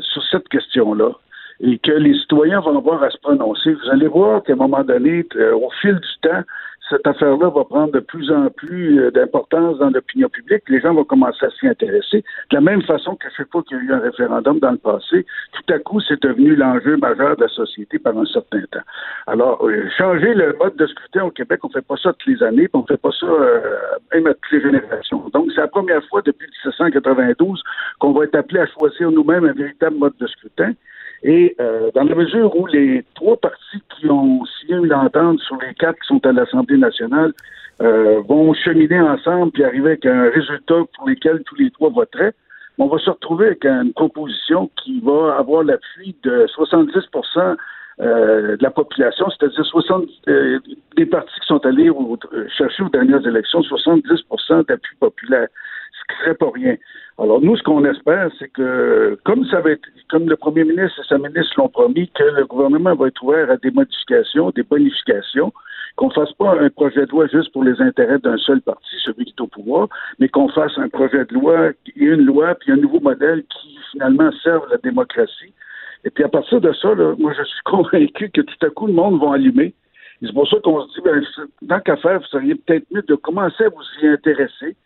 sur cette question-là, et que les citoyens vont avoir à se prononcer, vous allez voir qu'à un moment donné, euh, au fil du temps, cette affaire-là va prendre de plus en plus euh, d'importance dans l'opinion publique. Les gens vont commencer à s'y intéresser. De la même façon qu'à chaque fois qu'il y a eu un référendum dans le passé, tout à coup, c'est devenu l'enjeu majeur de la société par un certain temps. Alors, euh, changer le mode de scrutin au Québec, on fait pas ça toutes les années, on fait pas ça euh, même à toutes les générations. Donc, c'est la première fois depuis 1792 qu'on va être appelé à choisir nous-mêmes un véritable mode de scrutin. Et euh, dans la mesure où les trois partis qui ont signé une entente sur les quatre qui sont à l'Assemblée nationale euh, vont cheminer ensemble puis arriver avec un résultat pour lequel tous les trois voteraient, on va se retrouver avec une proposition qui va avoir l'appui de 70% euh, de la population, c'est-à-dire 60 euh, des partis qui sont allés au- euh, chercher aux dernières élections 70% d'appui populaire, ce qui serait pas rien. Alors nous, ce qu'on espère, c'est que comme ça va être, comme le premier ministre et sa ministre l'ont promis, que le gouvernement va être ouvert à des modifications, des bonifications, qu'on fasse pas un projet de loi juste pour les intérêts d'un seul parti, celui qui est au pouvoir, mais qu'on fasse un projet de loi une loi puis un nouveau modèle qui finalement serve la démocratie. Et puis à partir de ça, là, moi je suis convaincu que tout à coup le monde va allumer. C'est pour ça qu'on se dit, ben, tant qu'à faire, vous seriez peut-être mieux de commencer à vous y intéresser.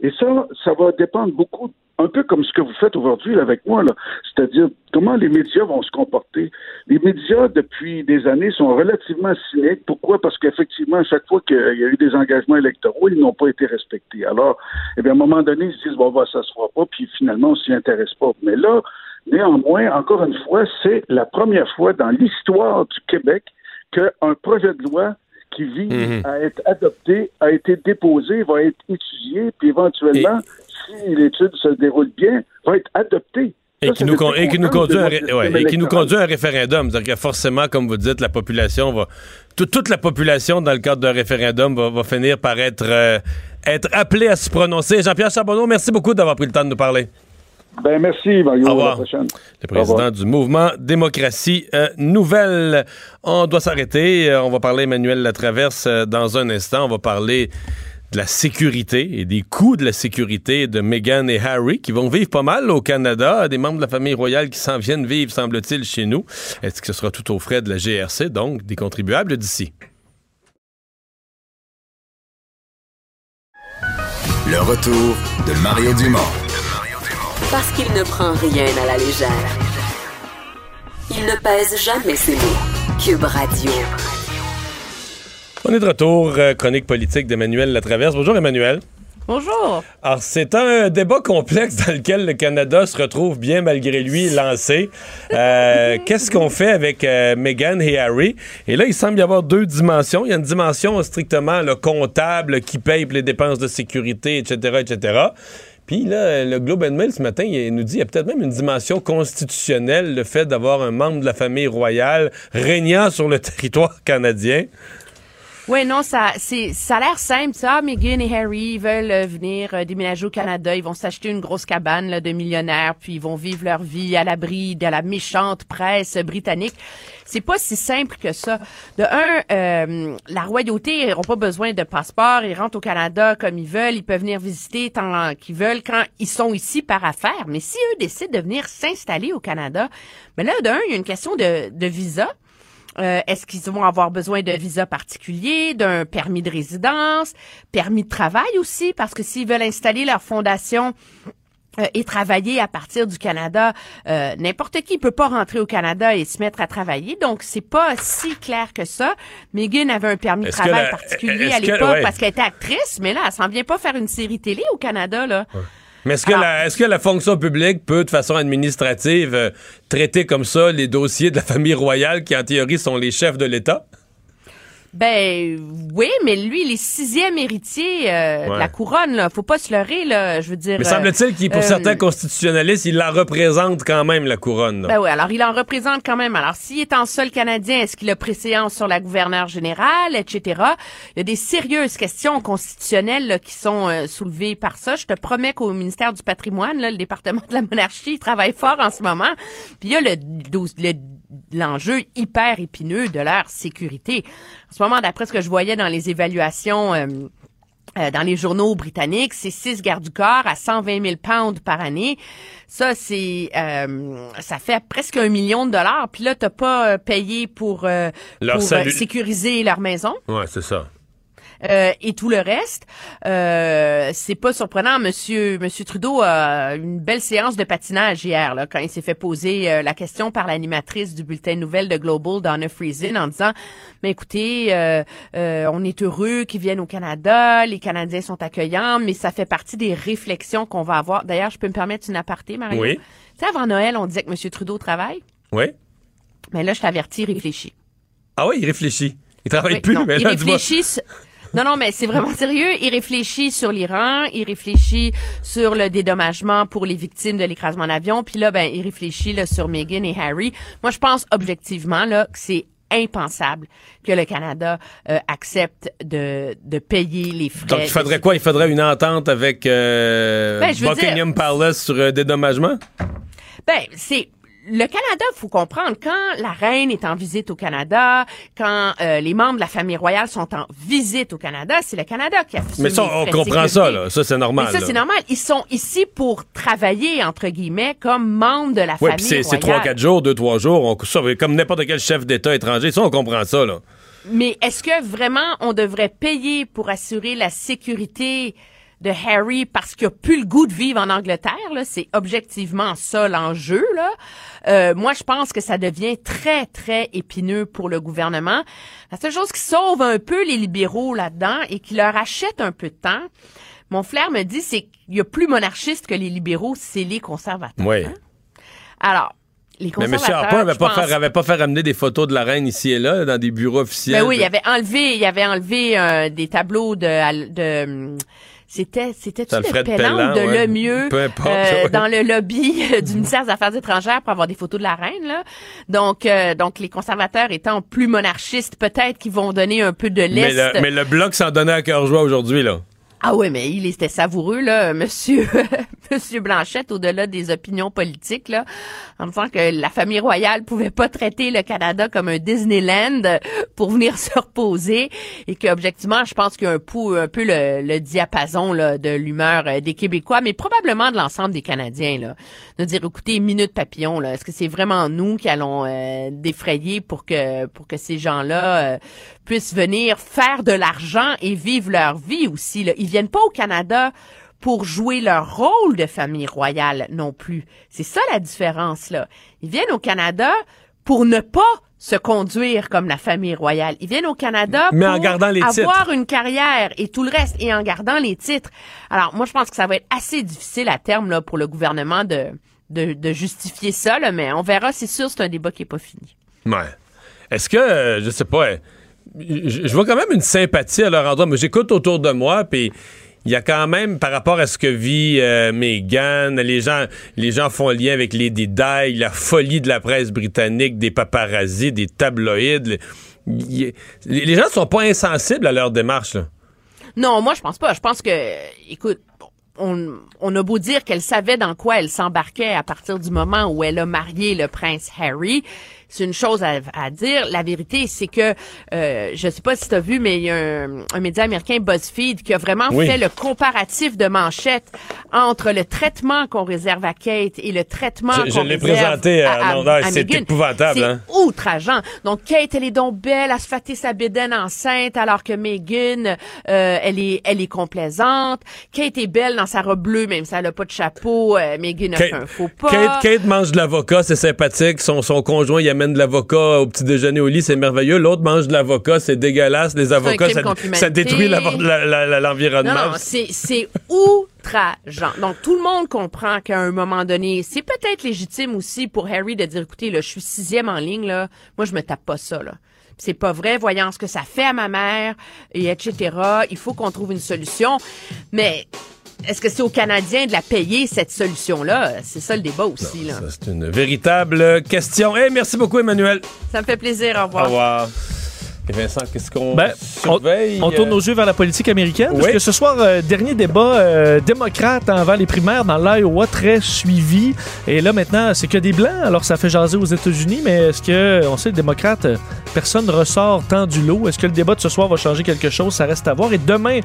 Et ça, ça va dépendre beaucoup, un peu comme ce que vous faites aujourd'hui avec moi, là. c'est-à-dire comment les médias vont se comporter. Les médias, depuis des années, sont relativement cyniques. Pourquoi? Parce qu'effectivement, à chaque fois qu'il y a eu des engagements électoraux, ils n'ont pas été respectés. Alors, eh bien, à un moment donné, ils se disent, bon, bah, ça se fera pas, puis finalement, on s'y intéresse pas. Mais là, néanmoins, encore une fois, c'est la première fois dans l'histoire du Québec qu'un projet de loi qui vise Mhm. à être adopté a été déposé, va être étudié, puis éventuellement, si l'étude se déroule bien, va être adopté. Et Ça, qui, nous, con- et qui nous conduit à ouais, et qui nous conduit à un référendum. C'est-à-dire que forcément, comme vous dites, la population va. tout- toute la population, dans le cadre d'un référendum, va, va finir par être, euh, être appelée à se prononcer. Jean-Pierre Charbonneau, merci beaucoup d'avoir pris le temps de nous parler. Ben, merci, Mario. Au À revoir. la prochaine. Le président du mouvement Démocratie euh, Nouvelle. On doit s'arrêter. Euh, on va parler Emmanuel Latraverse euh, dans un instant. On va parler de la sécurité et des coûts de la sécurité de Meghan et Harry qui vont vivre pas mal au Canada. Des membres de la famille royale qui s'en viennent vivre, semble-t-il, chez nous. Est-ce que ce sera tout aux frais de la GRC, donc des contribuables d'ici? Le retour de Mario Dumont. Parce qu'il ne prend rien à la légère. Il ne pèse jamais ses mots. Cube Radio. On est de retour, euh, chronique politique d'Emmanuel Latraverse. Bonjour Emmanuel. Bonjour. Alors, c'est un débat complexe dans lequel le Canada se retrouve bien malgré lui lancé. Euh, Qu'est-ce qu'on fait avec euh, Meghan et Harry? Et là, il semble y avoir deux dimensions. Il y a une dimension strictement le comptable qui paye pour les dépenses de sécurité, etc., etc. Puis là, le Globe and Mail ce matin, il nous dit qu'il y a peut-être même une dimension constitutionnelle, le fait d'avoir un membre de la famille royale régnant sur le territoire canadien. Oui, non, ça, c'est, ça a l'air simple, ça. Meghan et Harry veulent euh, venir euh, déménager au Canada. Ils vont s'acheter une grosse cabane là, de millionnaires, puis ils vont vivre leur vie à l'abri de la méchante presse britannique. C'est pas si simple que ça. De un, euh, la royauté n'auront pas besoin de passeport. Ils rentrent au Canada comme ils veulent. Ils peuvent venir visiter tant qu'ils veulent quand ils sont ici par affaires. Mais si eux décident de venir s'installer au Canada, mais là, de un, il y a une question de, de visa. Euh, Est-ce qu'ils vont avoir besoin d'un visa particulier, d'un permis de résidence, permis de travail aussi, parce que s'ils veulent installer leur fondation euh, et travailler à partir du Canada. Euh, N'importe qui peut pas rentrer au Canada et se mettre à travailler, donc c'est pas si clair que ça. Megan avait un permis de travail la- particulier à que- l'époque ouais. parce qu'elle était actrice, mais là, elle s'en vient pas faire une série télé au Canada là. Mais est-ce que, la, est-ce que la fonction publique peut, de façon administrative, euh, traiter comme ça les dossiers de la famille royale qui, en théorie, sont les chefs de l'État? Ben oui, mais lui, il est sixième héritier euh, de la couronne. Là. Faut pas se leurrer, là. Je veux dire. Mais euh, semble-t-il qu'il, pour euh, certains constitutionnalistes, il la représente quand même, la couronne. là. Ben oui, alors il en représente quand même. Alors, s'il est en sol canadien, est-ce qu'il a préséance sur la gouverneure générale, etc. Il y a des sérieuses questions constitutionnelles là, qui sont euh, soulevées par ça. Je te promets qu'au ministère du patrimoine, là, le département de la monarchie, il travaille fort en ce moment. Puis il y a le, le- l'enjeu hyper épineux de leur sécurité. En ce moment, d'après ce que je voyais dans les évaluations... euh, euh, dans les journaux britanniques, c'est six gardes du corps à 120 000 pounds par année. Ça, c'est, euh, ça fait presque un million de dollars. Puis là, t'as pas payé pour, euh, pour sécuriser leur maison. Ouais, c'est ça. Euh, et tout le reste, euh, c'est pas surprenant. Monsieur, Monsieur Trudeau a une belle séance de patinage hier, là, quand il s'est fait poser euh, la question par l'animatrice du bulletin de nouvelles de Global, Donna Friesen, en disant "Mais écoutez, euh, euh, on est heureux qu'ils viennent au Canada, les Canadiens sont accueillants, mais ça fait partie des réflexions qu'on va avoir. D'ailleurs, je peux me permettre une aparté, Mario? Oui. Tu sais, avant Noël, on disait que Monsieur Trudeau travaille, Oui. mais là, je t'avertis, réfléchis. Ah oui, il réfléchit. Il travaille Oui, plus, non, mais il là, dis-moi. réfléchit. Non, non, mais c'est vraiment sérieux. Il réfléchit sur l'Iran, il réfléchit sur le dédommagement pour les victimes de l'écrasement d'avion, puis là, ben, il réfléchit là, sur Meghan et Harry. Moi, je pense objectivement là que c'est impensable que le Canada euh, accepte de, de payer les frais. Donc, il faudrait quoi? Il faudrait une entente avec euh, Ben, Buckingham dire- Palace sur euh, dédommagement? Ben, c'est le Canada, faut comprendre quand la reine est en visite au Canada, quand euh, les membres de la famille royale sont en visite au Canada, c'est le Canada qui a fait Mais ça, on comprend ça, là. Ça, c'est normal. Mais ça, c'est normal. Ils sont ici pour travailler, entre guillemets, comme membres de la famille puis c'est- c'est royale. 3-4 jours, 2-3 jours. On, ça, comme n'importe quel chef d'État étranger. Ça, on comprend ça, là. Mais est-ce que vraiment on devrait payer pour assurer la sécurité de Harry parce qu'il a plus le goût de vivre en Angleterre? là? C'est objectivement ça l'enjeu. Là. Euh, moi, je pense que ça devient très, très épineux pour le gouvernement. La seule chose qui sauve un peu les libéraux là-dedans et qui leur achète un peu de temps, mon flair me dit, c'est qu'il y a plus monarchiste que les libéraux, c'est les conservateurs. Oui. Alors, les Mais M. conservateurs... Harper avait je pas, pense- pas fait ramener des photos de la reine ici et là, dans des bureaux officiels. Ben oui, il avait enlevé, il avait enlevé euh, des tableaux de, de hum, c'était c'était tu Alfred de Peu importe, euh, ouais. dans le lobby du ministère des Affaires étrangères pour avoir des photos de la reine là. Donc euh, donc les conservateurs étant plus monarchistes, peut-être qu'ils vont donner un peu de mais, lest. le, mais le bloc s'en donnait à cœur joie aujourd'hui, là. Ah oui, mais il était savoureux, là, monsieur, monsieur Blanchette, au-delà des opinions politiques, là, en disant que la famille royale pouvait pas traiter le Canada comme un Disneyland pour venir se reposer et que, objectivement, je pense qu'il y a un, pou- un peu le, diapason, de l'humeur euh, des Québécois, mais probablement de l'ensemble des Canadiens, là. De dire, écoutez, minute papillon, là, est-ce que c'est vraiment nous qui allons euh, défrayer pour que, pour que ces gens-là euh, puissent venir faire de l'argent et vivre leur vie aussi, là? Viennent pas au Canada pour jouer leur rôle de famille royale non plus. C'est ça la différence, là. Ils viennent au Canada pour ne pas se conduire comme la famille royale. Ils viennent au Canada Mais en pour gardant les avoir titres. une carrière et tout le reste et en gardant les titres. Alors moi je pense que ça va être assez difficile à terme là pour le gouvernement de de, de justifier ça là, mais on verra. C'est sûr c'est un débat qui est pas fini. Ouais. Est-ce que, euh, je sais pas, euh, je, vois quand même une sympathie à leur endroit, mais j'écoute autour de moi, puis il y a quand même, par rapport à ce que vit euh, Meghan, les gens, les gens font lien avec les Di, la folie de la presse britannique, des paparazzis, des y- les, les gens sont pas insensibles à leur démarche. Non, moi je pense pas. Je pense que, écoute, on a beau dire qu'elle savait dans quoi elle s'embarquait à partir du moment où elle a marié le prince Harry. C'est une chose à, à dire. La vérité, c'est que euh, je sais pas si tu as vu, mais il y a un, un média américain BuzzFeed qui a vraiment Oui. fait le comparatif de manchettes entre le traitement qu'on réserve à Kate et le traitement qu'on l'ai réserve présenté à- à, c'est épouvantable, C'est hein. outrageant. Donc Kate, elle est donc belle à se sa bédaine enceinte, alors que Meghan, euh, elle est, elle est complaisante. Kate est belle dans sa robe bleue, même si elle a pas de chapeau. Euh, Meghan a Kate- fait un faux pas. Kate, Kate mange de l'avocat, c'est sympathique. Son, son conjoint, il amène de l'avocat au petit déjeuner au lit, c'est merveilleux. L'autre mange de l'avocat, c'est dégueulasse. Les avocats, ça, détruit l'environnement. Non, non, c'est, c'est outrageant. Donc, tout le monde comprend qu'à un moment donné, c'est peut-être légitime aussi pour Harry de dire, écoutez, là, je suis sixième en ligne, là. Moi, je me tape pas ça, là. C'est pas vrai, voyant ce que ça fait à ma mère, et etc. Il faut qu'on trouve une solution. Mais, est-ce que c'est aux Canadiens de la payer, cette solution-là? C'est ça le débat aussi, là. Ça, C'est une véritable question. Hey, merci beaucoup, Emmanuel. Ça me fait plaisir. Au revoir. Au revoir. Et Vincent, qu'est-ce qu'on Ben, surveille? On tourne nos yeux vers la politique américaine. Parce Oui. que ce soir, euh, dernier débat euh, démocrate avant les primaires dans l'Iowa, très suivi. Et là, maintenant, c'est que des blancs. Alors, ça fait jaser aux États-Unis. Mais est-ce que, on sait, les démocrates, euh, personne ne ressort tant du lot? Est-ce que le débat de ce soir va changer quelque chose? Ça reste à voir. Et demain,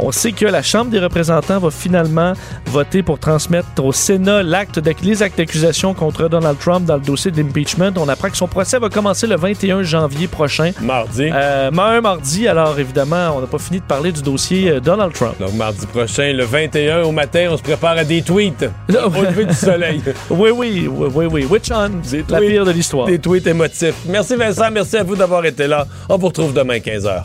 on sait que la Chambre des représentants va finalement voter pour transmettre au Sénat l'acte les actes d'accusation contre Donald Trump dans le dossier d'impeachment. On apprend que son procès va commencer le 21 janvier prochain. Mardi. Euh, un mardi, alors évidemment, on n'a pas fini de parler du dossier euh, Donald Trump. Donc, mardi prochain, le 21 au matin, on se prépare à des tweets. Au lever du soleil. oui, oui, oui, oui, oui. Which on? C'est la pire de l'histoire. Des tweets émotifs. Merci Vincent, merci à vous d'avoir été là. On vous retrouve demain 15h.